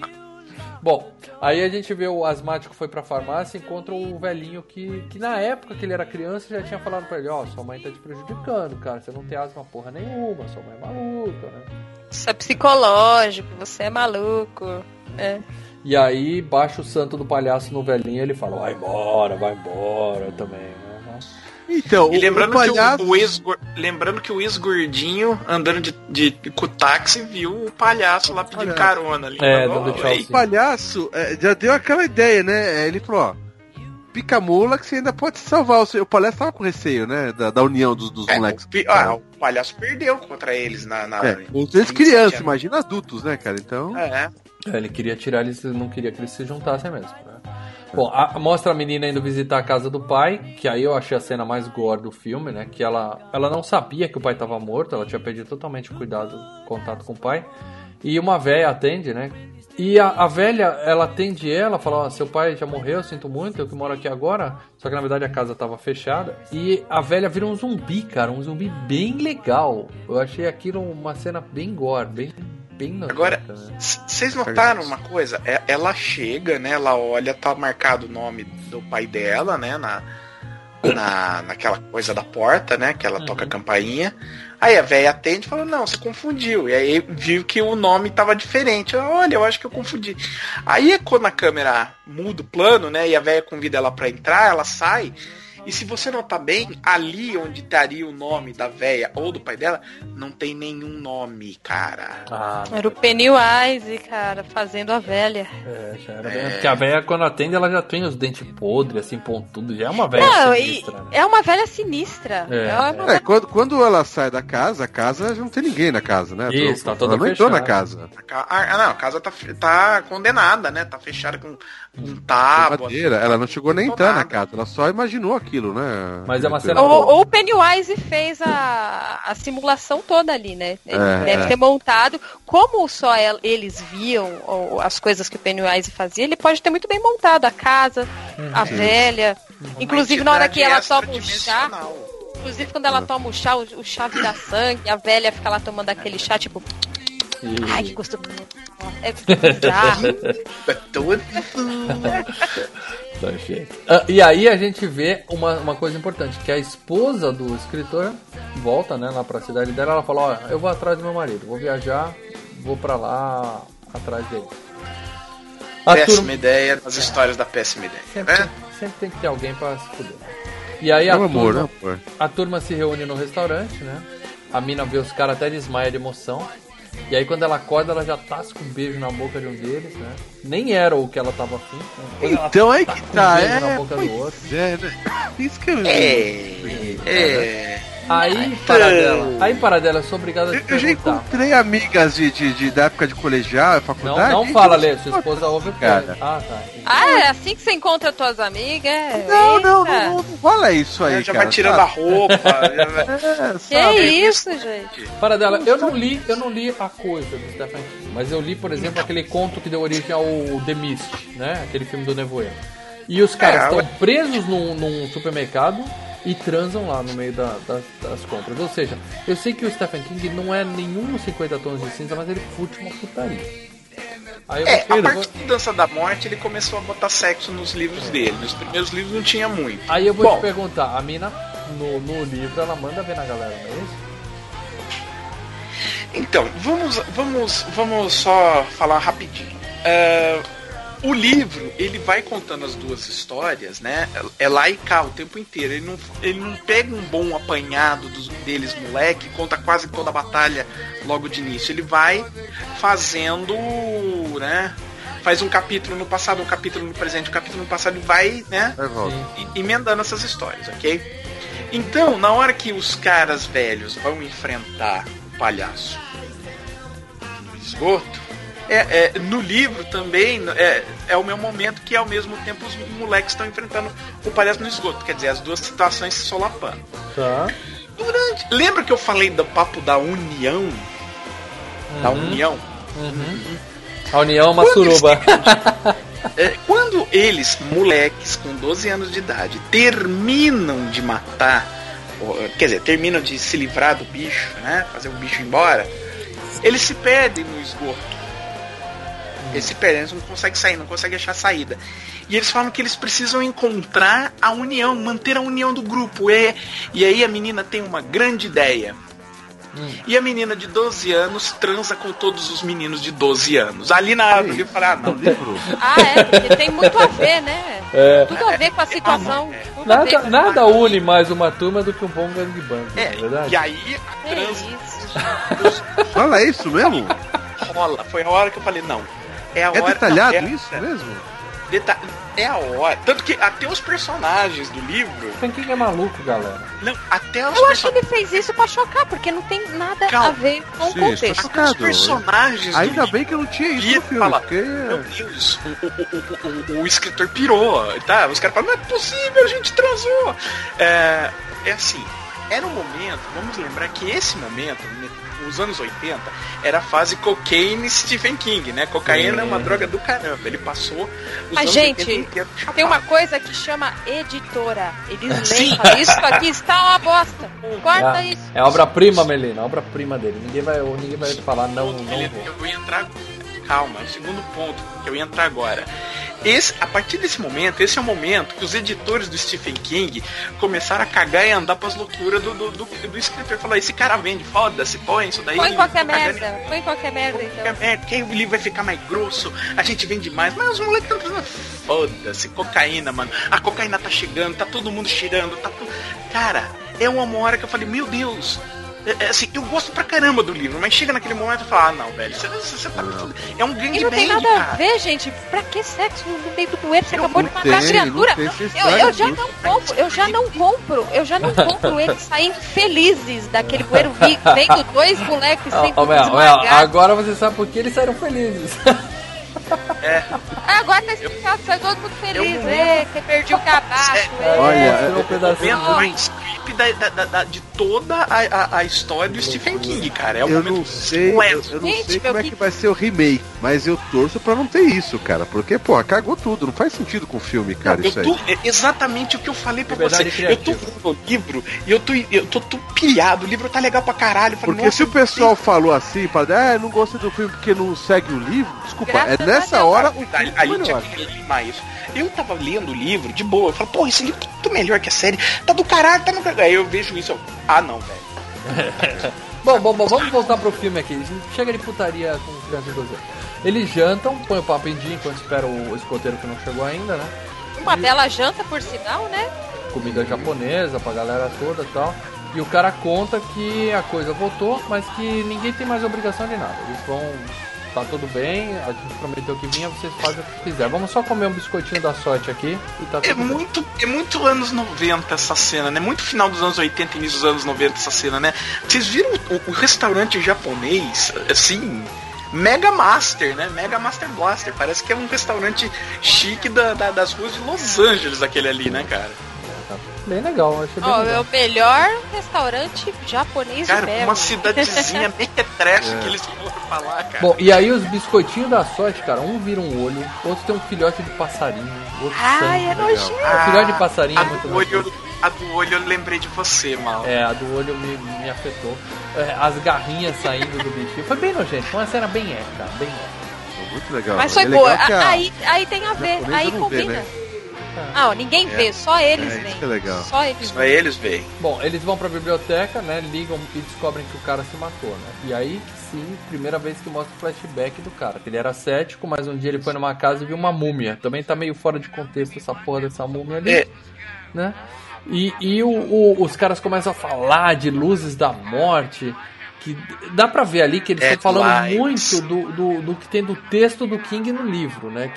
Bom, aí a gente vê o asmático foi pra farmácia e encontra o velhinho que, que na época que ele era criança já tinha falado pra ele, ó, sua mãe tá te prejudicando, cara, você não tem asma porra nenhuma, sua mãe é maluca, né? Isso é psicológico, você é maluco. É. E aí baixa o santo do palhaço no velhinho e ele fala, vai embora, vai embora também, né? Então, E o, lembrando, o palhaço... que o, o ex lembrando que o ex-gordinho andando de, de, com o táxi viu o palhaço lá pedindo Palhaço. carona ali. É, ei, O palhaço é, já deu aquela ideia, né? É, Ele falou, ó, pica mula que você ainda pode salvar. O, seu... o palhaço tava com receio, né? Da, da união dos, dos é, moleques. o, pi- ah, o palhaço perdeu contra eles na. na É, os eles crianças, imagina adultos, né, cara? Então. É. É, ele queria tirar eles, não queria que eles se juntassem mesmo, né? Bom, a- mostra a menina indo visitar a casa do pai, que aí eu achei a cena mais gore do filme, né? Que ela, ela não sabia que o pai estava morto, ela tinha perdido totalmente o cuidado, o contato com o pai. E uma velha atende, né? E a, a velha, ela atende ela, fala, ó, seu pai já morreu, sinto muito, eu que moro aqui agora. Só que na verdade a casa tava fechada. E a velha vira um zumbi, cara, um zumbi bem legal. Eu achei aquilo uma cena bem gore, bem, bem nojenta, Agora, né? vocês notaram uma coisa? É- Ela chega, né? Ela olha, tá marcado o nome do pai dela, né? Na, na, naquela coisa da porta, né? Que ela toca a campainha. Aí a velha atende e fala, não, você confundiu. E aí viu que o nome tava diferente. Ela, Olha, eu acho que eu confundi. Aí é quando a câmera muda o plano, né? E a velha convida ela pra entrar, ela sai. E se você notar bem, ali onde estaria o nome da velha ou do pai dela, não tem nenhum nome, cara. Ah, Era o Pennywise, cara, fazendo a velha. É, já era bem. Porque a velha, quando atende, ela já tem os dentes podres, assim, pontudo. Já é uma velha Não, e sinistra, né? é uma velha sinistra. É, É uma É, quando, quando ela sai da casa, a casa já não tem ninguém na casa, né? Isso, tá toda ela não entrou na fechada. casa. Ah, não, a casa tá, tá condenada, né? Tá fechada com, com tábua. Madeira, ela não chegou nem a entrar na nada. casa, ela só imaginou aquilo, né? Mas é uma cena Ou, ou o Pennywise fez a, a simulação toda ali, né? Ele É, deve é. ter montado. Como só el- eles viam ou, as coisas que o Pennywise fazia, ele pode ter muito bem montado a casa, a Sim. velha. Uma Inclusive na hora que ela toma o chá. Inclusive quando ela toma o chá, o, o chá vira sangue, a velha fica lá tomando aquele chá, tipo. Ai, que gostoso. É. É todo- Tá cheio. Ah, e aí a gente vê uma, uma coisa importante, que a esposa do escritor volta, né, lá pra cidade dela, ela fala, ó, eu vou atrás do meu marido, vou viajar, vou pra lá atrás dele. A Péssima turma- ideia nas histórias da péssima ideia. sempre, Né? tem, sempre tem que ter alguém pra se fuder. E aí a amor, turma, né, amor? a turma se reúne no restaurante, né? A mina vê os caras até desmaia de emoção. E aí quando ela acorda, ela já tasca um beijo na boca de um deles, né? Nem era o que ela tava afim. Né? Então aí que taca um tá, beijo é. na boca do pois outro. é, né? Isso que eu. É. É. Aí, paradela. Aí, paradela, eu sou obrigado a te Eu já perguntar. encontrei amigas de, de, de- da época de colegial, Não, faculdade. não gente, fala, eu Lê, não sua esposa ouve o cara. Ah, tá. Ah, é assim que você encontra tuas amigas? É? Não, não, não, não, não fala isso aí, já cara. vai tirando a roupa. É, Que sabe? isso, gente? Paradela, eu não li, eu não li a coisa do Stephen King, mas eu li, por exemplo, aquele conto que deu origem ao The Mist, né? Aquele filme do Nevoeiro. E os caras É, estão presos num, num supermercado e transam lá no meio da- das, das compras. Ou seja, eu sei que o Stephen King não é nenhum 50 tons de cinza, mas ele curte uma putaria. Aí É, vou- a partir da Dança da Morte ele começou a botar sexo nos livros dele. Nos primeiros livros não tinha muito. Aí eu vou Bom, te perguntar, a mina no, no livro ela manda ver na galera, não é isso? Então, vamos, vamos, vamos só falar rapidinho. É, o livro, ele vai contando as duas histórias, né? É lá e cá o tempo inteiro. Ele não, ele não pega um bom apanhado dos, deles, moleque, e conta quase toda a batalha logo de início. Ele vai fazendo, né? Faz um capítulo no passado, um capítulo no presente, um capítulo no passado e vai, né? E- emendando essas histórias, ok? Então, na hora que os caras velhos vão enfrentar o palhaço no esgoto, é, é, no livro também é, é o meu momento que ao mesmo tempo os moleques estão enfrentando o palhaço no esgoto. Quer dizer, as duas situações se solapando. Tá. Durante. Lembra que eu falei do papo da união? Da união? A união é uma suruba. É, quando eles, moleques com 12 anos de idade, terminam de matar, quer dizer, terminam de se livrar do bicho, né? Fazer o bicho embora, eles se perdem no esgoto. Eles se perdem, eles não conseguem sair, não conseguem achar saída. E eles falam que eles precisam encontrar a união, manter a união do grupo. E, e aí a menina tem uma grande ideia. E a menina de 12 anos transa com todos os meninos de 12 anos. Ali na árvore eu falei, ah, não, Livro. Ah, é, porque tem muito a ver, né? É. Tudo a ver com a situação. tudo a ver Nada, com- nada une mais uma turma do que um bom gangbang, não é É, verdade? e aí a Que transa isso. Fala isso mesmo? rola. Foi a hora que eu falei, não. É a É hora detalhado certa. isso mesmo? Deta- é a hora. Tanto que até os personagens do livro. King é maluco, galera. Não, até os Eu acho que ele fez isso pra chocar, porque não tem nada Calma. a ver com o Sim, estou contexto. chocado. Os personagens Ainda livro. bem que eu não tinha isso no filme, fala, porque... Meu Deus, o, o- o- o- o escritor pirou, tá? Os caras falam, não é possível, a gente transou. É, é assim, era um momento, vamos lembrar que esse momento, os anos 80, era a fase cocaine Stephen King, né? Cocaína é uma droga do caramba. Ele passou os Mas, anos gente, 80 inteiro chapado. Tem uma coisa que chama editora. Eles Sim. leem, falam, isso aqui está uma bosta. Corta É, isso. é obra-prima, Melina, obra-prima dele. Ninguém vai, ninguém vai falar não, não Ele- vou. eu ia entrar. Calma, é o segundo ponto que eu ia entrar agora. Esse, a partir desse momento, esse é o momento que os editores do Stephen King começaram a cagar e andar pras loucuras do, do, do, do escritor. Falar, esse cara vende, foda-se, põe isso daí. Põe qualquer merda. Põe qualquer merda, então. qualquer merda, que aí o livro vai ficar mais grosso, a gente vende mais. Mas os moleques estão pensando, foda-se, cocaína, mano. A cocaína tá chegando, tá todo mundo cheirando, tá tudo. Cara, é uma hora que eu falei, meu Deus. É, é assim, eu gosto pra caramba do livro, mas chega naquele momento e fala, ah, não, velho, você, você, você tá É um E grande não tem band, nada a cara. ver, gente. Pra que sexo no meio do bueiro? Você acabou de não matar a tem, criatura. não tem, você Eu, eu já não compro, eu já não compro, eu já não compro eles saindo felizes daquele bueiro vendo dois moleques esmagados. agora você sabe por que eles saíram felizes. Ah, agora tá explicado, sai todo mundo feliz. Eu- É, você perdeu o cabaço. é. Olha, Mostrou um pedacinho. Momento mais creepy da, da- da- da- de toda a, a, a história do Stephen King, cara. É um Eu momento não sei, eu, eu não Gente, sei como é que vai ser o remake, mas eu torço pra não ter isso, cara. Porque, pô, cagou tudo, não faz sentido com o filme, cara, eu isso aí. tô, é exatamente o que eu falei pra você. Liberdade Eu tô criativa. vendo o livro e eu tô, eu tô, tô pilhado. O livro tá legal pra caralho. Falei, Porque se o pessoal falou assim, fala, ah, não gostei do filme porque não segue o livro, desculpa, Graças é nessa hora o Aí, filme aí tinha que limar isso. Eu tava lendo o livro de boa. Eu falo, porra, esse livro tá muito melhor que a série. Tá do caralho, tá no. Aí eu vejo isso, eu, ah não, velho. Bom, bom, bom, vamos voltar pro filme aqui. Chega de putaria com criança de 12 anos. Eles jantam, põem o papo em dia enquanto espera o escoteiro que não chegou ainda, né? Uma bela janta, por sinal, né? Comida japonesa pra galera toda e tal. E o cara conta que a coisa voltou, mas que ninguém tem mais obrigação de nada. Eles vão. Tá tudo bem, a gente prometeu que vinha, vocês fazem o que quiser. Vamos só comer um biscoitinho da sorte aqui e tá É tudo bem. muito, é muito anos 90 essa cena, né? Muito final dos anos 80 e início dos anos 90 essa cena, né? Vocês viram o, o restaurante japonês, assim, Mega Master, né? Mega Master Blaster. Parece que é um restaurante chique da- da- das ruas de Los Angeles, aquele ali, né, cara? Tá bem legal, achei bem é legal. o melhor restaurante japonês Cara, de Belo. uma cidadezinha mequetrefe que eles foram falar, cara. Bom, e aí os biscoitinhos da sorte, cara, um vira um olho, outro tem um filhote de passarinho, outro Ai, sangue. é nojento. O filhote de passarinho a é muito do, olho, a do olho eu lembrei de você, mal. É, a do olho me, me afetou. É, as garrinhas saindo do bichinho. Foi bem nojento, foi uma cena bem épica, bem épica. Muito legal. Mas foi é boa. a- Aí, aí tem a ver, aí não vê, combina. né? Ah, ó, ninguém vê, só eles É, veem. que é legal. Só eles veem. eles, velho. Bom, eles vão pra biblioteca, né? Ligam e descobrem que o cara se matou, né? E aí, sim, primeira vez que mostra o flashback do cara. Que ele era cético, mas um dia ele foi numa casa e viu uma múmia. Também tá meio fora de contexto essa porra dessa múmia ali. É. Né? E, e o- o- os caras começam a falar de luzes da morte. Que dá pra ver ali que eles estão falando Headlines. muito do, do, do que tem do texto do King no livro, né?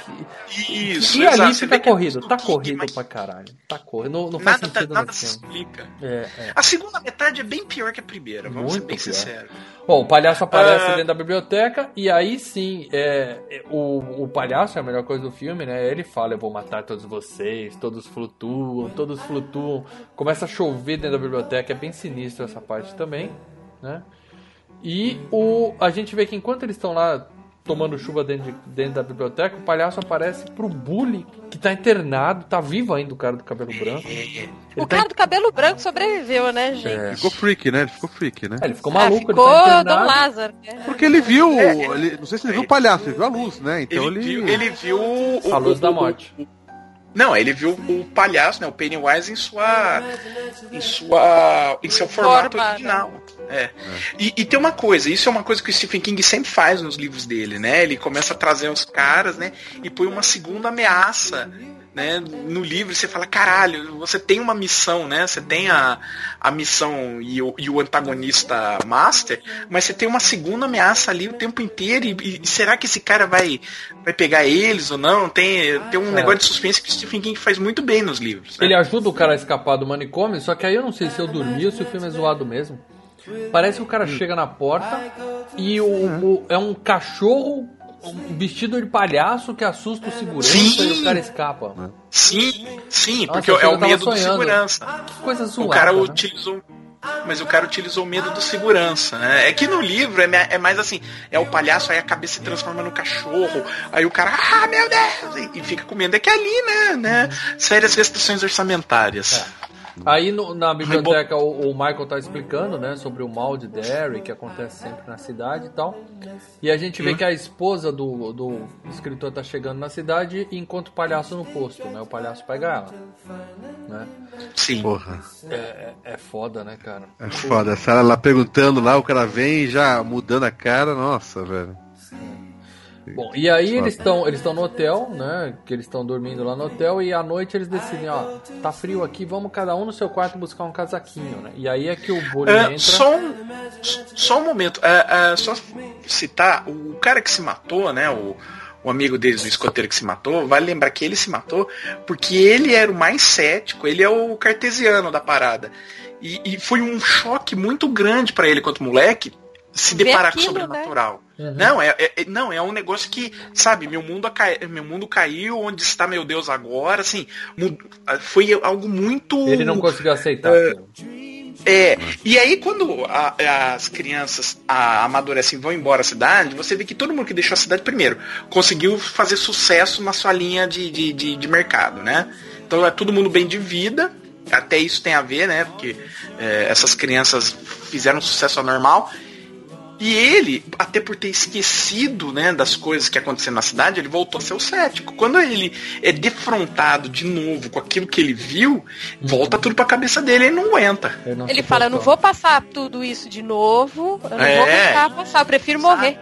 Que, Isso, e ali exato. Você fica que é corrido, do tá King, corrido mas pra caralho. Tá corrido. Não, não faz Nada, sentido nada se explica. É, é. A segunda metade é bem pior que a primeira, vamos ser Muito bem pior. sinceros. Bom, o palhaço aparece Ah. dentro da biblioteca e aí sim, é, é, o, o palhaço é a melhor coisa do filme, né? Ele fala, eu vou matar todos vocês, todos flutuam, todos flutuam. Começa a chover dentro da biblioteca, é bem sinistro essa parte também, né? E o, a gente vê que enquanto eles estão lá tomando chuva dentro, de- dentro da biblioteca, o palhaço aparece pro bully que tá internado, tá vivo ainda o cara do cabelo branco. Ele O tá cara do cabelo branco sobreviveu, né, gente? É. Ficou freak, né? Ele ficou freak, né? É, ele ficou Ah, maluco, ficou ele tá Dom. Lázaro. né? Porque ele viu. ele- não sei se ele viu o palhaço, ele viu a luz, né? Então Ele, ele. viu, ele viu o, A luz o- da o- morte. Não, ele viu o palhaço, né, o Pennywise em sua em sua em seu formato Forma, original. É. E, e tem uma coisa, isso é uma coisa que o Stephen King sempre faz nos livros dele, né? Ele começa a trazer os caras, né, e põe uma segunda ameaça né? No livro você fala, caralho, você tem uma missão, né? Você tem a, a missão e o, e o antagonista master, mas você tem uma segunda ameaça ali o tempo inteiro. E, e será que esse cara vai, vai pegar eles ou não? Tem, tem um É. negócio de suspense que o Stephen King faz muito bem nos livros. né? Ele ajuda o cara a escapar do manicômio, só que aí eu não sei se eu dormi ou se o filme é zoado mesmo. Parece que o cara chega na porta e o, o- é um cachorro um vestido de palhaço que assusta o segurança Sim. e o cara escapa. Sim, sim, Nossa, porque é o medo do sonhando. segurança. Que coisa zoada. o cara né? utilizou. Mas o cara utilizou o medo do segurança, né? É que no livro é, é mais assim, é o palhaço, aí a cabeça se transforma no cachorro, aí o cara, ah, meu Deus, e, e fica com medo. É que ali, né, né? Sérias restrições orçamentárias. Aí no- na biblioteca o, o Michael tá explicando, né, sobre o mal de Derry que acontece sempre na cidade e tal. E a gente vê Hum. que a esposa do, do escritor tá chegando na cidade e encontra o palhaço no posto, né? O palhaço pega ela. Né? Sim. Porra. É, é, é foda, né, cara? É foda. Essa ela lá perguntando lá, o cara vem já mudando a cara, nossa, velho. Bom, e aí eles estão eles estão no hotel, né? Que eles estão dormindo lá no hotel e à noite eles decidem, ó, tá frio aqui, vamos cada um no seu quarto buscar um casaquinho, né? E aí é que o Bully É, entra. só, um, só um momento, é, é, só citar o cara que se matou, né? O, o amigo deles, o escoteiro que se matou, vale lembrar que ele se matou porque ele era o mais cético, ele é o cartesiano da parada. E, e foi um choque muito grande pra ele quanto moleque se deparar com o aquilo, né? sobrenatural. Uhum. Não, é, é- é- não, é um negócio que, sabe, meu mundo, cai, meu mundo caiu, onde está meu Deus agora, assim, mu- foi algo muito. Ele não conseguiu aceitar É, aquilo. é, e aí quando a- as crianças a, amadurecem e vão embora da cidade, você vê que todo mundo que deixou a cidade primeiro conseguiu fazer sucesso na sua linha de, de, de, de mercado, né? Então é todo mundo bem de vida, até isso tem a ver, né? Porque é, essas crianças fizeram sucesso anormal. E ele, até por ter esquecido né, das coisas que aconteceram na cidade, ele voltou a ser o cético. Quando ele é defrontado de novo com aquilo que ele viu, volta tudo pra cabeça dele, ele não aguenta. Ele fala, eu não vou passar tudo isso de novo, eu não É. vou deixar passar, eu prefiro morrer.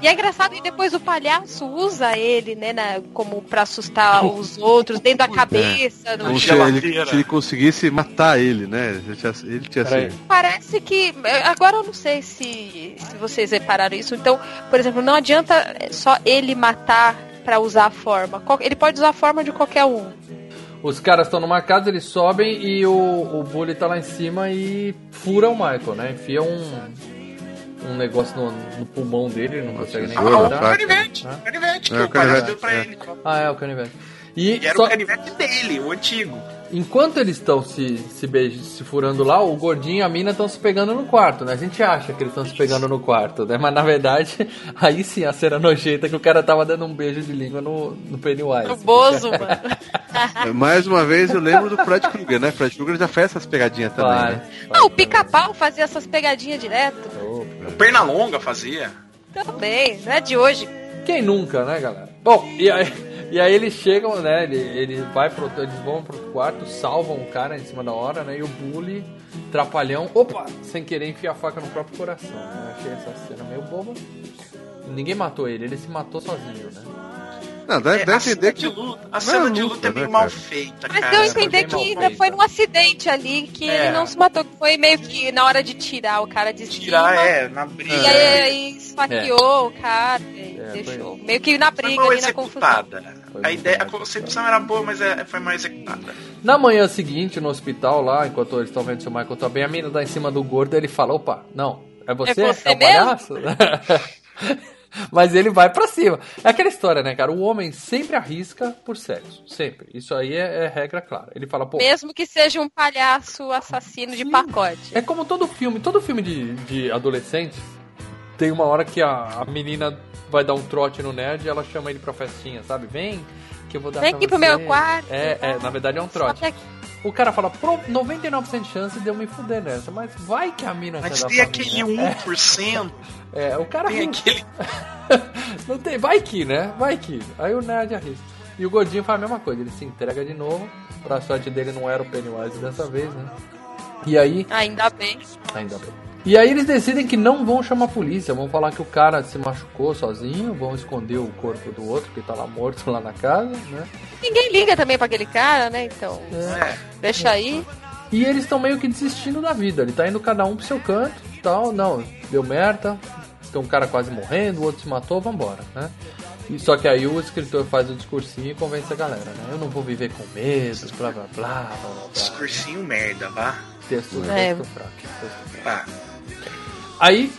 E é engraçado que depois o palhaço usa ele, né, na- como pra assustar os outros, dentro da cabeça. do- Como se ele, se ele conseguisse matar ele, né? Ele tinha, ele tinha sido. Parece que. Agora eu não sei se, se vocês repararam isso. Então, por exemplo, não adianta só ele matar pra usar a forma. Ele pode usar a forma de qualquer um. Os caras estão numa casa, eles sobem e o, o Bully tá lá em cima e fura o Michael, né? Enfia um, um negócio no, no pulmão dele, ele não consegue nem respirar. faca. Canivete, Hã? canivete, que É, o palhaço canivete, deu pra é. ele. Ah, é, o canivete. E, E era só- o canivete dele, o antigo. enquanto eles estão se, se, beij- se furando lá, o gordinho e a mina estão se pegando no quarto, né? A gente acha que eles estão se pegando no quarto, né? Mas na verdade, aí sim a cena nojenta que o cara tava dando um beijo de língua no, no Pennywise. O Bozo, mano. Mais uma vez eu lembro do Fred Krueger, né? Fred Krueger já fez essas pegadinhas também, Vai. né? Ah, o pica-pau fazia essas pegadinhas direto. O Pernalonga fazia. Também, não é de hoje. Quem nunca, né, galera? Bom, e aí, e aí eles chegam, né? Ele, ele vai pro, eles vão pro quarto, salvam o cara em cima da hora, né? E o bully, trapalhão, opa, sem querer enfia a faca no próprio coração. Né? Achei essa cena meio boba. Ninguém matou ele, ele se matou sozinho, né? Não, dá, É, dá a cena entender de que. luta, a não cena é de luta, luta é né, meio mal cara? feita, Mas cara. deu a foi entender mal que ainda foi num acidente ali, que É. ele não se matou, que foi meio que na hora de tirar o cara de Tirar, cima. é, na briga. E aí, aí esfaqueou o cara e É, deixou. Meio que na Foi briga mal ali na confusão. executada. Foi A mal ideia, a executada. concepção era boa, mas é, foi mal executada. Na manhã seguinte, no hospital lá, enquanto eles estão vendo se o Michael tá bem, a mina tá em cima do gordo ele fala, opa, não, é você? É você o palhaço? Mas ele vai pra cima. É aquela história, né, cara? O homem sempre arrisca por sexo. Sempre. Isso aí é, é regra clara. Ele fala, pô. Mesmo que seja um palhaço assassino de pacote. É como todo filme, todo filme de, de adolescente tem uma hora que a, a menina vai dar um trote no nerd e ela chama ele pra festinha, sabe? Vem, que eu vou dar Vem aqui pro você. meu quarto. É, é, na verdade é um trote. O cara fala, pro 99% de chance de eu me fuder nessa, mas vai que a mina Mas tem família. aquele 1%, É, o cara tem arrisca. aquele. Não tem, vai que, né? Vai que. Aí o nerd arrisca. E o gordinho faz a mesma coisa, ele se entrega de novo. Pra sorte dele não era o Pennywise dessa vez, né? E aí, Ainda bem. ainda bem. E aí eles decidem que não vão chamar a polícia, vão falar que o cara se machucou sozinho, vão esconder o corpo do outro que tá lá morto lá na casa, né? Ninguém liga também pra aquele cara, né? Então, É. deixa aí. E eles estão meio que desistindo da vida. Ele tá indo cada um pro seu canto tal. Não, deu merda. Tem um cara quase morrendo, o outro se matou, vambora, né? E só que aí o escritor faz o discursinho e convence a galera, né? Eu não vou viver com medo, blá blá blá blá blá. Discursinho merda, vá. Texto, É. texto fraco. Texto fraco. Vá. Aí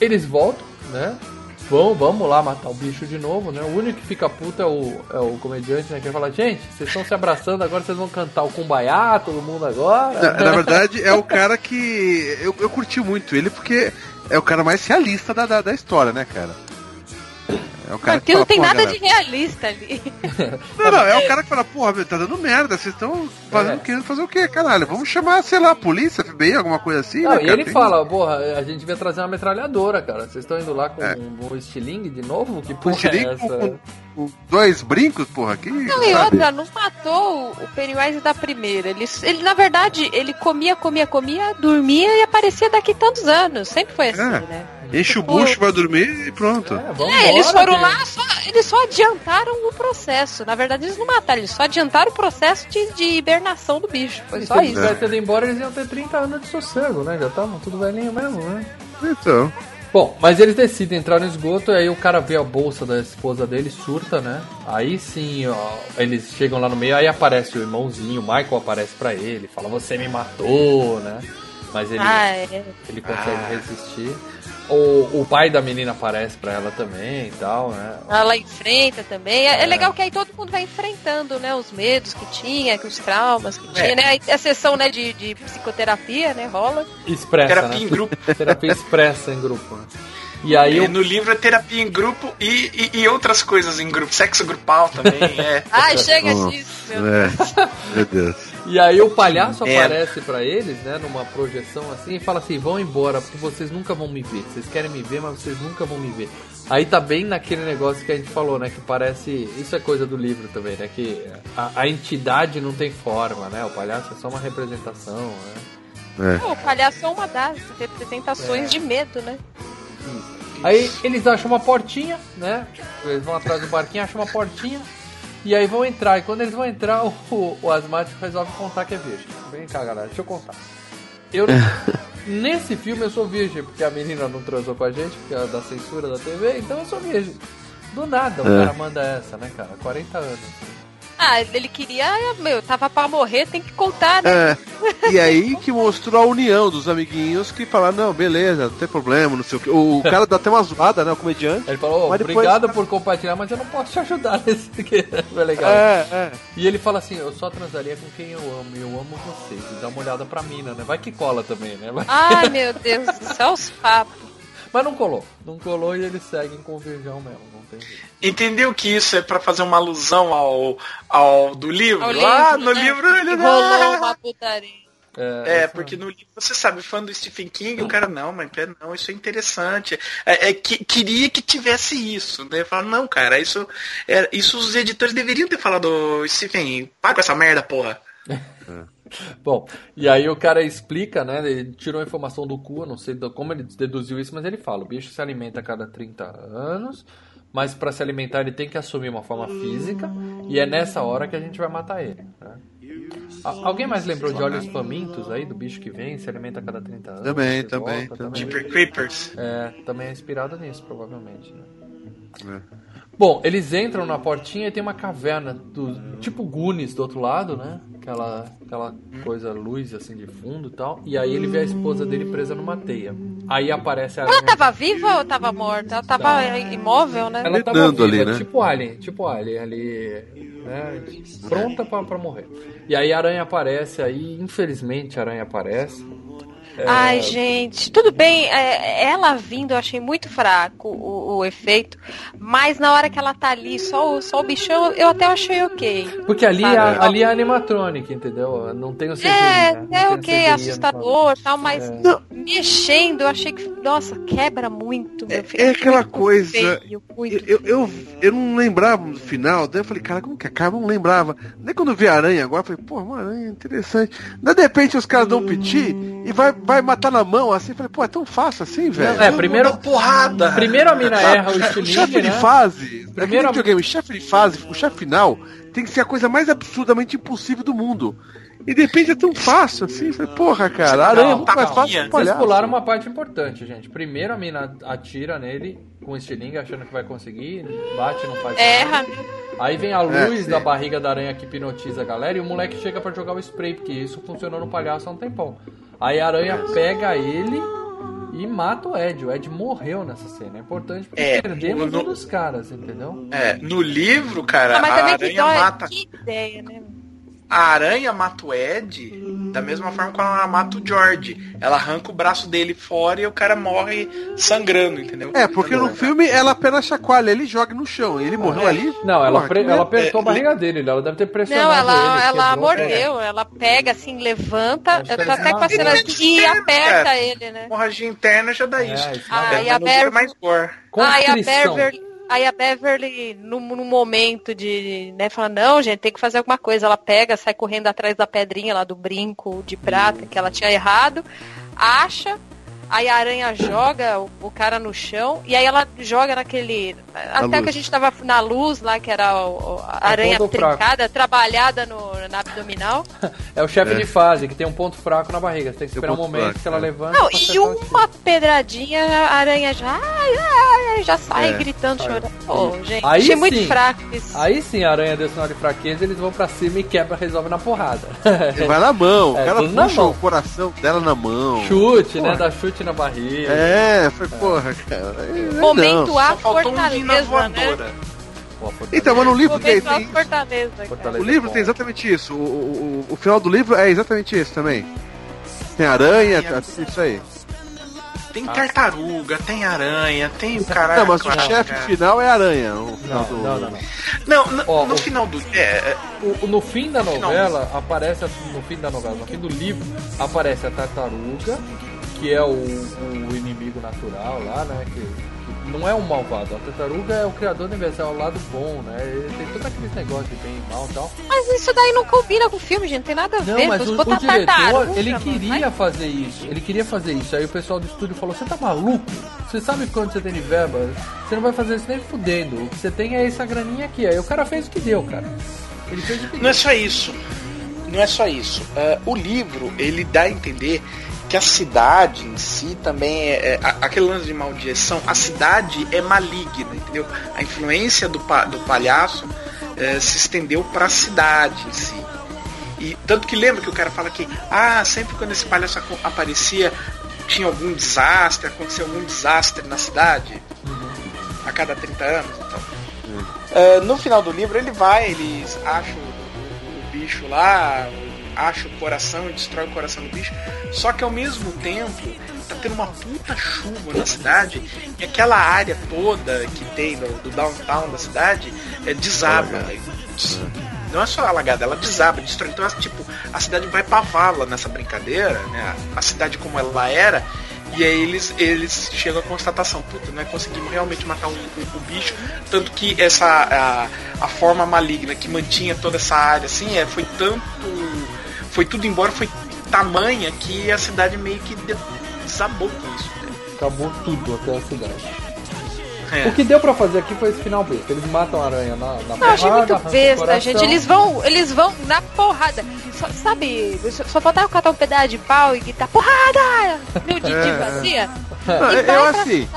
eles voltam, né? Vão, vamos lá matar o bicho de novo, né? O único que fica puto é o, é o comediante, né? Que fala, gente, vocês estão se abraçando, agora vocês vão cantar o Kumbaya, todo mundo agora. Na, na verdade, é o cara que. Eu, eu curti muito ele porque é o cara mais realista da, da, da história, né, cara? É o cara Porque não fala, tem "Pô, nada galera, de realista ali. Não, não, é o cara que fala, porra, meu, tá dando merda, vocês estão fazendo, É. querendo fazer o quê, caralho? Vamos chamar, sei lá, a polícia, FBI, alguma coisa assim, Não, né, e cara? ele Tem- fala, porra, a gente devia trazer uma metralhadora, cara. Vocês estão indo lá com É. um, um estilingue de novo? Que porra é estilingue, essa? com, com dois brincos, porra, que. Não, e outra, não matou o Pennywise da primeira. Ele, ele, na verdade, ele comia, comia, comia, dormia e aparecia daqui tantos anos. Sempre foi assim, É. né? Enche o bucho, vai dormir e pronto. É, É, eles foram gente. lá, só, eles só adiantaram o processo. Na verdade, eles não mataram, eles só adiantaram o processo de, de hibernação do bicho. Foi E só se eles isso. tivessem ido embora, eles iam ter 30 anos de sossego, né? Já estavam tudo velhinho mesmo, né? Então. Bom, mas eles decidem entrar no esgoto e aí o cara vê a bolsa da esposa dele, surta, né? Aí sim, ó, eles chegam lá no meio, aí aparece o irmãozinho, o Michael aparece pra ele, fala, você me matou, né? Mas ele, Ah, é. ele consegue resistir. O, o pai da menina aparece pra ela também e tal, né? Ela enfrenta também. É, é É. legal que aí todo mundo vai enfrentando, né? Os medos que tinha, que os traumas que tinha, né? Aí A sessão né, de, de psicoterapia, né? Rola. Expressa, Terapia né? em grupo. Terapia expressa em grupo. né? E aí E o no livro é terapia em grupo e, e, e outras coisas em grupo. Sexo grupal também, é. Ai, chega disso, meu Deus. É, meu Deus. E aí o palhaço É. aparece pra eles, né, numa projeção assim, e fala assim, vão embora, porque vocês nunca vão me ver. Vocês querem me ver, mas vocês nunca vão me ver. Aí tá bem naquele negócio que a gente falou, né, que parece... Isso é coisa do livro também, né, que a, a entidade não tem forma, né, o palhaço é só uma representação, né. É. Pô, o palhaço é uma das representações de medo, né? Aí eles acham uma portinha, né, eles vão atrás do barquinho, acham uma portinha, e aí vão entrar. E quando eles vão entrar, o, o asmático resolve contar que é virgem. Vem cá, galera, deixa eu contar. Eu, nesse filme eu sou virgem, porque a menina não transou com a gente, porque é da censura da TV, então eu sou virgem. Do nada o É. cara manda essa, né, cara? 40 anos. Ah, ele queria, meu, tava pra morrer, tem que contar, né? É, e aí que mostrou a união dos amiguinhos que falaram, não, beleza, não tem problema, não sei o que. O cara dá até uma zoada, né? O comediante. Ele falou, depois- obrigado por compartilhar, mas eu não posso te ajudar nesse que foi legal. É, é. E ele fala assim, eu só transaria com quem eu amo, e eu amo vocês. E dá uma olhada pra mina, né? Vai que cola também, né? Vai- Ai, meu Deus céu, os papos. Mas não colou. Não colou e eles seguem com o virgão mesmo, não tem jeito. Entendeu que isso é pra fazer uma alusão ao, ao do livro? Ao ah, livro, no né? livro ele Rolou uma putaria. É, porque no livro você sabe, fã do Stephen King, o cara, não, mas não, isso é interessante. É, é que, queria que tivesse isso, né? Fala, não, cara, isso, é, isso os editores deveriam ter falado, Stephen, para com essa merda, porra. Bom, e aí o cara explica, né? Ele tirou a informação do cu, eu não sei como ele deduziu isso, mas ele fala: o bicho se alimenta a cada 30 anos, mas para se alimentar ele tem que assumir uma forma física, e é nessa hora que a gente vai matar ele. né? Alguém mais lembrou de olhos famintos aí, do bicho que vem, se alimenta a cada 30 anos? Também, também, volta, também. Creepers. É, também é inspirado nisso, provavelmente. Né? É. Bom, eles entram na portinha e tem uma caverna do tipo Goonies do outro lado, né? Aquela, aquela coisa luz assim de fundo e tal. E aí ele vê a esposa dele presa numa teia. Aí aparece a Ela aranha. tava viva ou tava morta? Ela tava imóvel, né? Ela tava Lidando viva, ali, né? tipo Alien, tipo Alien ali, né? Pronta pra, pra morrer. E aí a aranha aparece aí, infelizmente a aranha aparece. É, Ai, gente, tudo bem, é, ela vindo eu achei muito fraco o, o efeito, mas na hora que ela tá ali, só o, só o bichão, eu até achei ok. Porque ali, Sabe? é, ali é animatronic, entendeu? Não tem o CGI, É, né? Não é ok, CGI assustador tal, mas É. mexendo, eu achei que, nossa, quebra muito. meu filho. É aquela Muito coisa. feio, muito Eu, eu, eu não lembrava no final, daí eu falei, cara, como que acaba? Eu não lembrava. Daí quando eu vi a aranha agora, eu falei, pô, uma aranha interessante. Daí de repente os caras dão um piti e vai vai matar na mão, assim, falei, pô, é tão fácil assim, velho. É, primeiro. porrada. Primeiro a mina erra o O chefe estilingue, de né? fase, Primeiro- primeiro videogame, o chefe de fase, o chefe final, tem que ser a coisa mais absurdamente impossível do mundo. E de repente é tão fácil assim, falei, porra, cara, a aranha é muito tá mais fácil Vocês pularam uma parte importante, gente. Primeiro a mina atira nele com o estilingue, achando que vai conseguir, bate, não faz Erra. nada. Aí vem a É, luz sim. da barriga da aranha que hipnotiza a galera e o moleque chega pra jogar o spray, porque isso funcionou no palhaço há um tempão. Aí a aranha pega ele e mata o Ed. O Ed morreu nessa cena. É importante porque É, perdemos no- um dos caras, entendeu? É, no livro, cara, Ah, a aranha mata. que ideia, né? A aranha mata o Ed da mesma forma que ela mata o George. Ela arranca o braço dele fora e o cara morre sangrando, entendeu? É, porque no filme ela apenas chacoalha, ele joga no chão, e ele morreu ali. Não, ela, Porra, ela merda. apertou a É, barriga dele. Ela deve ter pressionado Não, ela, ele. ela quebrou. mordeu, ela pega assim, levanta, tá ele até com a cena e aperta É. ele, né? Hemorragia interna já dá É, isso. Ah, É, e a Beverly- mais gore. Aí a Constrição. Beverly, aí a Beverly, no, no momento de, né, fala, não, gente, tem que fazer alguma coisa. Ela pega, sai correndo atrás da pedrinha lá do brinco de prata que ela tinha errado, acha, aí a aranha joga o, o cara no chão, e aí ela joga naquele. até luz. que a gente tava na luz lá, que era o- o- a aranha ponto fraco. trincada, trabalhada no, na abdominal. É o chefe É. de fase, que tem um ponto fraco na barriga. Você tem que Tem esperar um momento fraco, que ela é. levanta. Não, e uma pedradinha, a aranha já, ai, ai, ai, já sai É. gritando, chorando. Pô, gente, Aí achei muito sim. fraco isso. Aí sim a aranha deu sinal de fraqueza, eles vão pra cima e quebra, resolve na porrada. Ele vai na mão, É, o cara na puxa o coração dela na mão. chute, né? Porra. Dá chute na barriga. É, foi porra, cara. É, Momento não. A, Fortaleza, né? Então, mas no livro tem, tem Fortaleza. cara. Fortaleza O livro é tem exatamente isso. O, o, o- final do livro é exatamente isso também. Tem aranha, tudo isso aí. Tem tartaruga, tem aranha, tem o caralho. Não, mas o chefe final é aranha. O Não, final do... não, não, não. Não, no, Ó, no o- final do. É, é, O- no fim da final. novela, aparece. No fim da novela, no fim do livro, aparece a tartaruga, que é o, o inimigo natural lá, né? Que, que não é um malvado. A tartaruga é o criador do universo, é o lado bom, né? Ele tem todo aquele negócio de bem e mal e tal. Mas isso daí não combina com o filme, gente. Não tem nada a Não, ver. mas o, o diretor, ele queria fazer isso. Ele queria fazer isso. Aí o pessoal do estúdio falou: Você tá maluco? Você sabe quanto você tem de verba? Você não vai fazer isso nem fudendo. O que você tem é essa graninha aqui. Aí o cara fez o que deu, cara. Ele fez o que Não deu. é só isso. Não é só isso. Ah, o livro, ele dá a entender que a cidade em si também é, é- aquele lance de maldição, a cidade é maligna, entendeu? A influência do, pa- do palhaço eh, se estendeu para a cidade em si. E tanto que lembra que o cara fala que ah, sempre quando esse palhaço aparecia tinha algum desastre, aconteceu algum desastre na cidade a cada 30 anos, então. Ah, no final do livro ele vai, eles acham o, o bicho lá, acha o coração e destrói o coração do bicho. Só que ao mesmo tempo tá tendo uma puta chuva na cidade e aquela área toda que tem do, do downtown da cidade é, desaba. né? Não é só alagada, ela desaba, destrói. Então, tipo, a cidade vai pra vala nessa brincadeira, né? A cidade como ela era. E aí eles, eles chegam à constatação, puta, nós conseguimos realmente matar o, o- o bicho. Tanto que essa a, a forma maligna que mantinha toda essa área assim, é, foi tanto. Foi tudo embora, foi tamanha que a cidade meio que de- desabou com isso. né? Acabou tudo até a cidade. É. O que deu pra fazer aqui foi esse final besta. Eles matam a aranha na, na Não, achei muito besta, gente. Eles vão, eles vão na porrada. Só- sabe, só, só faltava catar um pedaço de pau e gritar porrada! Meu Didi É. Não, E eu, assim.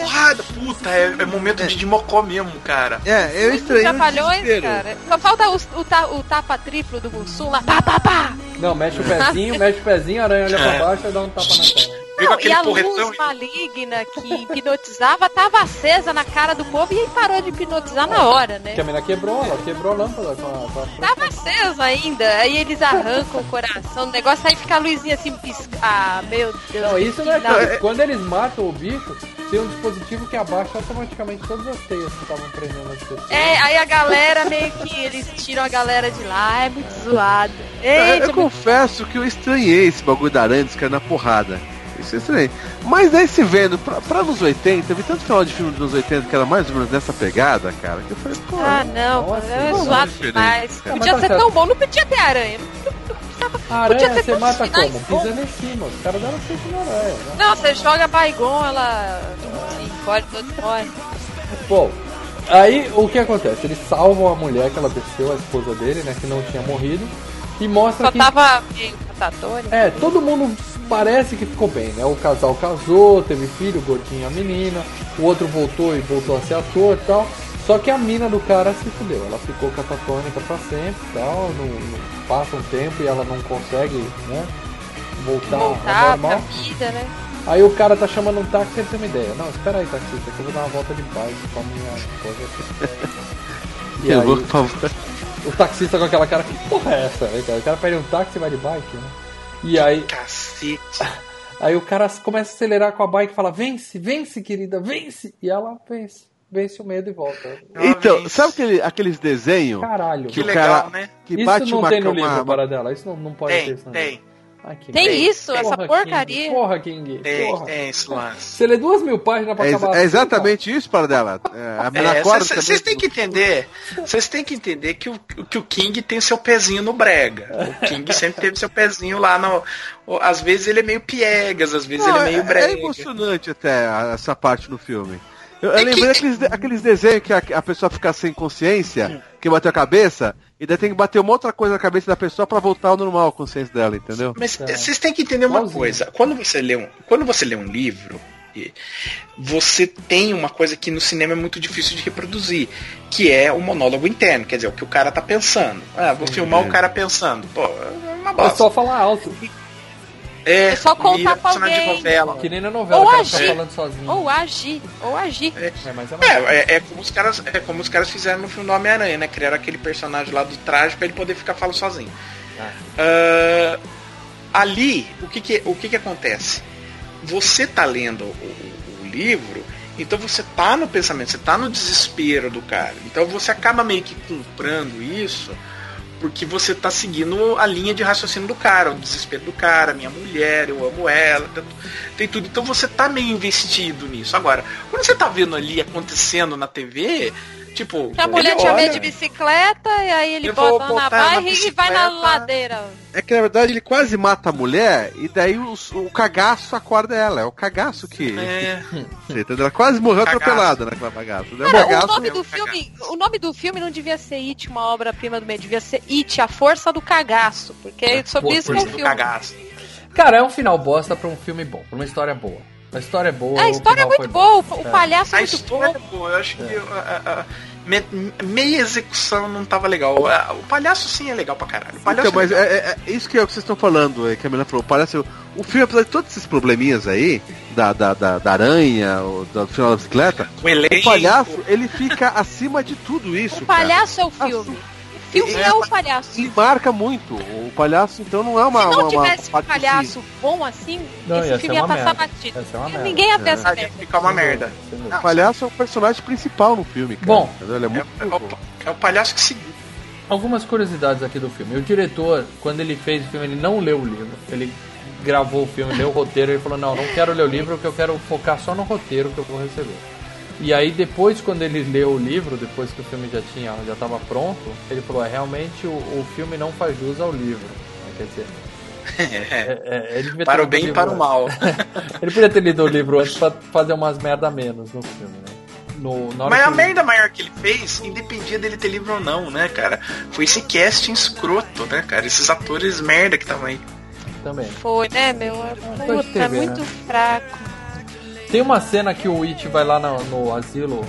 Porrada, puta, é, é momento de, de mocó mesmo, cara. É, eu Os estranhei. o trapalhões, desespero. cara. Só falta o, o, ta- o tapa triplo do Mussum lá. Pá, pá, pá. Não, mexe o pezinho, mexe o pezinho, a aranha olha pra É. baixo e dá um tapa na cara. Não, e a luz maligna que hipnotizava tava acesa na cara do povo e aí parou de hipnotizar na hora, né? Que a menina quebrou, ela quebrou a lâmpada com a, com a Tava acesa ainda. Aí eles arrancam o coração, o negócio aí fica a luzinha assim piscar. Ah, meu Deus. Não, isso não é que coisa. Quando eles matam o bicho, tem um dispositivo que abaixa automaticamente todas as teias que estavam prendendo as pessoas. É, aí a galera meio que eles tiram a galera de lá, é muito zoado. Eu, Eita, eu muito- confesso que eu estranhei esse bagulho da aranha dos caras na porrada. Isso eu estranhei. Mas aí se vendo, pra, pra nos 80, eu vi tanto final de filme dos anos 80 que era mais ou menos nessa pegada, cara, que eu falei, pô. Ah, não, Nossa, é não, zoado demais. cara. Podia Mas tá ser certo. tão bom, não podia ter aranha. Não, não precisava A aranha você mata como? Pisando em cima. Os caras deram chute na aranha. né? Não, você joga Baigon, ela encolhe todo morre. Bom, aí o que acontece? Eles salvam a mulher que ela desceu, a esposa dele, né? Que não tinha morrido. E mostra Só que. tava meio catatório. É, todo mundo parece que ficou bem, né? O casal casou, teve filho, o gordinho e a menina, o outro voltou e voltou a ser ator e tal. Só que a mina do cara se fudeu, ela ficou catatônica pra sempre e tal, não, não- passa um tempo e ela não consegue, né? Voltar, ao Voltar pra normal. vida, né? Aí o cara tá chamando um táxi e ele tem uma ideia. Não, espera aí, taxista, que eu vou dar uma volta de bike com a minha esposa aqui. E Eu aí, vou, por favor. o taxista com aquela cara, que porra é essa? né, cara? O cara pede um táxi e vai de bike, né? E aí, Cacete. aí o cara começa a acelerar com a bike e fala, vence, vence, querida, vence! E ela vence. Vence o medo e volta. Então, Jovens. sabe aquele, aqueles desenhos Caralho. que Que legal, cara né? que isso bate não uma tem no livro, uma- para dela. Isso não, não pode ter Tem, isso no tem. Ai. Tem Tem. isso, essa Porra, porcaria. King. Porra, King. Tem, Porra. tem esse lance. Você lê duas mil páginas pra É, acabar é exatamente isso, para dela. É, a menina É, Vocês também- têm que entender, vocês têm que entender que o, que o King tem seu pezinho no brega. O King sempre teve seu pezinho lá no. Às vezes ele é meio piegas, às vezes Não, ele é meio é, brega. é emocionante até essa parte no filme. Eu, eu É que- lembrei daqueles, de- aqueles desenhos que a, a pessoa fica sem consciência, que bateu a cabeça, e daí tem que bater uma outra coisa na cabeça da pessoa pra voltar ao normal a consciência dela, entendeu? Mas eh, vocês têm que entender uma Igualzinho. coisa. Quando você lê um, quando você lê um livro, você tem uma coisa que no cinema é muito difícil de reproduzir, que é o monólogo interno, quer dizer, o que o cara tá pensando. Ah, vou filmar o cara pensando. Pô, é uma É bosta. só falar alto. É, É só contar personagem de alguém. novela. Que nem na novela, Ou agir. falando sozinho. Ou agir, ou agir. É, é uma- É, é, é como os caras, é como os caras fizeram no filme do Homem-Aranha, né? Criaram aquele personagem lá do traje pra ele poder ficar falando sozinho. Ah, ali, o que que, o que que acontece? Você tá lendo o, o- o livro, então você tá no pensamento, você tá no desespero do cara. Então você acaba meio que comprando isso porque você tá seguindo a linha de raciocínio do cara, o desespero do cara, minha mulher, eu amo ela, tem- tem tudo. Então você tá meio investido nisso. Agora, quando você tá vendo ali acontecendo na TV, tipo. A mulher tinha medo de bicicleta e aí ele bota na barra e vai na ladeira. É que na verdade ele quase mata a mulher, e daí os- o, cagaço acorda ela. É o cagaço que. É? Ela quase morreu Cagaço. atropelada naquela bagaço. Né? O Cara, o cagaço nome é do o filme, o nome do filme não devia ser It, uma obra-prima do meio, devia ser It, a força do cagaço, porque é sobre isso que é o força do filme. cagaço. Cara, é um final bosta pra um filme bom, pra uma história boa. A história é boa. A o história é muito boa, bom. o É. palhaço é A muito história bom. é boa, eu acho que a- a- a- me- meia execução não tava legal. A- O palhaço sim é legal pra caralho. O palhaço Então, mas é legal. é, é- é isso que é o que vocês estão falando, é, que a menina falou. Parece. O filme, apesar de todos esses probleminhas aí, da, da, da, da aranha, o- do final da bicicleta, o o palhaço, ele fica acima de tudo isso. O cara. palhaço é o filme. O filme é, o palhaço. Ele marca muito. O palhaço, então, não é uma. Se não uma, uma tivesse um parte palhaço bom assim, Não, esse filme ia uma passar merda. batido. Ia uma. Ninguém ia ver essa ia merda. ficar uma merda. O palhaço é o personagem principal no filme, cara. Bom. Ele é muito. É, o, é o palhaço que se. Algumas curiosidades aqui do filme. O diretor, quando ele fez o filme, ele não leu o livro. Ele gravou o filme, leu o roteiro, ele falou, não, não quero ler o livro, porque eu quero focar só no roteiro que eu vou receber. E aí depois, quando ele leu o livro, depois que o filme já tinha, já estava pronto, ele falou, é, realmente o, o filme não faz jus ao livro. Quer dizer, é, é, ter Para o bem e para o mal. Ele podia ter lido o livro antes pra fazer umas merda menos no filme, né? No, Mas a ele- merda maior que ele fez, independia dele ter livro ou não, né, cara? Foi esse casting escroto, né, cara? Esses atores merda que estavam aí. Também. Foi, né, meu? É, puta, TV, muito né? fraco. Tem uma cena que o It vai lá no, no asilo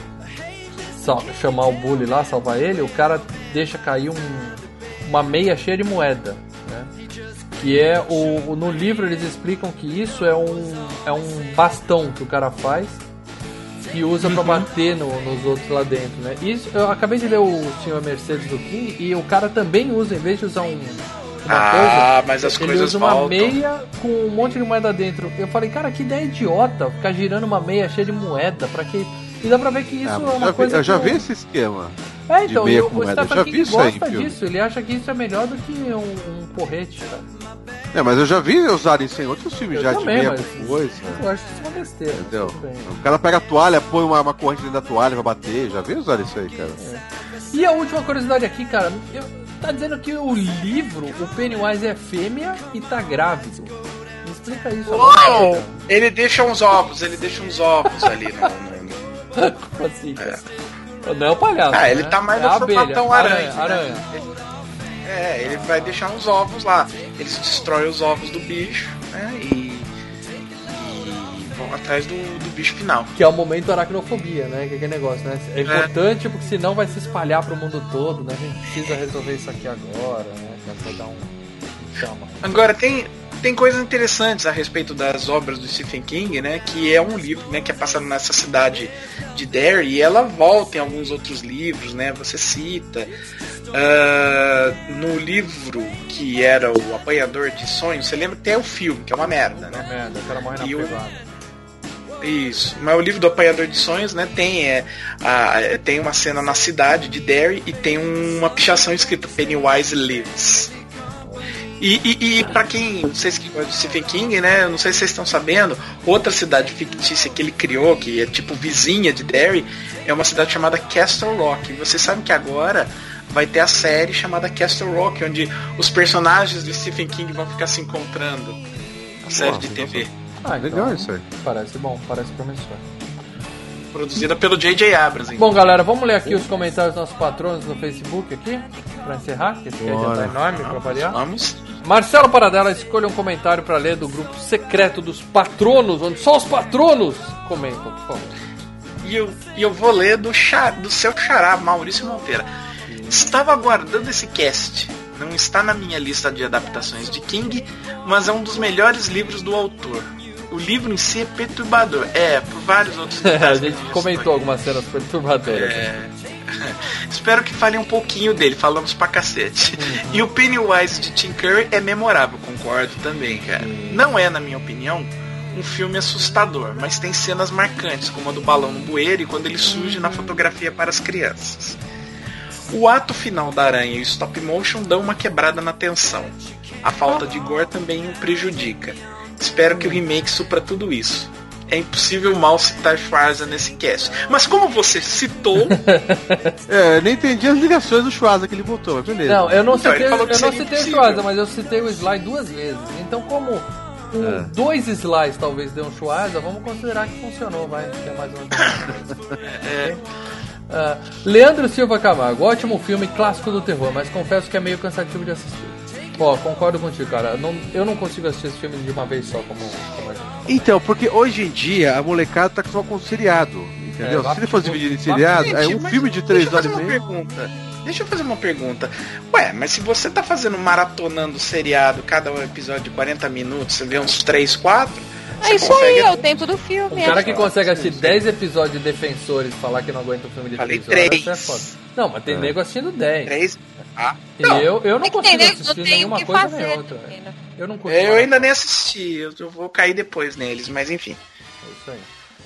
chamar o bully lá, salvar ele, o cara deixa cair um- uma meia cheia de moeda, né? Que é o, no livro eles explicam que isso é um é um bastão que o cara faz e usa pra bater no- nos outros lá dentro, né? Isso eu acabei de ler o Senhor Mercedes do King e o cara também usa em vez de usar um uma Ah, coisa, mas as ele coisas usa uma voltam. meia com um monte de moeda dentro. Eu falei, cara, que ideia idiota ficar girando uma meia cheia de moeda, pra que e dá pra ver que isso Ah, é uma já vi, coisa eu já vi esse esquema. É, de então, meia e o, com o moeda. Eu Stephen já King vi isso aí em gosta filme. disso, ele acha que isso é melhor do que um, um porrete, cara. É, mas eu já vi usarem isso em outros filmes Eu já também, de meia com coisa. Eu acho isso uma besteira. Entendeu? O cara pega a toalha, põe uma, uma corrente dentro da toalha, vai bater. Já vi usar isso aí, cara. E a última curiosidade aqui, cara, eu tá dizendo que o livro, o Pennywise é fêmea e tá grávido. Me explica isso! Ele deixa uns ovos, ele deixa uns ovos ali no. no- Como assim? cara? Não é o palhaço. Ah, ele né? tá mais é no formatão aranha. aranha. né? É, ele vai deixar uns ovos lá. Eles destroem os ovos do bicho, né? E. Vão atrás do, do bicho final. Que é o momento aracnofobia, né? Que é aquele negócio, né? É importante porque senão vai se espalhar pro mundo todo, né? A gente precisa resolver isso aqui agora, né? Pra dar um chama. Agora tem, tem coisas interessantes a respeito das obras do Stephen King, né? Que é um livro, né? Que é passado nessa cidade de Derry e ela volta em alguns outros livros, né? Você cita ah, no livro que era o Apanhador de Sonhos. Você lembra tem o filme que é uma merda, né? Merda, o cara morre na E o- privada. Isso, mas o livro do Apanhador de Sonhos, né, tem, é, a- tem uma cena na cidade de Derry e tem uma pichação escrita Pennywise Lives. E, e, e para quem, vocês que gostam de Stephen King, né, não sei se vocês estão sabendo, outra cidade fictícia que ele criou, que é tipo vizinha de Derry, é uma cidade chamada Castle Rock. E vocês sabem que agora vai ter a série chamada Castle Rock, onde os personagens de Stephen King vão ficar se encontrando. A série Nossa, de TV. Ah, Legal isso aí. Parece bom, parece promissor. Produzida pelo J.J. Abrams. hein? Bom, galera, vamos ler aqui os comentários dos nossos patronos no Facebook aqui, pra encerrar, que esse aqui já Bora. tá enorme pra variar. Vamos. Marcelo Paradela escolha um comentário pra ler do grupo secreto dos patronos, onde só os patronos comentam, por favor. E eu, e eu vou ler do, xa- do seu xará, Maurício Monteira. Estava aguardando esse cast. Não está na minha lista de adaptações de King, mas é um dos melhores livros do autor. O livro em si é perturbador. É, por vários outros a gente comentou algumas cenas perturbadoras. É. Espero que falem um pouquinho dele, falamos pra cacete. E o Pennywise de Tim Curry é memorável, concordo também, cara. Não é, na minha opinião, um filme assustador, mas tem cenas marcantes, como a do balão no bueiro e quando ele surge na fotografia para as crianças. O ato final da aranha e o stop motion dão uma quebrada na tensão. A falta de gore também o prejudica. Espero que o remake supra tudo isso. É impossível mal citar Schwarza nesse cast. Mas como você citou, É, nem entendi as ligações do Schwarza que ele botou, mas beleza. Não, eu não Então, citei, eu não citei o. Schwarza, mas eu citei o Sly duas vezes. Então, como o É. dois Slides talvez dê um Schwarza, vamos considerar que funcionou, vai. Que é mais ou menos. é, Ah, Leandro Silva Camargo, ótimo filme clássico do terror, mas confesso que é meio cansativo de assistir. Ó, concordo contigo, cara. Não- eu não consigo assistir esse filme de uma vez só, como, gente. Então, porque hoje em dia a molecada tá só com seriado, entendeu? É, lá Se ele fosse dividido em seriado, é um filme de três deixa eu horas e fazer uma meia. pergunta. Deixa eu fazer uma pergunta. Ué, mas se você tá fazendo maratonando seriado, cada episódio de 40 minutos, você vê uns 3, 4, É isso aí, é o tempo do filme. O é. cara que consegue assistir 10 episódios de Defensores e falar que não aguenta um filme de Falei 3 horas, três. é foda. Não, mas tem nego assistindo 10. 3. Ah, E eu, eu não É que tem consigo nego que assistir não nenhuma que coisa nem fazer outra. também, né? Eu não consigo. eu ainda nem assisti, eu, eu vou cair depois neles, mas enfim. É isso aí.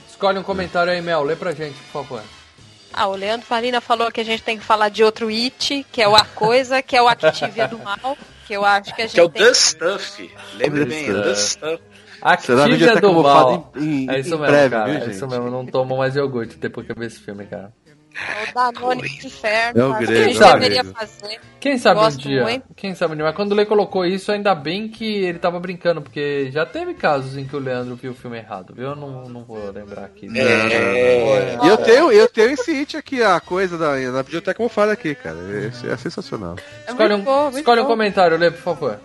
Escolhe um comentário aí, Mel. Lê pra gente, por favor. Ah, o Leandro Farina falou que a gente tem que falar de outro It, que é o A Coisa, que é o Activia do Mal, que eu acho que a gente Que é o The Stuff. Lembre The bem, Stuff. The Stuff. Activia Biblioteca do Mal. em- em- é isso mesmo, breve, cara. viu, é gente? isso mesmo. Não tomo mais iogurte depois que eu vi esse filme, cara. O Danone do Inferno, É o grego, a gente é o deveria grego. fazer. Quem sabe Gosto um dia. muito. Quem sabe um dia. Mas quando o Lê colocou isso, ainda bem que ele tava brincando, porque já teve casos em que o Leandro viu o filme errado, viu? Eu não, não vou lembrar aqui. É. E eu tenho, eu tenho esse hit aqui, a coisa da, da biblioteca mofada aqui, cara. Esse é sensacional. É Escolhe, um, bom, escolhe um comentário, Lê, por favor.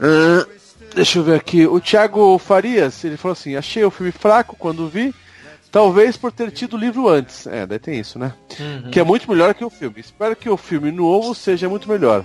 Ah, deixa eu ver aqui. O Thiago Farias, ele falou assim: achei o filme fraco quando vi. Talvez por ter tido o livro antes. É, daí tem isso, né? Que é muito melhor que o filme. Espero que o filme novo seja muito melhor.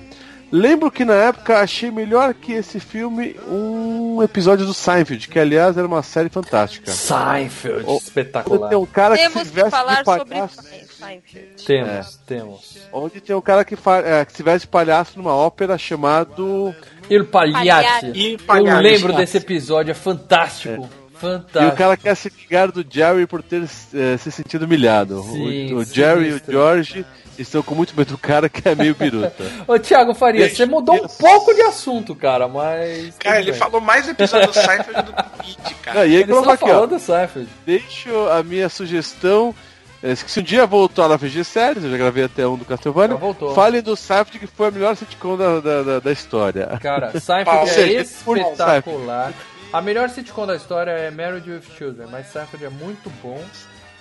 Lembro que na época achei melhor que esse filme um episódio do Seinfeld, que aliás era uma série fantástica. Seinfeld, Oh, espetacular. Tem um cara que Temos se que veste falar de sobre palhaço. Seinfeld. Temos, temos. Onde tem um cara que, fa- é, que se veste de palhaço numa ópera chamado. Il Pagliacci. Il Eu Pagliacci. lembro desse episódio, é fantástico. E Fantástico. o cara quer se ligar do Jerry por ter eh, se sentido humilhado. Sim, o, o Jerry e o. George estão com muito medo do cara que é meio biruta. Ô, Thiago Faria, você mudou um pouco de assunto, cara, mas. Cara, ele bem. falou mais episódio do Seinfeld do que do It, cara. E aí Ele colocou só aqui, falou ó. do Seinfeld. Deixo a minha sugestão É, se um dia voltou na FG Séries, eu já gravei até um do Castlevania. Fale do Seinfeld que foi a melhor sitcom da, da, da, da história. Cara, Seinfeld é espetacular. A melhor sitcom da história é Married with Children, mas Seinfeld é muito bom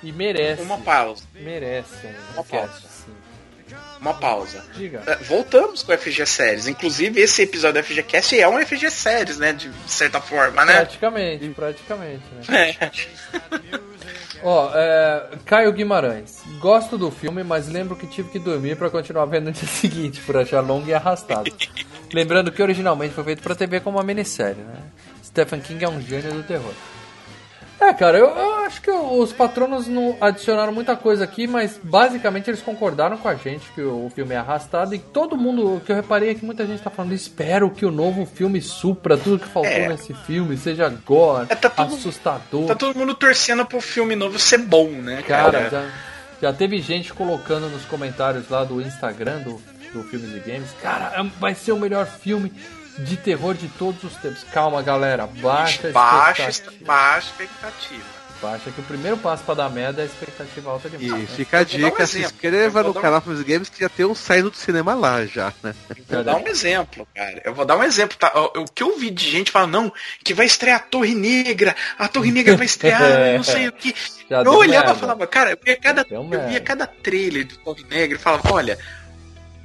e merece. Uma pausa. Merece um Uma pausa. sim. Uma pausa. Diga. É, Voltamos com FG Séries. Inclusive, esse episódio do FGCast é um FG Séries, né? De certa forma, né? Praticamente, praticamente, né? É. Ó, é, Caio Guimarães. Gosto do filme, mas lembro que tive que dormir pra continuar vendo no dia seguinte, por achar longo e arrastado. Lembrando que originalmente foi feito pra TV como uma minissérie, né? Stephen King é um gênio do terror. É, cara, eu, eu acho que os patronos não adicionaram muita coisa aqui, mas basicamente eles concordaram com a gente que o filme é arrastado e todo mundo, o que eu reparei é que muita gente tá falando, espero que o novo filme supra tudo que faltou É. nesse filme, seja gore, É, tá assustador. Tá todo mundo torcendo pro filme novo ser bom, né? Cara, já, já teve gente colocando nos comentários lá do Instagram do, do Filmes e Games, cara, é- vai ser o melhor filme de terror de todos os tempos. Calma, galera, baixa a baixa, expectativa. baixa expectativa. Baixa que o primeiro passo pra dar merda é a expectativa alta demais. E né? fica a dar um dica, se inscreva no um- canal Filmes Games que já tem um saindo do cinema lá já, né? Vou dar um exemplo, cara. Eu vou dar um exemplo, tá? O que eu vi de gente falando, não, que vai estrear a Torre Negra, a Torre Negra vai estrear, não sei o que. Eu olhava merda. e falava, cara, eu via cada, eu via cada trailer de Torre Negra e falava, olha,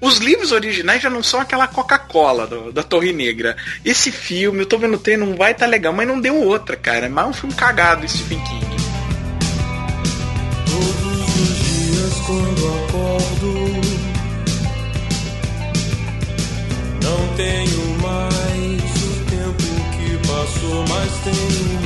os livros originais já não são aquela Coca-Cola da Torre Negra. Esse filme, eu tô vendo o não vai tá legal, mas não deu outra, cara. É mais um filme cagado, Stephen King. Todos os dias quando acordo Não tenho mais o tempo que passou Mas tenho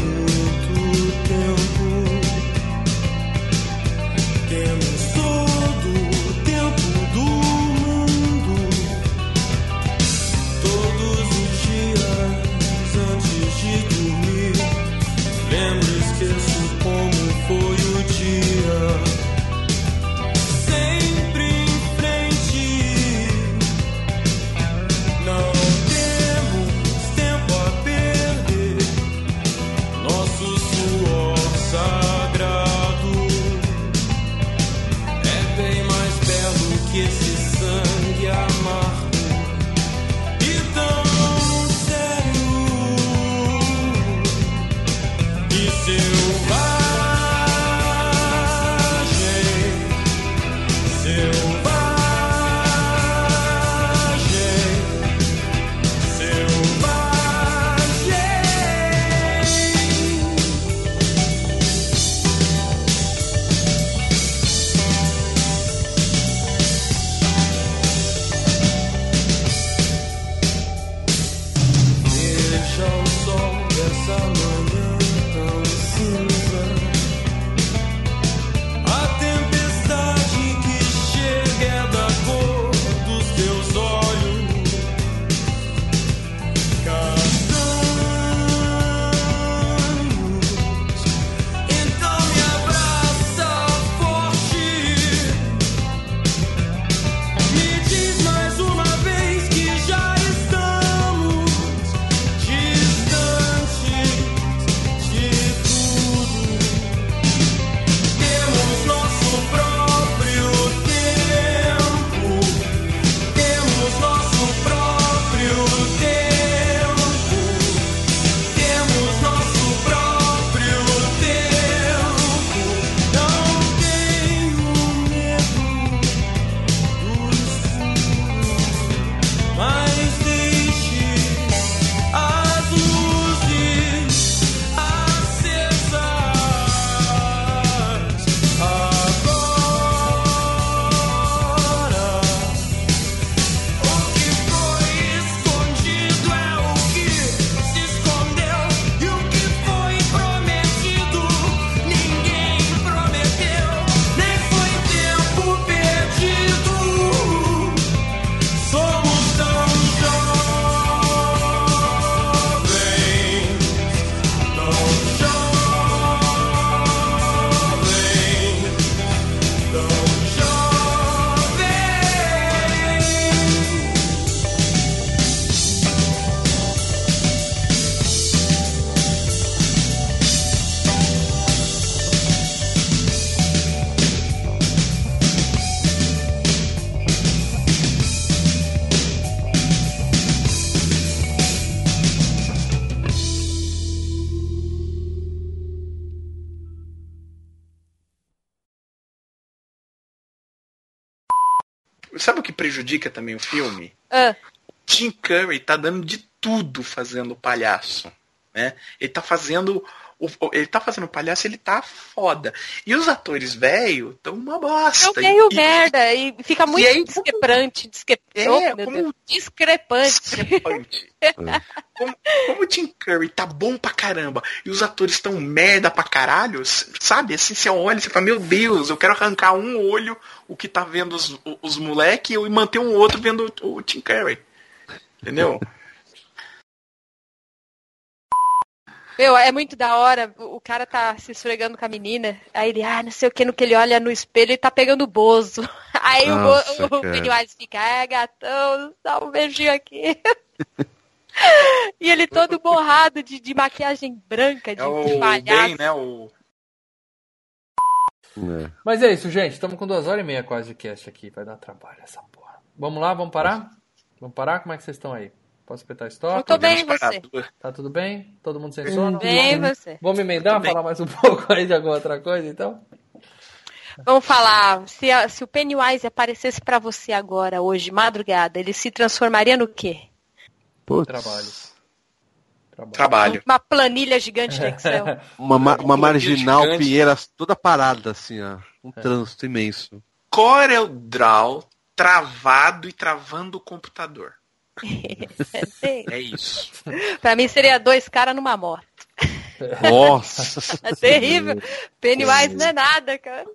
show yes I. prejudica também o filme? Ah, Tim Curry tá dando de tudo fazendo o palhaço, né? Ele tá fazendo o, ele tá fazendo palhaço, ele tá foda. E os atores velho tão uma é bosta. o meio E- merda e fica muito E aí, discrepante. É, oh, meu como- Deus, discrepante. discrepante. como, como o Tim Curry tá bom pra caramba e os atores tão merda pra caralho, sabe? Assim, você olha e você fala, meu Deus, eu quero arrancar um olho, o que tá vendo os, os moleque, e manter um outro vendo o, o Tim Curry. Entendeu? Meu, é muito da hora. O o cara tá se esfregando com a menina. Aí ele, ah, não sei o que, no que ele olha no espelho, ele tá pegando o bozo. Aí o, Nossa, Bo- o cara. Pennywise fica, ah, gatão, dá um beijinho aqui. e ele todo borrado de, de maquiagem branca, de, É de o palhaço. bem, né? O, É. Mas é isso, gente. Estamos com duas horas e meia quase de cast aqui. Vai dar trabalho essa porra. Vamos lá, vamos parar? Vamos parar? Como é que vocês estão aí? Posso apertar stop? Eu tô bem, você? Tá tudo bem? Todo mundo sem sono? Bem, e você? Vamos emendar, falar mais um pouco aí de alguma outra coisa, então? Vamos falar, se, a- se o Pennywise aparecesse pra você agora, hoje, madrugada, ele se transformaria no quê? Putz. Trabalho. Trabalho. Trabalho. Uma planilha gigante de Excel. Uma, ma- uma marginal gigante. Pinheiras toda parada, assim, ó. Um trânsito imenso. Corel Draw travado e travando o computador. É isso. pra mim seria dois caras numa moto. Nossa. É terrível. Pennywise não é nada, cara.